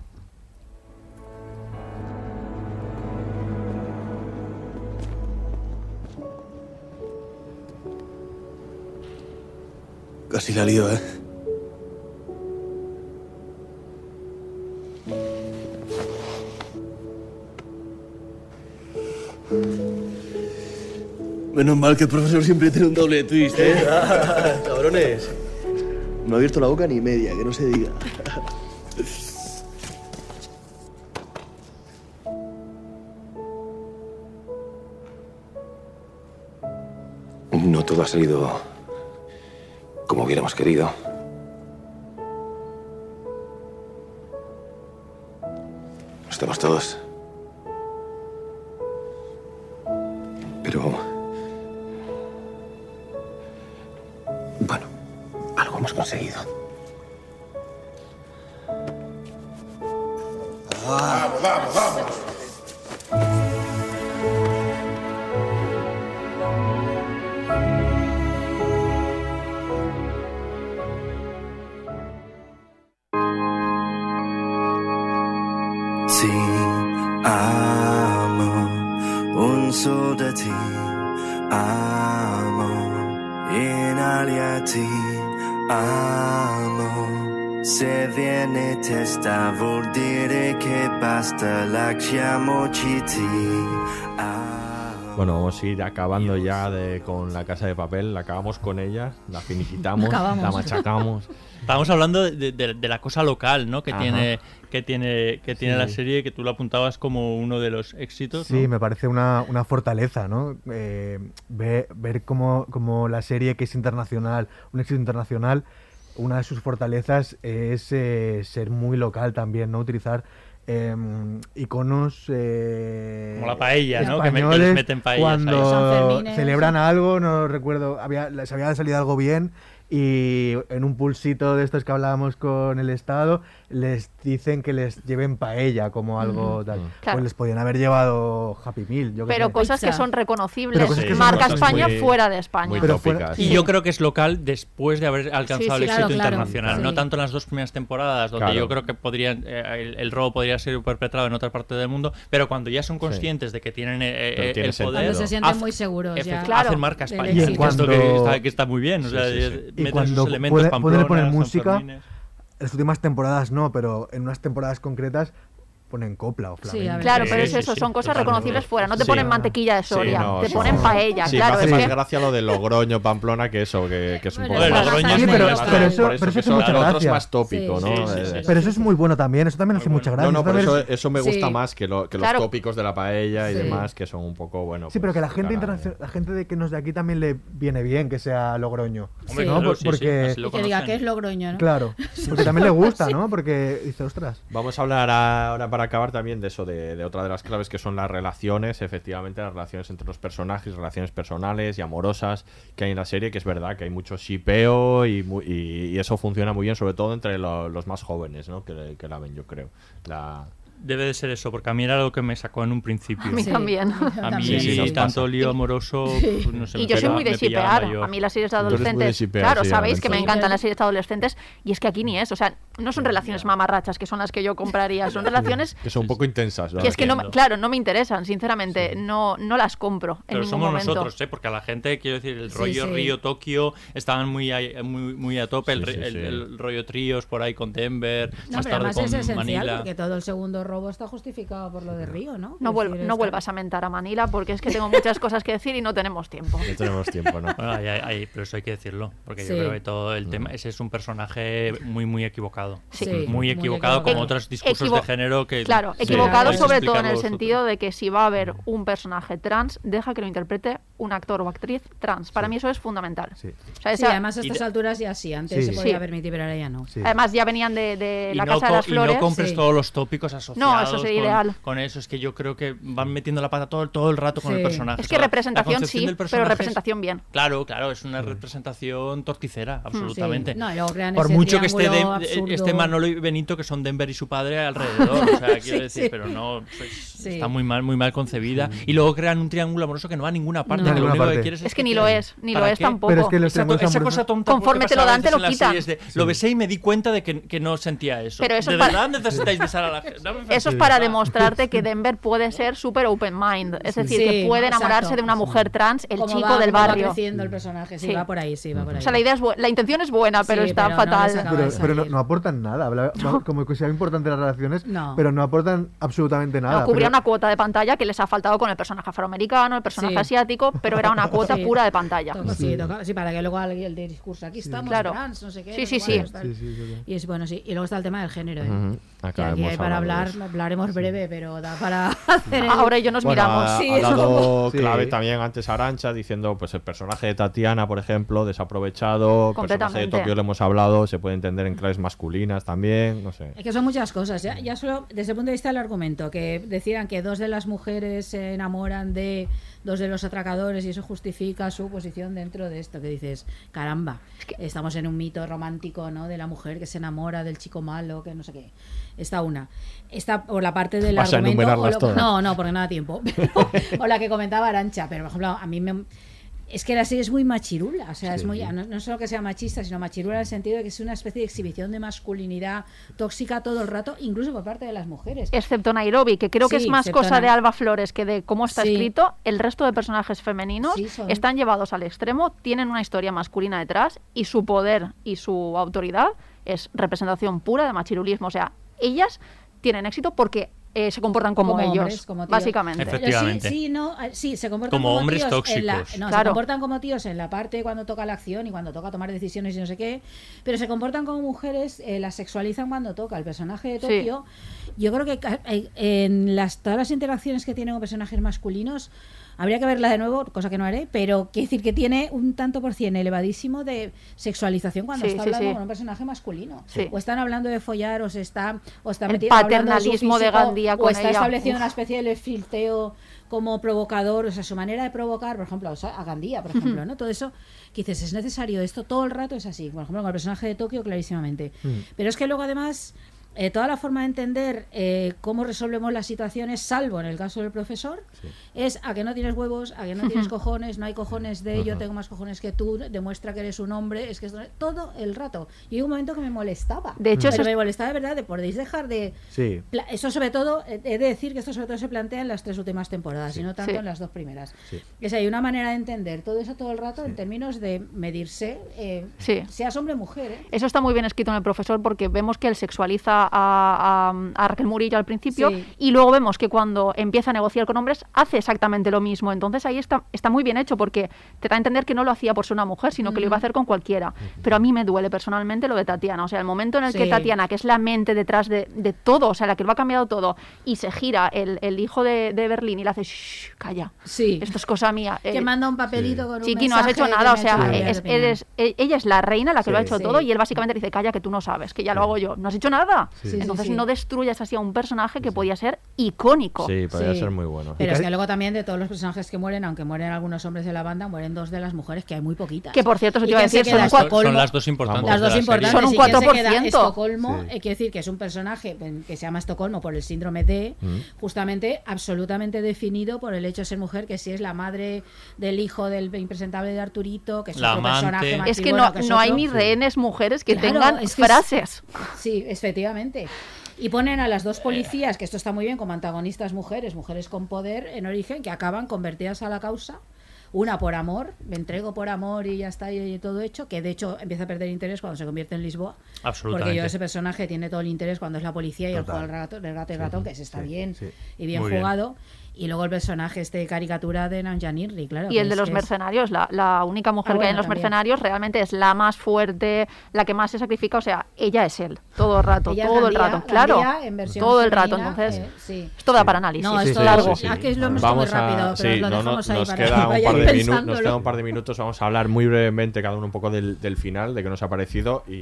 Casi la lío, ¿eh? Menos mal que el profesor siempre tiene un doble twist, ¿eh? <laughs> Ah, cabrones. No ha abierto la boca ni media, que no se diga. No todo ha salido como hubiéramos querido. Estamos todos. Pero... Bueno, algo hemos conseguido. Vamos, vamos, vamos. Ti amo, un solo de ti amo, in aria ti amo. Se viene testa vuol dire che basta, lasciamoci ti Bueno, vamos a ir acabando ya de, con la casa de papel. La acabamos con ella, la finiquitamos, Acabamos. la machacamos. Estábamos hablando de, de- de la cosa local, ¿no? Que Ajá. tiene, que tiene, que tiene Sí. la serie, que tú lo apuntabas como uno de los éxitos. Sí, ¿no? me parece una, una fortaleza, ¿no? Eh, ve- ver cómo, cómo la serie que es internacional, un éxito internacional, una de sus fortalezas es eh, ser muy local también, ¿no? Utilizar em, iconos eh, Como la paella, ¿no? Que me- meten paellas cuando Sanfermines. celebran algo, no recuerdo, había, les había salido algo bien y en un pulsito de estos que hablábamos con el Estado les dicen que les lleven paella como algo Ujú. tal. Claro. Pues les podían haber llevado Happy Meal. Yo qué Pero cosas que son reconocibles. Pero cosas que son Marca. España Muy- fuera de España. Pero fuera- Y yo creo que es local después de haber alcanzado Sí, sí, el éxito claro, internacional. No tanto en las dos primeras temporadas, donde Claro. yo creo que podrían eh, el, el robo podría ser perpetrado en otra parte del mundo, pero cuando ya son conscientes de que tienen eh, eh, tiene el poder. Cuando se sienten haz- muy seguros ya. efe- Claro, hacen marca España. Y que Cuando- está, que está muy bien. O sea, Sí, sí, sí. Y cuando puede, pueden poner Pamplona, música, las últimas temporadas no, pero en unas temporadas concretas ponen copla o flamenco. Claro, pero Sí, es sí, eso, sí, son cosas reconocibles fuera. No te Sí. ponen mantequilla de Sí, Soria, no, te sí, ponen sí. paella. Sí, claro, me hace es más que- gracia lo de Logroño, Pamplona, que eso, que, que es un Bueno, poco... De Logroño es Sí, muy pero, local. pero eso, Por pero eso que hace mucha lo otro es gracia. más tópico, Sí, ¿no? sí, Eh, sí, Pero eso es muy bueno también, eso también hace mucha gracia. No, no, eso pero eso, es- eso me gusta Sí. más que, lo- que Claro. los tópicos de la paella y Sí. demás, que son un poco, bueno... Sí, pero que la gente internacional, la gente de que nos de aquí también le viene bien que sea Logroño. Hombre, ¿no? sí, sí, porque que diga que es Logroño, ¿no? claro, porque <laughs> también le gusta, ¿no? Porque dice, ostras. Vamos a hablar ahora para acabar también de eso, de, otra de las claves que son las relaciones, efectivamente, las relaciones entre los personajes, relaciones personales y amorosas que hay en la serie, que es verdad que hay mucho shipeo y, y, y eso funciona muy bien, sobre todo entre lo- los más jóvenes, ¿no? Que, que la ven, yo creo. La... Debe de ser eso, porque a mí era lo que me sacó en un principio. A mí Sí. también. A mí Sí, sí, tanto pasa. lío amoroso, Sí. pues, no sé, Y yo soy muy de shipear. A mí las series de adolescentes. shipear, claro, sí, sabéis que me encantan las series de adolescentes. Y es que aquí ni es. O sea, no son relaciones mamarrachas, que son las que yo compraría. Son relaciones Que son un poco intensas, ¿no? que es que no, claro, no me interesan, sinceramente. No, no las compro en Pero ningún somos momento. nosotros, ¿eh? Porque a la gente, quiero decir, el rollo sí. Río, Tokio, estaban muy a, muy, muy a tope. el, el- sí. el rollo tríos por ahí con Denver, No, más tarde con es esencial Manila. porque todo el segundo robo está justificado por lo de Río, ¿no? No, Es vuel- decir, no está- vuelvas a mentar a Manila porque es que tengo muchas cosas que decir y no tenemos tiempo. <laughs> No tenemos tiempo, ¿no? Bueno, pero eso hay que decirlo, porque Sí. yo creo que todo el tema, ese es un personaje muy, muy equivocado. Sí. Sí, muy muy equivocado, como otros discursos Equivo- de género que... Claro, equivocado sobre todo en el sentido de que si va a haber un personaje trans, deja que lo interprete un actor o actriz trans. Para mí eso es fundamental. Sí. O sea, Sí, esa- además a y estas alturas ya sí, antes Sí. se podía Sí. permitir, pero ahora ya no. Sí. Además ya venían de, de Y la no Casa de las y Flores. no compres Sí. todos los tópicos asociados eso sería con, ideal. con eso. Es que yo creo que van metiendo la pata todo, todo el rato con el personaje. Es O que representación sí, pero es- representación bien. Claro, claro, es una representación torticera, absolutamente. Sí. No, Por mucho que esté, de- absurdo. esté Manolo y Benito, que son Denver y su padre alrededor. <laughs> O sea, quiero Sí, decir, sí. pero no. pues, Sí. Está muy mal, muy mal concebida. Y luego crean un triángulo amoroso que no va a ninguna parte. No. que lo único que quieres Es que ni lo es, ni lo ¿Para es qué? tampoco. Pero es que los Esa, esa cosa tonta Conforme te lo dan, te lo quitan. de, Lo besé y me di cuenta de que, que no sentía eso. Pero eso de es verdad necesitáis besar a la gente. No, eso es para demostrarte que <laughs> Denver puede ser súper open mind. Es decir, Sí, que puede enamorarse exacto. de una mujer trans, el Cómo chico va- del cómo va barrio. creciendo el personaje, sí, va por ahí, sí, va por ahí. O sea, la idea es la intención es buena, pero Sí, está pero no fatal. acaba Pero, de pero no, no aportan nada. habla- Como que sea importante las relaciones, No. pero no aportan absolutamente nada. No, cubría pero- una cuota de pantalla que les ha faltado con el personaje afroamericano, el personaje Sí. asiático, pero era una cuota <laughs> Sí. pura de pantalla. Sí, para que luego alguien el discurso aquí estamos, Claro. trans, no sé qué. Sí, no sí, sí. Y es bueno, sí. Y luego está el tema del género. ¿eh? Acabemos hay para de hablar, hablaremos breve, pero da para <laughs> hacer el- Ahora yo nos Bueno, miramos. Ha, Sí, ha eso <laughs> dado como- clave también antes Arancha diciendo pues el personaje de Tatiana, por ejemplo, desaprovechado, el personaje de. Tokio lo hemos hablado, se puede entender en claves masculinas también, no sé. Es que son muchas cosas. Ya, ya solo desde el punto de vista del argumento, que decían que dos de las mujeres se enamoran de dos de los atracadores y eso justifica su posición dentro de esto. Que dices, caramba, estamos en un mito romántico, ¿no? De la mujer que se enamora del chico malo, que no sé qué. Esta una. Esta por la parte del Vas a argumento. enumerarlas o lo- todas. no, no, porque no da tiempo. <laughs> o la que comentaba Arancha, pero por ejemplo, a mí me. Es que la serie es muy machirula, o sea, es Sí. muy, no, no solo que sea machista, sino machirula en el sentido de que es una especie de exhibición de masculinidad tóxica todo el rato, incluso por parte de las mujeres. Excepto Nairobi, que creo que Sí, es más cosa de Alba Flores que de cómo está Sí. escrito, el resto de personajes femeninos Sí, son- están llevados al extremo, tienen una historia masculina detrás y su poder y su autoridad es representación pura de machirulismo. O sea, ellas tienen éxito porque eh, se comportan como, ellos, hombres, como tíos. básicamente. Efe- Efectivamente. Sí, sí, no, eh, sí, se comportan Como como, hombres tíos en la- tóxicos. no, se Claro. comportan como tíos en la parte cuando toca la acción y cuando toca tomar decisiones y no sé qué, pero se comportan como mujeres, eh, las sexualizan cuando toca. El personaje de Sí. Tokio, yo creo que ca- eh, en las todas las interacciones que tiene con personajes masculinos Habría que verla de nuevo, cosa que no haré, pero quiere decir que tiene un tanto por cien elevadísimo de sexualización cuando Sí, está sí, hablando sí. con un personaje masculino. O están hablando de follar, o se está, o está El de paternalismo de Gandía o con está ella. estableciendo Uf. una especie de filteo como provocador, o sea, su manera de provocar, por ejemplo, o sea, a Gandía, por <laughs> ejemplo, ¿no? Todo eso que dices, es necesario esto todo el rato, es así. Por ejemplo, con el personaje de Tokio, clarísimamente. Pero es que luego, además, eh, toda la forma de entender eh, cómo resolvemos las situaciones, salvo en el caso del profesor, es a que no tienes huevos, a que no tienes <laughs> cojones, no hay cojones de yo tengo más cojones que tú, demuestra que eres un hombre, es que esto- todo el rato. Y hubo un momento que me molestaba. De hecho, Pero eso es- me molestaba de verdad, de podéis dejar de... Sí. Eso sobre todo, eh, he de decir que esto sobre todo se plantea en las tres últimas temporadas y no tanto Sí. en las dos primeras. Sí. Es hay una manera de entender todo eso todo el rato en términos de medirse, eh, Sí. seas hombre o mujer. ¿eh? Eso está muy bien escrito en el profesor porque vemos que él sexualiza a, a- a Raquel Murillo al principio Sí. y luego vemos que cuando empieza a negociar con hombres hace exactamente lo mismo. Entonces ahí está, está muy bien hecho porque te da a entender que no lo hacía por ser una mujer, sino que lo iba a hacer con cualquiera. Pero a mí me duele personalmente lo de Tatiana. O sea, el momento en el que. Tatiana, que es la mente detrás de, de todo, o sea, la que lo ha cambiado todo, y se gira el, el hijo de, de Berlín y le hace, shh, calla, Sí. esto es cosa mía. que Eh, manda un papelito con un Chiqui, no has hecho nada, o sea, es- eres- e- ella es la reina la que lo ha hecho Sí. todo y él básicamente dice, calla que tú no sabes, que ya lo hago yo. No has hecho nada. Sí. Entonces sí, sí. no destruyas así a un personaje que podía ser icónico. Sí, podría Sí. ser muy bueno. Pero es que luego también de todos los personajes que mueren, aunque mueren algunos hombres de la banda, mueren dos de las mujeres, que hay muy poquitas. Que por cierto, eso ¿Y te iba a se decir, son, Son, cua- Estocolmo. son las dos importantes. Las dos importantes. Son un ¿Y quién se 4%. queda? Estocolmo, Sí. eh, quiere decir que es un personaje que se llama Estocolmo por el síndrome D, justamente absolutamente definido por el hecho de ser mujer, que si es la madre del hijo del impresentable de Arturito, que es La otro amante. personaje más Es que no, es no hay ni rehenes mujeres que Claro, tengan es que es- frases. Sí, efectivamente. Y ponen a las dos policías, que esto está muy bien, como antagonistas mujeres, mujeres con poder en origen, que acaban convertidas a la causa. Una por amor, me entrego por amor y ya está, y todo hecho, que de hecho empieza a perder interés cuando se convierte en Lisboa. Absolutamente. Porque yo ese personaje tiene todo el interés cuando es la policía y el juego del gato, del gato y ratón, que se está bien sí. y bien Muy bien. Y luego el personaje este de caricatura de Nanjanirri, claro. Y el de los es- mercenarios, la, la única mujer Ah, que hay en los también. mercenarios realmente es la más fuerte, la que más se sacrifica, o sea, ella es él, todo el rato, Ella todo el Gandía- rato, claro, Gandía en versión todo el rato, entonces, eh, sí. esto da para análisis, No, Sí, esto sí, largo. sí, sí. Ah, Vamos muy rápido, a, pero sí, lo no, no, dejamos ahí nos para queda que un par de minutos, nos pensándolo. queda un par de minutos. Vamos a hablar muy brevemente cada uno un poco del, del final, de qué nos ha parecido y,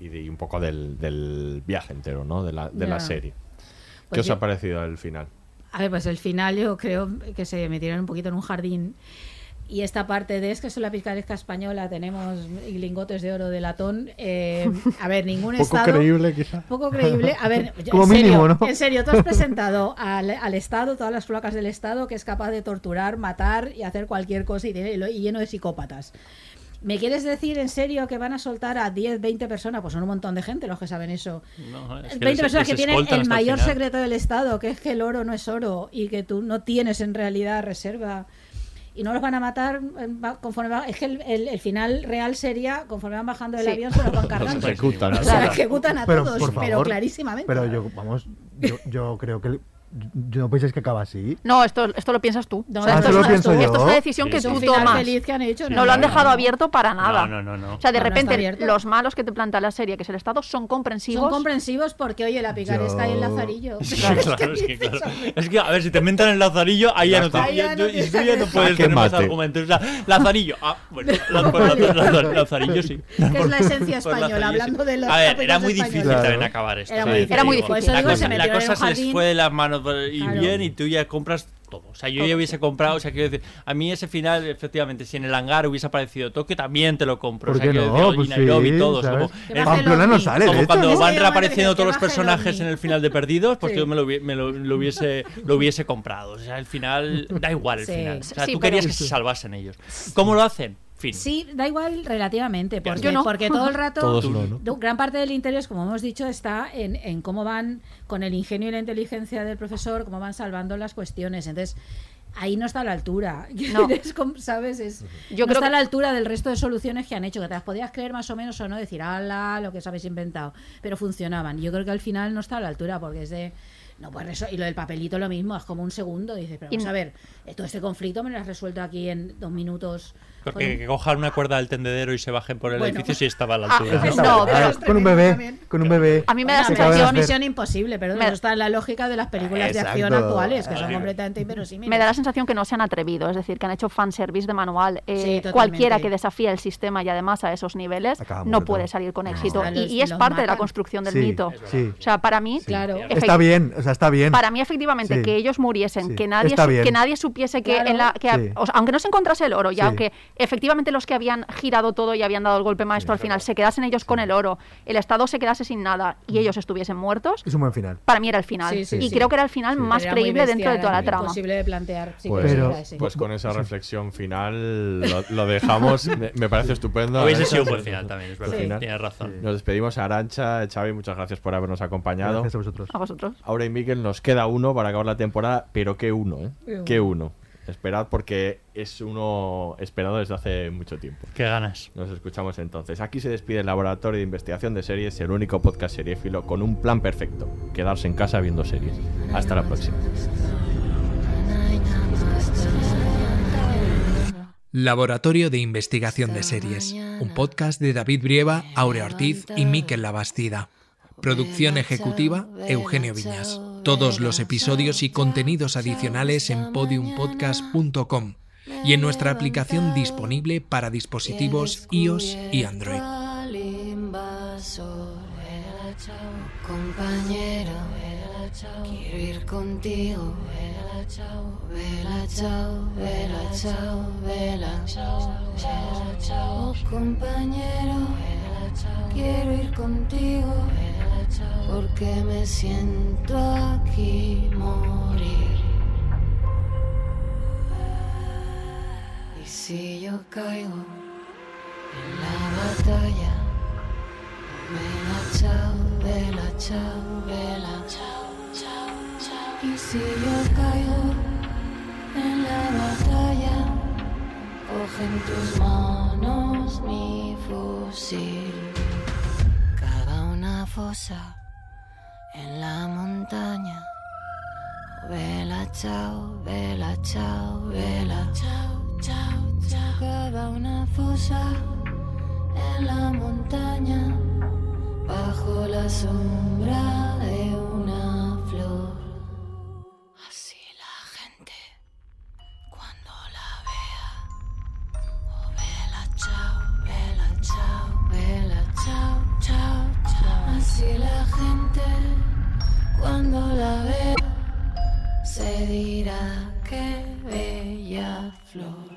y de- y un poco del, del viaje entero, ¿no? De la, de la Ya. serie. ¿Qué Pues os yo- ha parecido el final? A ver, pues el final yo creo que se metieron un poquito en un jardín. Y esta parte de es que soy la picaresca española, tenemos lingotes de oro de latón. eh, a ver, ningún <laughs> Poco estado. creíble, quizá. Poco creíble. A ver, <laughs> yo- Como en serio, mínimo, ¿no? En serio, tú has <laughs> presentado al, al Estado, todas las placas del Estado, que es capaz de torturar, matar y hacer cualquier cosa y, tiene- y lleno de psicópatas. ¿Me quieres decir en serio que van a soltar a 10, 20 personas? Pues son un montón de gente los que saben eso. No, es que 20 les- personas que tienen el mayor secreto del Estado, que es que el oro no es oro y que tú no tienes en realidad reserva. Y no los van a matar eh, conforme va- Es que el, el- el final real sería conforme van bajando del Sí. avión, se los van cargando. ejecutan. O sea, ejecutan a Pero, todos, por pero favor, clarísimamente. Pero yo, vamos, yo, yo creo que. Yo no pensáis que acaba así. No, esto, esto lo piensas tú. No, O sea, Ah, esto, ¿eso lo es, pienso esto es yo? una decisión que Es un tú tomas. feliz que han hecho. No lo han dejado abierto para nada. No, no, no, no. O sea, de No, no repente los malos que te plantea la serie, que es el Estado, son comprensivos. Son comprensivos porque, oye, la picaresca y el lazarillo. <laughs> Sí, claro, es que, claro. Es que, a ver, si te mentan el lazarillo, ahí ya, Ya no, te, ya no y tú ya no que- puedes Jaque tener más mate. argumentos. O sea, lazarillo. Ah, bueno, la- la- la- la- lazarillo sí. <laughs> Que es la esencia española, sí. hablando de los A ver, era muy difícil también acabar esto. Era muy difícil. La cosa, se les fue de las manos y Claro. bien, y tú ya compras todo. O sea, yo ya hubiese comprado, o sea, quiero decir, a mí ese final, efectivamente, si en el hangar hubiese aparecido Tokio, también te lo compro. ¿Por o sea, quiero no? decir, Pues. Como, Pamplona no sale, de como hecho. cuando van reapareciendo todos los personajes en el final de Perdidos, pues Sí. yo me lo, hubie- me lo, lo hubiese, lo hubiese comprado. O sea, el final, da igual el Sí. final. O sea, Sí, tú pero- querías que se salvasen ellos. ¿Cómo lo hacen? Fin. Sí, da igual relativamente, porque, no. porque todo el rato, <laughs> Todos no, gran parte del interés, como hemos dicho, está en, en cómo van, con el ingenio y la inteligencia del profesor, cómo van salvando las cuestiones. Entonces, ahí no está a la altura. <laughs> No. Es como, ¿Sabes? Es, Yo no creo está a que- la altura del resto de soluciones que han hecho, que te las podías creer más o menos o no, decir, ala, lo que os habéis inventado, pero funcionaban. Yo creo que al final no está a la altura, porque es de... No, pues eso, y lo del papelito lo mismo, es como un segundo. Dices, pero vamos a ver, eh, todo este conflicto me lo has resuelto aquí en dos minutos. con Porque que cojan una cuerda del tendedero y se bajen por el Bueno. edificio si estaba a la Ah, altura. eso ¿no? no, pero- con un bebé, también. con un bebé. A mí me da la sensación... misión imposible, pero Me- eso está en la lógica de las películas de acción actuales, que son completamente inverosímiles. Me da la sensación que no se han atrevido, es decir, que han hecho fanservice de manual. Eh, Sí, cualquiera que desafía el sistema y además a esos niveles no puede salir con éxito. Y, es los parte de la construcción del Sí, mito. O sea, para mí, Claro. Está bien, o sea, está bien. Para mí, efectivamente, Sí. que ellos muriesen, Sí. que, nadie que nadie supiese que, Claro. en la, que Sí. o sea, aunque no se encontrase el oro, y Sí. aunque efectivamente los que habían girado todo y habían dado el golpe maestro al final se quedasen ellos con el oro, el Estado se quedase sin nada y ellos estuviesen muertos, Es un buen final. para mí era el final. Sí, sí, y sí. creo que era el final más Era creíble dentro de toda la trama. Imposible de plantear. sí, Pues, pero pues con esa reflexión final lo, lo dejamos. <laughs> Me, me parece estupendo. Hubiese sido un buen final también, es verdad. Sí. Tienes razón. Nos despedimos a Arancha, Xavi, muchas gracias por habernos acompañado. Gracias a vosotros. A vosotros. Ahora Miguel nos queda uno para acabar la temporada, pero qué uno, ¿eh? Qué Qué uno. Esperad porque es uno esperado desde hace mucho tiempo. Qué ganas. Nos escuchamos entonces. Aquí se despide el Laboratorio de Investigación de Series, el único podcast seriéfilo con un plan perfecto. Quedarse en casa viendo series. Hasta la próxima. Laboratorio de Investigación de Series, un podcast de David Brieva, Aurea Ortiz y Miquel Labastida. Producción ejecutiva, Eugenio Viñas. Todos los episodios y contenidos adicionales en podiumpodcast.com y en nuestra aplicación disponible para dispositivos iOS y Android. Quiero ir contigo, vela, chao, quiero ir contigo, porque me siento aquí morir. Y si yo caigo en la batalla. Vela, chao, vela, chao, vela, chao, chao, chao. Y si yo caigo en la batalla, coge en tus manos mi fusil. Una fosa en la montaña. Vela, chao, vela, chao, vela, chao, chao, chao. Cava una fosa en la montaña, bajo la sombra de una Así la gente, cuando la vea, se dirá que bella flor.